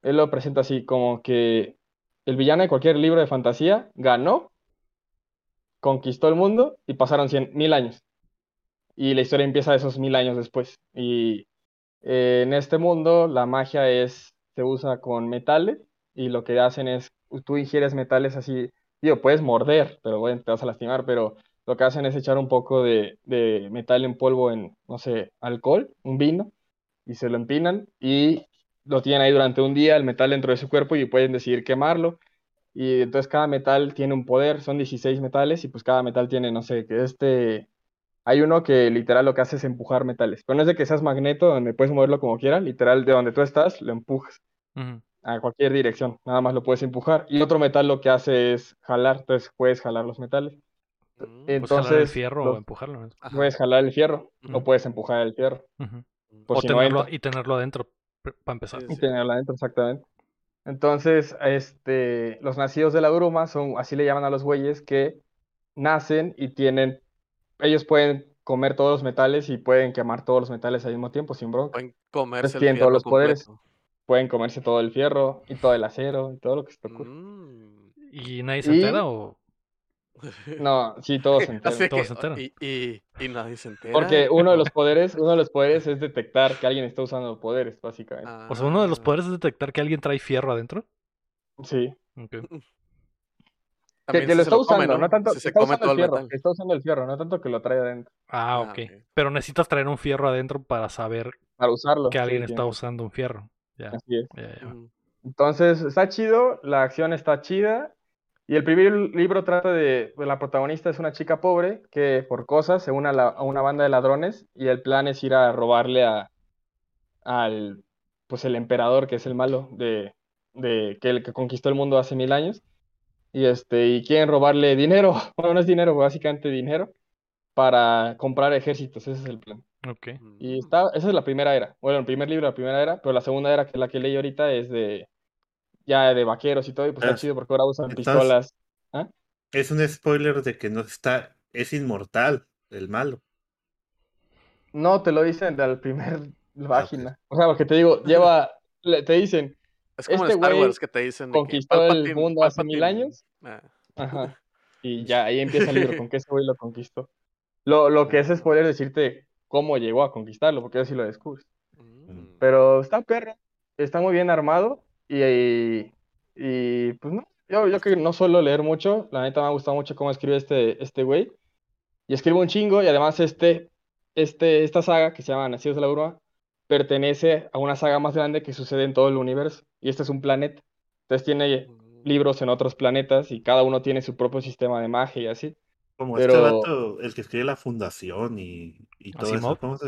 él lo presenta así como que el villano de cualquier libro de fantasía ganó, conquistó el mundo y pasaron cien mil años. Y la historia empieza esos mil años después. Y eh, en este mundo la magia es, se usa con metales y lo que hacen es, tú ingieres metales así, digo, puedes morder, pero bueno, te vas a lastimar, pero lo que hacen es echar un poco de, de metal en polvo en, no sé, alcohol, un vino, y se lo empinan y lo tienen ahí durante un día, el metal dentro de su cuerpo y pueden decidir quemarlo. Y entonces cada metal tiene un poder, son 16 metales y pues cada metal tiene, no sé, que este... Hay uno que literal lo que hace es empujar metales. Pero no es de que seas magneto, donde puedes moverlo como quieras, literal de donde tú estás, lo empujas a cualquier dirección, nada más lo puedes empujar. Y otro metal lo que hace es jalar, entonces puedes jalar los metales. Mm, Pues jalar el Entonces, fierro o empujarlo. puedes jalar el fierro o puedes empujar el fierro. Por O si tenerlo, y tenerlo adentro, para empezar. Sí, Y tenerla adentro, exactamente. Entonces, este, los nacidos de la bruma son, así le llaman a los güeyes que nacen y tienen, ellos pueden comer todos los metales y pueden quemar todos los metales al mismo tiempo sin bronca. Pueden comerse el tienen todos los poderes. Pueden comerse todo el fierro y todo el acero y todo lo que se te ocurra. Mm. ¿Y nadie se Y- entera o...? No, sí, todos se enteran. Todos que- se enteran. y, y, y nadie se entera. Porque uno de los poderes, uno de los poderes es detectar que alguien está usando poderes, básicamente. Ah. O sea, uno de los poderes es detectar que alguien trae fierro adentro. Sí. Ok. Que, que lo se está come, usando, no, tanto, Si que se está come usando todo el fierro, está usando el fierro, no tanto que lo trae adentro, Ah, Ah, ok. ok. Pero necesitas traer un fierro adentro para saber para usarlo. que alguien sí, está usando un fierro. Ya, Así es. ya, ya. Ujú. Entonces, está chido, la acción está chida. Y el primer libro trata de, pues, la protagonista es una chica pobre que por cosas se une a, la- a una banda de ladrones y el plan es ir a robarle a, al, pues el emperador, que es el malo de, de que el que conquistó el mundo hace mil años. Y este, y quieren robarle dinero, bueno, no es dinero, básicamente dinero, para comprar ejércitos, ese es el plan. Ok. Y está, esa es la primera era. Bueno, el primer libro, la primera era, pero la segunda era, que es la que leí ahorita, es de ya de vaqueros y todo, y pues está Ah, chido porque ahora usan estás- pistolas. Es un spoiler de que no está, es inmortal, el malo. No, te lo dicen de la primer página. O sea, porque te digo, lleva, le- te dicen, Es como Este en Star Wars que te dicen de que conquistó el mundo hace mil años. Ah, Ajá. Y ya ahí empieza el libro, con que ese güey lo conquistó. Lo, lo que es es decirte cómo llegó a conquistarlo, porque eso sí lo descubres. mm. Pero está perro, está muy bien armado y, y, y, pues no, yo, yo que no suelo leer mucho, la neta me ha gustado mucho cómo escribe este, este güey. Y escribe un chingo y además este, este, esta saga que se llama Nacidos de la Urba pertenece a una saga más grande que sucede en todo el universo. Y este es un planeta. Entonces tiene Mm. libros en otros planetas y cada uno tiene su propio sistema de magia y así. Como este Pero- vato, el que escribe la fundación y, y todo ¿Asimov? eso. ¿Cómo se...?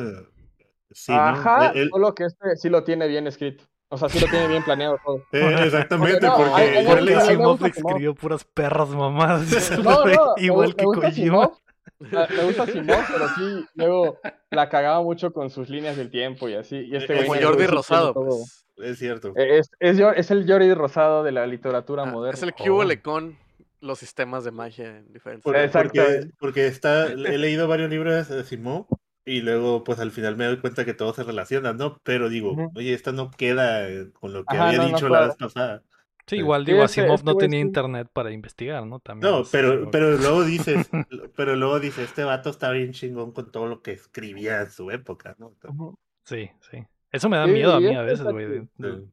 Sí, ¿no? Ajá, Él- solo que este sí lo tiene bien escrito. O sea, sí lo tiene bien planeado todo. eh, exactamente, Porque no, porque hay- hay hay Asimov escribió puras perras mamadas. No, no, Igual gu- que Kojima. Me gusta Asimov, pero sí, luego la cagaba mucho con sus líneas del tiempo y así. Y este Como güey Jordi Rosado, pues. es cierto. Es, es, es el Jordi Rosado de la literatura Ah, moderna. es el Oh. QL con los sistemas de magia en diferentes. Porque, porque está, he leído varios libros de Simón y luego pues al final me doy cuenta que todos se relacionan, ¿no? Pero digo, oye, esta no queda eh, con lo que Ajá, había no, no dicho la vez pasada. Sí, igual digo, Asimov no tenía internet para investigar, ¿no? También No, pero, pero luego dices, pero luego dices, este vato está bien chingón con todo lo que escribía en su época, ¿no? Sí, sí. Eso me da Sí, miedo a mí a veces, güey.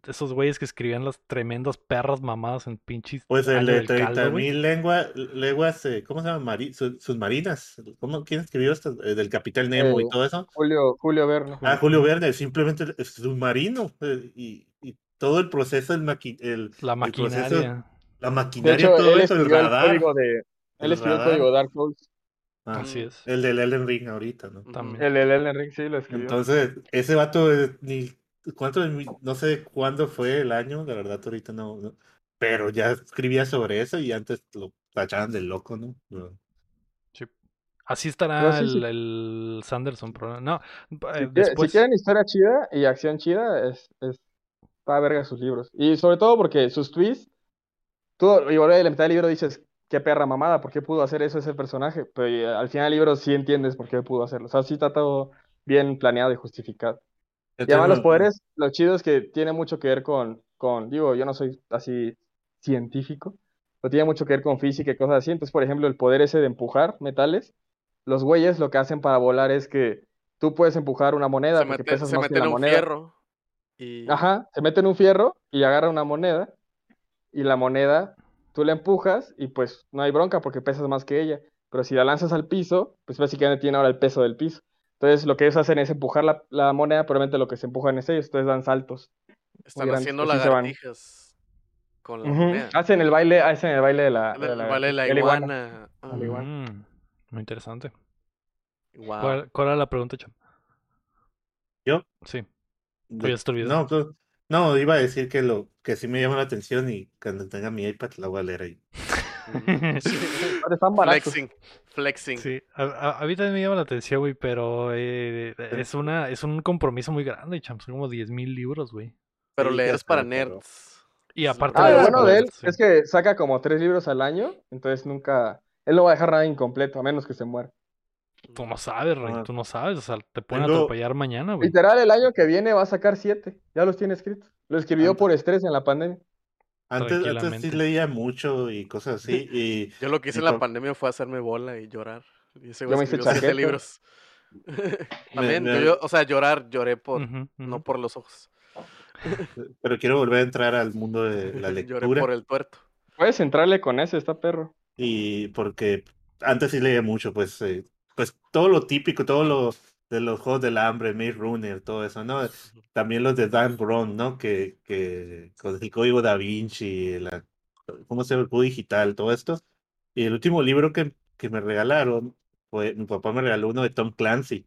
Esos güeyes que escribían las tremendas perras mamadas en pinches. Pues el de del caldo, 30.000 güey. lengua, lenguas, eh, ¿cómo se llama? Mari- su- submarinas. ¿Cómo, ¿Quién escribió esto? Eh, del Capitán Nemo y Eh, todo eso. Julio, Julio Verne. Ah, Julio Verne, simplemente es submarino. y, y todo el proceso, el, maqui- el, La el proceso, maquinaria. la maquinaria, hecho, todo él eso, el radar. código de. el Él escribió el código Dark Souls. Ah, Así es. El del Elden Ring ahorita, ¿no? También. El de Elden Ring sí lo escribió. Entonces, ese vato, eh, ni cuánto, no sé cuándo fue el año, la verdad, ahorita no, no, pero ya escribía sobre eso y antes lo tachaban de loco, ¿no? No. Sí. Así estará sí, el, sí. el Sanderson. pero no, eh, después. si quieren historia chida y acción chida, es, es está verga sus libros. Y sobre todo porque sus tweets, tú igual a la mitad del libro dices, qué perra mamada, ¿por qué pudo hacer eso ese personaje? Pero eh, al final del libro sí entiendes por qué pudo hacerlo. O sea, sí está todo bien planeado y justificado. Yo Y además los poderes, lo chido es que tiene mucho que ver con, con, digo, yo no soy así científico, pero tiene mucho que ver con física y cosas así. Entonces, por ejemplo, el poder ese de empujar metales, los güeyes lo que hacen para volar es que tú puedes empujar una moneda Se, porque mete, pesas se más que la un moneda. fierro. Y... Ajá, se mete en un fierro y agarra una moneda y la moneda tú la empujas y pues no hay bronca porque pesas más que ella. Pero si la lanzas al piso, pues básicamente tiene ahora el peso del piso. Entonces lo que ellos hacen es empujar la, la moneda, probablemente lo que se empujan es ellos, entonces dan saltos. Están haciendo lagartijas con la Ujú, moneda. Hacen el baile, hacen el baile de la, El- de el baile de la de la iguana. La iguana. Mm, muy interesante. Wow. ¿Cuál, cuál era la pregunta, Cham? ¿Yo? Sí. De- no, pues, no, iba a decir que lo que sí me llama la atención y cuando tenga mi iPad la voy a leer ahí. Están baratos. Flexing. Flexing. Sí, a, a- a mí también me llama la atención, güey, pero eh, es una es un compromiso muy grande, Cham. Son como 10.000 libros, güey. Pero Sí, leer es para nerds. Y aparte Ah, de lo bueno de él es que saca como tres libros al año, entonces nunca, él no va a dejar nada incompleto, a menos que se muera. Tú no sabes, Rey, Ajá. tú no sabes, o sea, te pueden Tengo- atropellar mañana, güey. Literal, el año que viene va a sacar siete, ya los tiene escritos. Lo escribió por estrés en la pandemia. Antes, antes sí Tranquilamente. leía mucho y cosas así y Yo lo que hice Y en la pandemia fue hacerme bola y llorar. Y ese Yo güey me hice escribió siete libros. También, me- yo- yo- o sea, llorar, lloré por, no por los ojos. pero quiero volver a entrar al mundo de la Lloré lectura por el tuerto. Puedes entrarle con ese, está perro. y porque antes sí leía mucho, pues, eh, pues todo lo típico, todo lo de los juegos del hambre, Maze Runner, todo eso, ¿no? También los de Dan Brown, ¿no? Que, que con el código Da Vinci, la, cómo se el digital, todo esto. Y el último libro que, que me regalaron, fue, mi papá me regaló uno de Tom Clancy.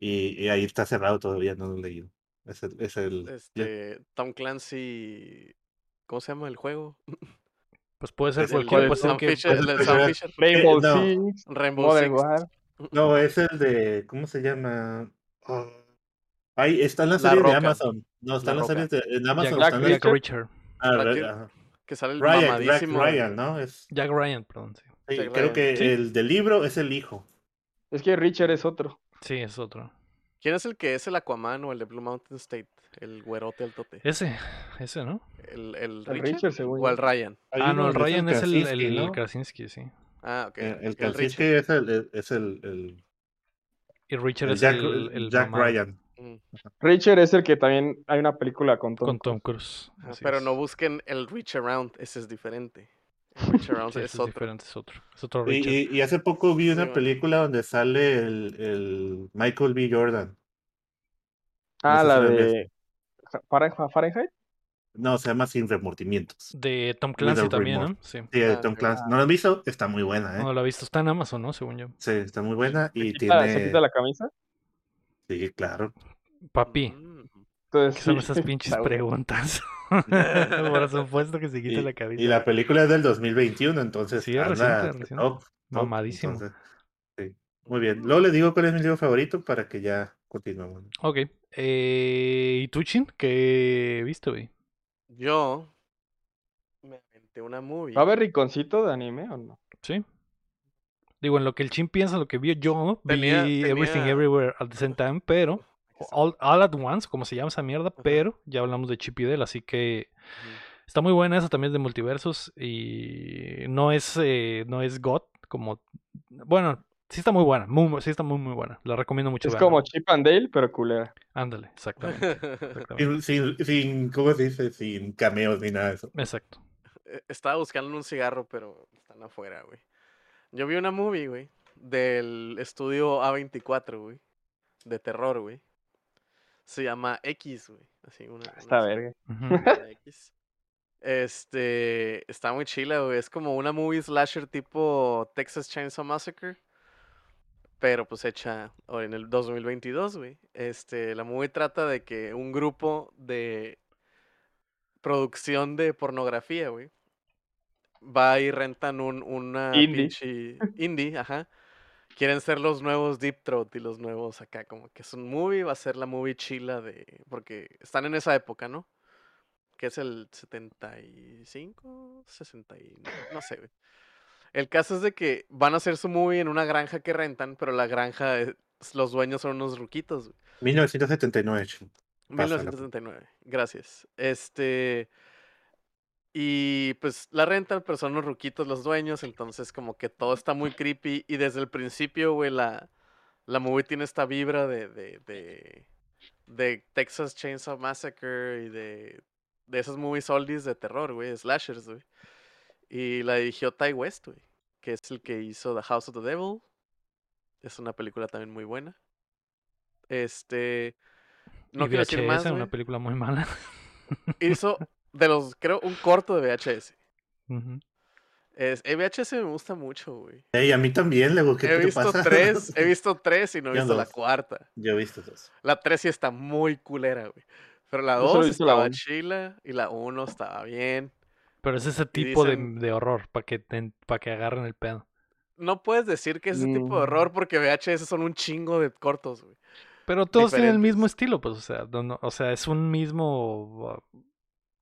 Y, y ahí está cerrado todavía, no lo he leído. Es el, es el ya- Este, Tom Clancy. ¿Cómo se llama el juego? Pues puede ser cualquier, Sam Fisher. Rainbow no. Six, Rainbow Six. No, es el de. ¿Cómo se llama? Ah, Ahí están las La series de Roca. Amazon. No, están La las Roca. series de. En Amazon Jack las. Jack Richard. Richard. ah, Jack ajá. Que sale el Ryan, Jack mamadísimo. Ryan, ¿no? Es, Jack Ryan, perdón, sí. sí, Jack creo Ryan. que Sí. el del libro es el hijo. Es que Richard es otro. Sí, es otro. ¿Quién es el que es el Aquaman o el de Blue Mountain State? El güerote al tote. Ese, ese, ¿no? ¿El, el El Richard? Richard, según ¿O el. Ryan? Ah, no, el Ryan es el, Krasinski, el ¿no? Krasinski, sí. Ah, ok. Eh, El Krasinski es el, el- es el, el- Y Richard el es Jack, el, el Jack Ryan. Mm. Richard es el que también hay una película con Tom. con Cruise. Tom Cruise. Ah, Pero es. no busquen el Reach Around, ese es diferente. Reach Around Sí, es es otro. diferente, es otro. Es otro Y, Richard. y- y hace poco vi Sí, una man. película donde sale el, el Michael B. Jordan. Ah, No sé la si la de Fahrenheit. No, se llama Sin Remordimientos. De Tom Clancy Without también, ¿no? Sí. Sí, de Ah, Tom. Clancy. ¿No lo han visto? Está muy buena, ¿eh? No lo he visto. Está en Amazon, ¿no? Según yo. Sí, está muy buena y ¿Se quita- ¿Se tiene... quita la camisa? Sí, claro. Papi, Mm. ¿qué Entonces, son esas pinches preguntas? Por supuesto que se quita Y, la cabeza. y la película es del 2021, entonces Sí, es anda reciente, reciente. top, top, Mamadísimo. entonces, sí. Muy bien. Luego les digo cuál es mi libro favorito para que ya continuemos. Ok. Eh, ¿Y tú, Chin? ¿Qué viste, güey? Yo me aventé una movie. ¿Va a haber rinconcito de anime o no? Sí. Digo, en lo que el Chin piensa, lo que vio yo, Tenía- vi Everything Everywhere at the same time, pero All, All at Once, como se llama esa mierda, pero ya hablamos de Chip y Dale, así que está muy buena esa también es de multiversos y no es eh, no es God como bueno, sí está muy buena, muy, sí está muy muy buena. La recomiendo mucho. Es como Chip and Dale, pero culera. Ándale, exactamente. exactamente. Sin, ¿cómo se dice? Sin cameos ni nada de eso. Exacto. Eh, Estaba buscando un cigarro, pero están afuera, güey. Yo vi una movie, güey, del estudio A24, güey, de terror, güey. Se llama X, güey. Así, una, Está verga. X. Este, está muy chila, güey. Es como una movie slasher tipo Texas Chainsaw Massacre. Pero pues hecha en el 2022, güey. Este, la movie trata de que un grupo de producción de pornografía, güey. Va y rentan un, una Indie. pinche indie, ajá. Quieren ser los nuevos Deep Throat y los nuevos acá, como que es un movie, va a ser la movie chila de... Porque están en esa época, ¿no? Que es el 75, 60 y... no sé, güey. El caso es de que van a hacer su movie en una granja que rentan, pero la granja, es- los dueños son unos ruquitos, güey. 1979. ching. Pásala. 1979, gracias. Este. Y pues la rentan, pero son unos ruquitos los dueños, entonces como que todo está muy creepy. Y desde el principio, güey, la, la movie tiene esta vibra de, de, de, de Texas Chainsaw Massacre y de, de esas movies oldies de terror, güey, slashers, güey. Y la dirigió Ty West, güey, que es el que hizo The House of the Devil. Es una película también muy buena. Este. No y quiero decir más, una güey. película muy mala. Hizo de los, creo, un corto de VHS. Ujú. Es, el VHS me gusta mucho, güey. Ey, a mí también, luego, ¿qué He te visto pasa? tres, he visto tres y no he Yo visto la dos. cuarta. Yo he visto eso. La tres sí está muy culera, güey. Pero la Yo dos la estaba uno. chila y la uno estaba bien. Pero es ese tipo de- dicen- de, horror, para que, te- pa' que agarren el pedo. No puedes decir que es ese tipo de Mm. horror porque VHS son un chingo de cortos, güey. Pero todos tienen el mismo estilo, pues, o sea, no- no- o sea, es un mismo... o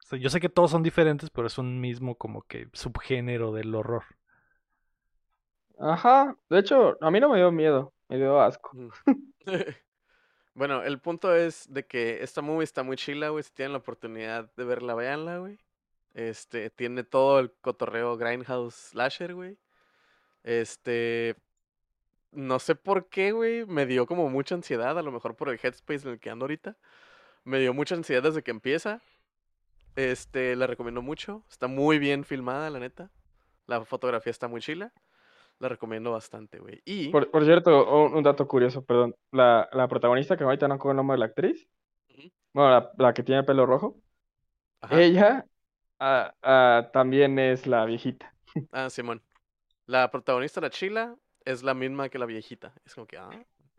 sea, yo sé que todos son diferentes, pero es un mismo como que subgénero del horror. Ajá. De hecho, a mí no me dio miedo. Me dio asco. Mm. bueno, el punto es de que esta movie está muy chila, güey. Si tienen la oportunidad de verla, véanla, güey. Este, tiene todo el cotorreo Grindhouse Slasher, güey. Este, no sé por qué, güey, me dio como mucha ansiedad, a lo mejor por el headspace en el que ando ahorita. Me dio mucha ansiedad desde que empieza. Este, la recomiendo mucho. Está muy bien filmada, la neta. La fotografía está muy chila. La recomiendo bastante, güey. Y Por, por cierto, un, un dato curioso, perdón. La, la protagonista, que ahorita no con el nombre de la actriz. Bueno, la, la que tiene pelo rojo. ajá. Ella ah, ah, también es la viejita. Ah, Simón. La protagonista, la chila, es la misma que la viejita. Es como que, ah,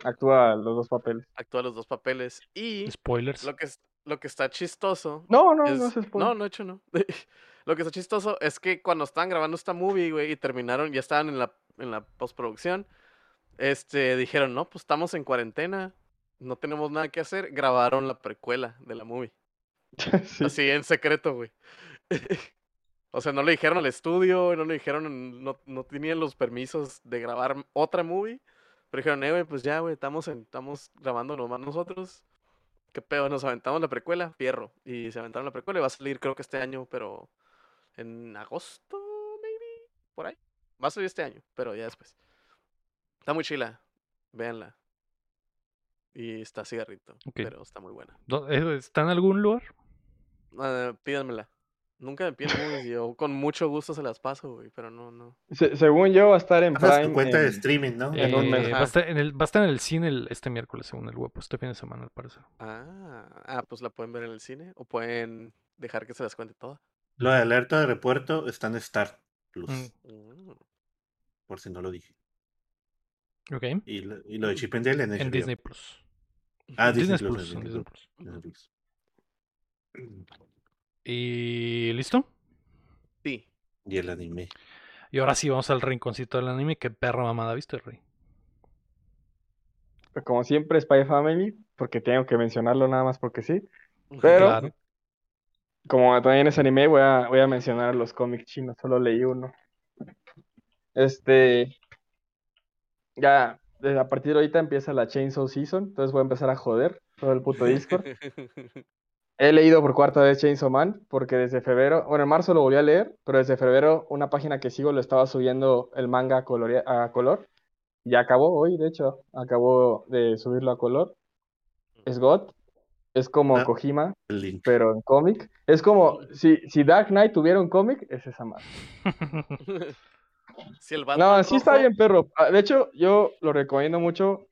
actúa los dos papeles. Actúa los dos papeles. Y Spoilers. lo que, es- lo que está chistoso. No, no, es- no se No, no he hecho, no. Lo que está chistoso es que cuando estaban grabando esta movie, güey, y terminaron, ya estaban en la, en la postproducción, este, dijeron, no, pues estamos en cuarentena, no tenemos nada que hacer, grabaron la precuela de la movie. Sí. Así, en secreto, güey. O sea, no le dijeron al estudio, no le dijeron, no, no tenían los permisos de grabar otra movie. Pero dijeron, eh, güey, pues ya, güey, estamos, en- estamos grabando nomás nosotros. ¿Qué pedo? Nos aventamos la precuela, fierro. Y se aventaron la precuela y va a salir creo que este año, pero en agosto, maybe, por ahí. Va a salir este año, pero ya después. Está muy chila, véanla. Y está cigarrito, Ok. pero está muy buena. ¿Dó- eh, ¿Está en algún lugar? Ah, pídanmela. Nunca me piden movies, y yo con mucho gusto se las paso, güey, pero no, no. Se- según yo, va a estar en Pasas tu Prime. cuenta de en- streaming, ¿no? En un Eh, mes. va, a estar en el, va a estar en el cine el- este miércoles, según el web, este fin de semana, al parecer. Ah, ah, pues la pueden ver en el cine o pueden dejar que se las cuente toda. Lo de alerta de aeropuerto está en Star Plus, Mm. Mm. por si no lo dije. Ok. Y lo, y lo de Chip and Dale en, En. Disney Plus. Ah, Disney, Disney Plus. Plus. en Disney Disney Plus, Plus. Disney Plus. ¿Y listo? Sí. Y el anime. Y ahora sí vamos al rinconcito del anime. ¿Qué perra mamada viste, Rey? Como siempre, Spy Family, porque tengo que mencionarlo nada más porque sí. Pero- Claro. Como también es anime, voy a, voy a mencionar los cómics chinos, solo leí uno. Este. Ya, desde a partir de ahorita empieza la Chainsaw Season, entonces voy a empezar a joder todo el puto Discord. He leído por cuarta vez Chainsaw Man, porque desde febrero, bueno, en marzo lo volví a leer, pero desde febrero una página que sigo lo estaba subiendo el manga a, colorea- a color. Ya acabó hoy, de hecho, acabó de subirlo a color. Es God, es como Ah. Kojima, link. pero en cómic. Es como si, si Dark Knight tuviera un cómic, es esa madre. si el Batman No, sí está rojo- bien, perro. Ah, De hecho, yo lo recomiendo mucho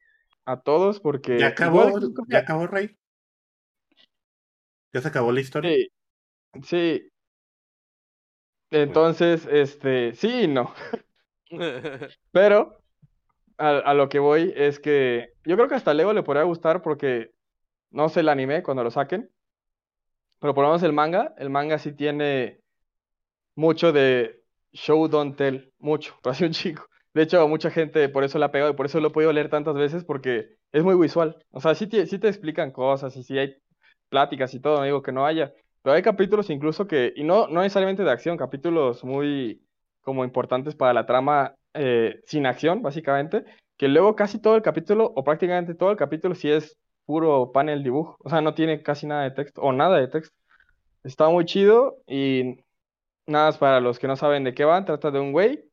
a todos porque. ¿Ya acabó, igual- ¿Ya acabó, Rey? ¿Ya se acabó la historia? Sí, sí. Entonces, este, sí y no. Pero a, a lo que voy es que yo creo que hasta Lego le podría gustar porque no sé el anime cuando lo saquen. Pero por lo menos el manga, el manga sí tiene mucho de show don't tell, mucho, pero así un chico. De hecho, mucha gente por eso la ha pegado y por eso lo he podido leer tantas veces porque es muy visual. O sea, sí te, sí te explican cosas y sí hay pláticas y todo, no digo que no haya. Pero hay capítulos incluso que, y no, no necesariamente de acción, capítulos muy como importantes para la trama eh, sin acción, básicamente, que luego casi todo el capítulo, o prácticamente todo el capítulo, sí es puro panel dibujo. O sea, no tiene casi nada de texto, o nada de texto. Está muy chido y nada más para los que no saben de qué van, trata de un güey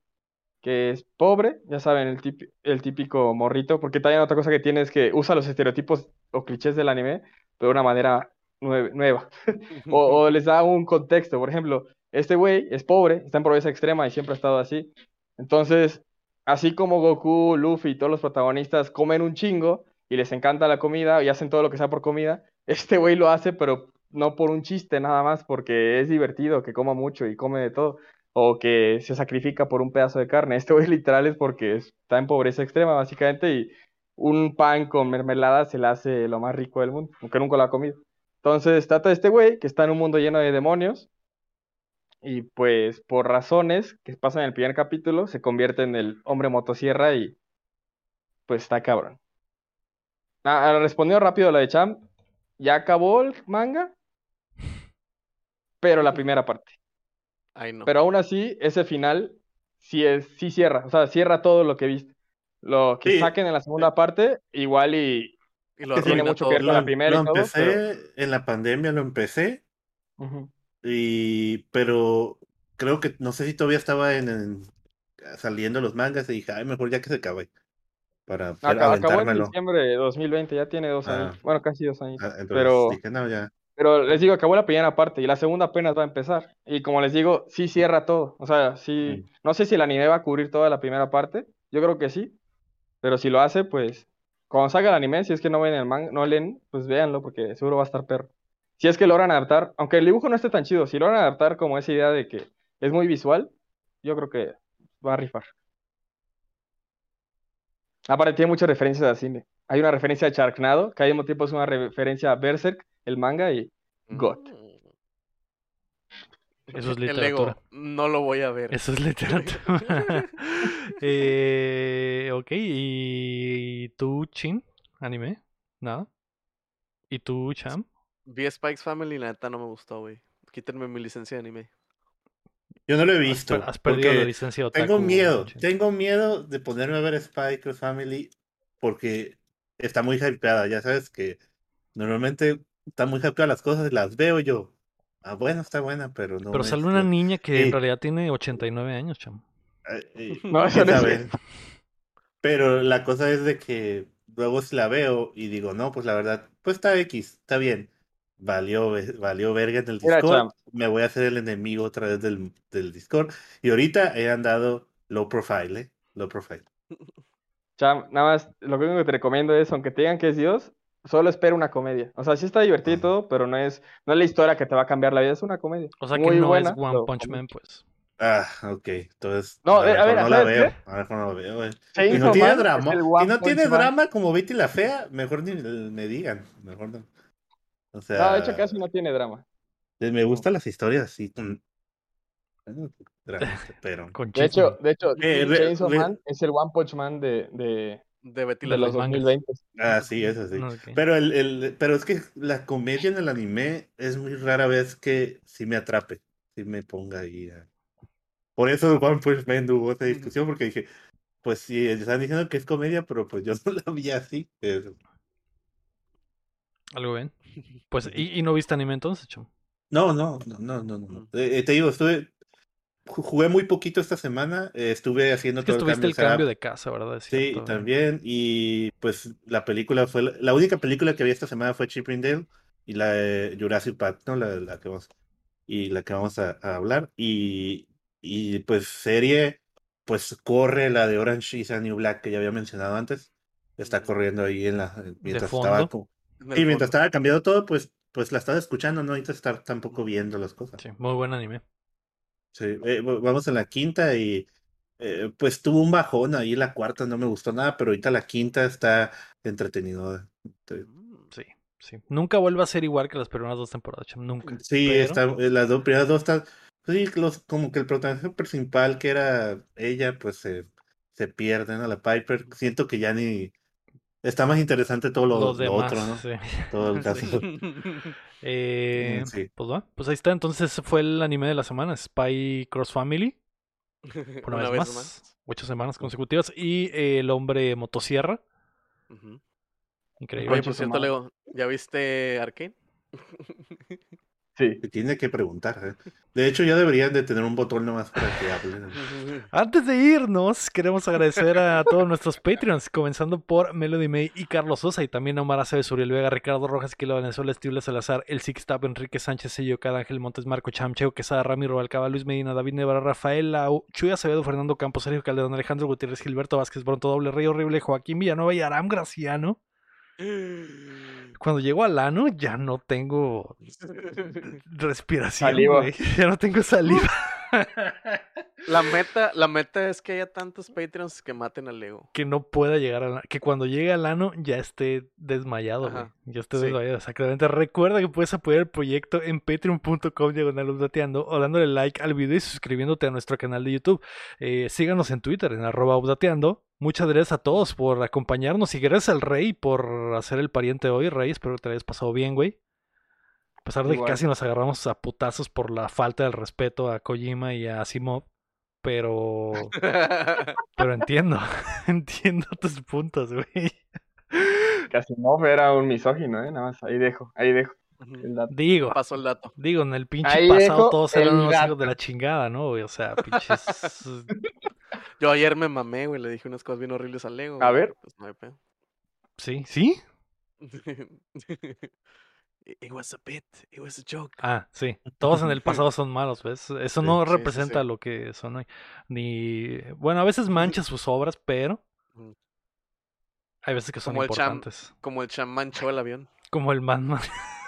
que es pobre, ya saben, el, típi- el típico morrito, porque también otra cosa que tiene es que usa los estereotipos o clichés del anime, pero de una manera nue- nueva. O, o les da un contexto. Por ejemplo, este güey es pobre, está en pobreza extrema y siempre ha estado así. Entonces, así como Goku, Luffy y todos los protagonistas comen un chingo y les encanta la comida y hacen todo lo que sea por comida, este güey lo hace, pero no por un chiste nada más, porque es divertido que coma mucho y come de todo. O que se sacrifica por un pedazo de carne. Este güey literal es porque está en pobreza extrema, básicamente, y un pan con mermelada se le hace lo más rico del mundo, aunque nunca lo ha comido. Entonces trata de este güey que está en un mundo lleno de demonios y pues por razones que pasan en el primer capítulo se convierte en el hombre motosierra y pues está cabrón. Ah, respondió rápido la de Cham. Ya acabó el manga, pero la primera parte. Ay, no. Pero aún así, ese final sí es, sí cierra, o sea, cierra todo lo que viste. Lo que Sí. saquen en la segunda parte, igual y y lo que tiene arruina mucho todo. que ver con la primera y lo todo, empecé en la pandemia, lo empecé, Ujú. y pero creo que no sé si todavía estaba en, en- saliendo los mangas y dije, ay, mejor ya que se acabe para Acá- acabó en diciembre de 2020, ya tiene dos Ah. años. Bueno, casi dos años. Ah, Entonces Pero, dije, no, ya. pero les digo, acabó la primera parte y la segunda apenas va a empezar. Y como les digo, sí cierra todo. O sea, sí, Mm. no sé si el anime va a cubrir toda la primera parte. Yo creo que sí. Pero si lo hace, pues, cuando salga el anime, si es que no ven el manga, no leen, pues véanlo, porque seguro va a estar perro. Si es que logran adaptar, aunque el dibujo no esté tan chido, si logran adaptar como esa idea de que es muy visual, yo creo que va a rifar. Aparte, tiene muchas referencias al cine. hay una referencia a Sharknado, que al mismo tiempo es una referencia a Berserk, el manga, y GOT. Eso es El literatura. Lego, no lo voy a ver. Eso es literatura. eh, ok, ¿y tú, Chin? ¿Anime? ¿Nada? ¿Y tú, Cham? Vi Spikes Family y la neta no me gustó, güey. Quítenme mi licencia de anime. Yo no lo he Has, visto. per- has perdido la licencia Tengo otaku, miedo, Chin. tengo miedo de ponerme a ver Spy Cross Family porque está muy hypeada. Ya sabes que normalmente está muy hypeada las cosas, las veo yo. Ah, bueno, está buena, pero no. Pero es sale una lo- niña que en Sí. realidad tiene 89 años, Cham. eh, eh, No, eso no. Pero la cosa es de que luego si la veo y digo, no, pues la verdad, pues está X, está bien. Valió, valió verga en el Discord. Me voy a hacer el enemigo otra vez del, del Discord. Y ahorita he andado low profile, ¿eh? Low profile. Cham, nada más, lo único que te recomiendo es, aunque te digan que es Dios, solo espera una comedia. O sea, sí está divertido y todo, pero no es, no es la historia que te va a cambiar la vida, es una comedia. O sea que no buena, es One Punch. Man, pues. Ah, ok. Entonces, No, a, eh, a mejor ver, no la ¿sabes veo. A lo mejor no la veo, güey. Si no tiene drama, si no tiene drama como Betty la Fea, mejor ni me digan. Mejor no. O sea, No, de hecho casi no tiene drama. me gustan las historias así. pero. Con De hecho, de hecho, Eh, Chainsaw re- Man es el One Punch Man de, de, De Betty de la los Fea. mangas. 2020. Ah, sí, eso sí. Pero el, el, pero es que la comedia en el anime es muy rara vez que sí me atrape, sí me ponga ahí. a- Por eso One Punch Man hubo esa discusión, porque dije, pues sí, están diciendo que es comedia, pero pues yo no la vi así. pero- Algo bien. Pues, ¿y, y no viste anime entonces, Cham? No, no, no, no, no, no. Eh, eh, te digo, estuve, jugué muy poquito esta semana, eh, estuve haciendo Es que todo el estuviste cambio el de cambio setup. de casa, ¿verdad? Sí, güey. también. Y pues la película fue la, la única película que vi esta semana fue Chip 'n Dale y la de Jurassic Park, ¿no? La, la que vamos y la que vamos a, a hablar. Y, y pues serie, pues corre la de Orange is the New Black que ya había mencionado antes. Está corriendo ahí en la mientras fondo. estaba y mientras fondo. estaba cambiando todo, pues pues la estaba escuchando, no necesitas estar tampoco viendo las cosas. Sí, muy buen anime. Sí, eh, v- vamos en la quinta y eh, pues tuvo un bajón ahí la cuarta, no me gustó nada, pero ahorita la quinta está entretenido. Te- Mm. Sí, sí. Nunca vuelve a ser igual que las primeras dos temporadas, Cham. Nunca. Sí, Pero- está, eh, las dos primeras dos están, sí, los, como que el protagonista principal que era ella, pues se, se pierde, ¿no? La Piper, siento que ya ni está más interesante todo lo, Los lo demás, otro, ¿no? sí. Todo el caso. Eh, Mm, sí. Pues va, pues ahí está. Entonces fue el anime de la semana, Spy Cross Family, por una, vez, más. Ocho semanas consecutivas. Y eh, El Hombre Motosierra. Increíble. Oye, por su cierto. Lego, ¿ya viste Arkane? Sí. Se tiene que preguntar, ¿eh? De hecho, ya deberían de tener un botón nomás para que hablen. Antes de irnos, queremos agradecer a todos nuestros Patreons, comenzando por Melody May y Carlos Sosa, y también a Omar Aceves, Uriel Vega, Ricardo Rojas, Kilo Venezuela, Estible Salazar, El Sixtap, Enrique Sánchez, Sello, Cada Ángel Montes, Marco Chamcheo, Quesada, Ramiro Alcaba, Luis Medina, David Nevara, Rafael Lau, Chuy Acevedo, Fernando Campos, Sergio Calderón, Alejandro Gutiérrez, Gilberto Vázquez, Bronto Doble, Rey Horrible, Joaquín Villanueva y Aram Graciano. Cuando llego al ano, ya no tengo respiración, güey. Ya no tengo saliva. La meta, la meta es que haya tantos Patreons que maten al Lego. que no pueda llegar al que cuando llegue al ano ya esté desmayado, güey. Ya esté sí. desmayado, exactamente. Recuerda que puedes apoyar el proyecto en patreon.com diagonal updateando o dándole like al video y suscribiéndote a nuestro canal de YouTube. Eh, síganos en Twitter en arroba updateando. Muchas gracias a todos por acompañarnos y gracias al Rey por hacer el pariente hoy, Rey. Espero que te hayas pasado bien, güey. A pesar de que casi nos agarramos a putazos por la falta del respeto a Kojima y a Asimov. Pero, pero entiendo, entiendo tus puntos, güey. Casi no era un misógino, ¿eh? Nada más, ahí dejo, ahí dejo. Digo, Pasó el dato. digo, en el pinche Ahí pasado todos eran el unos hijos de la chingada, ¿no? güey? O sea, pinches. Yo ayer me mamé, güey, le dije unas cosas bien horribles al Lego. A güey, ver. Pues no hay pedo. ¿Sí? ¿Sí? It was a bit, it was a joke. Ah, sí. Todos en el pasado son malos, ¿ves? Eso no sí, representa sí. lo que son hoy. Ni. Bueno, a veces mancha sus obras, pero. Hay veces que son Como el cham- importantes. Como el chamán manchó el avión. Como el Batman.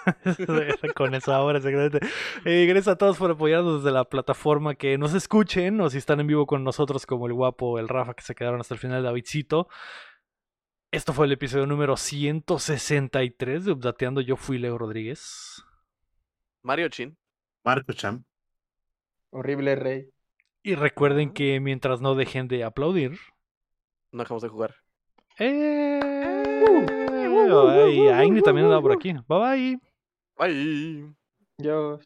Con esa obra, exactamente. Eh, gracias a todos por apoyarnos desde la plataforma que nos escuchen o si están en vivo con nosotros, como el guapo, el Rafa, que se quedaron hasta el final, Davidcito. Esto fue el episodio número 163 de Updateando. Yo fui Leo Rodríguez. Mario Chin. Marco Cham. Horrible rey. Y recuerden que mientras no dejen de aplaudir. No dejamos de jugar. Eh, ay, Aini también andaba por aquí. Bye bye. Bye. Dios.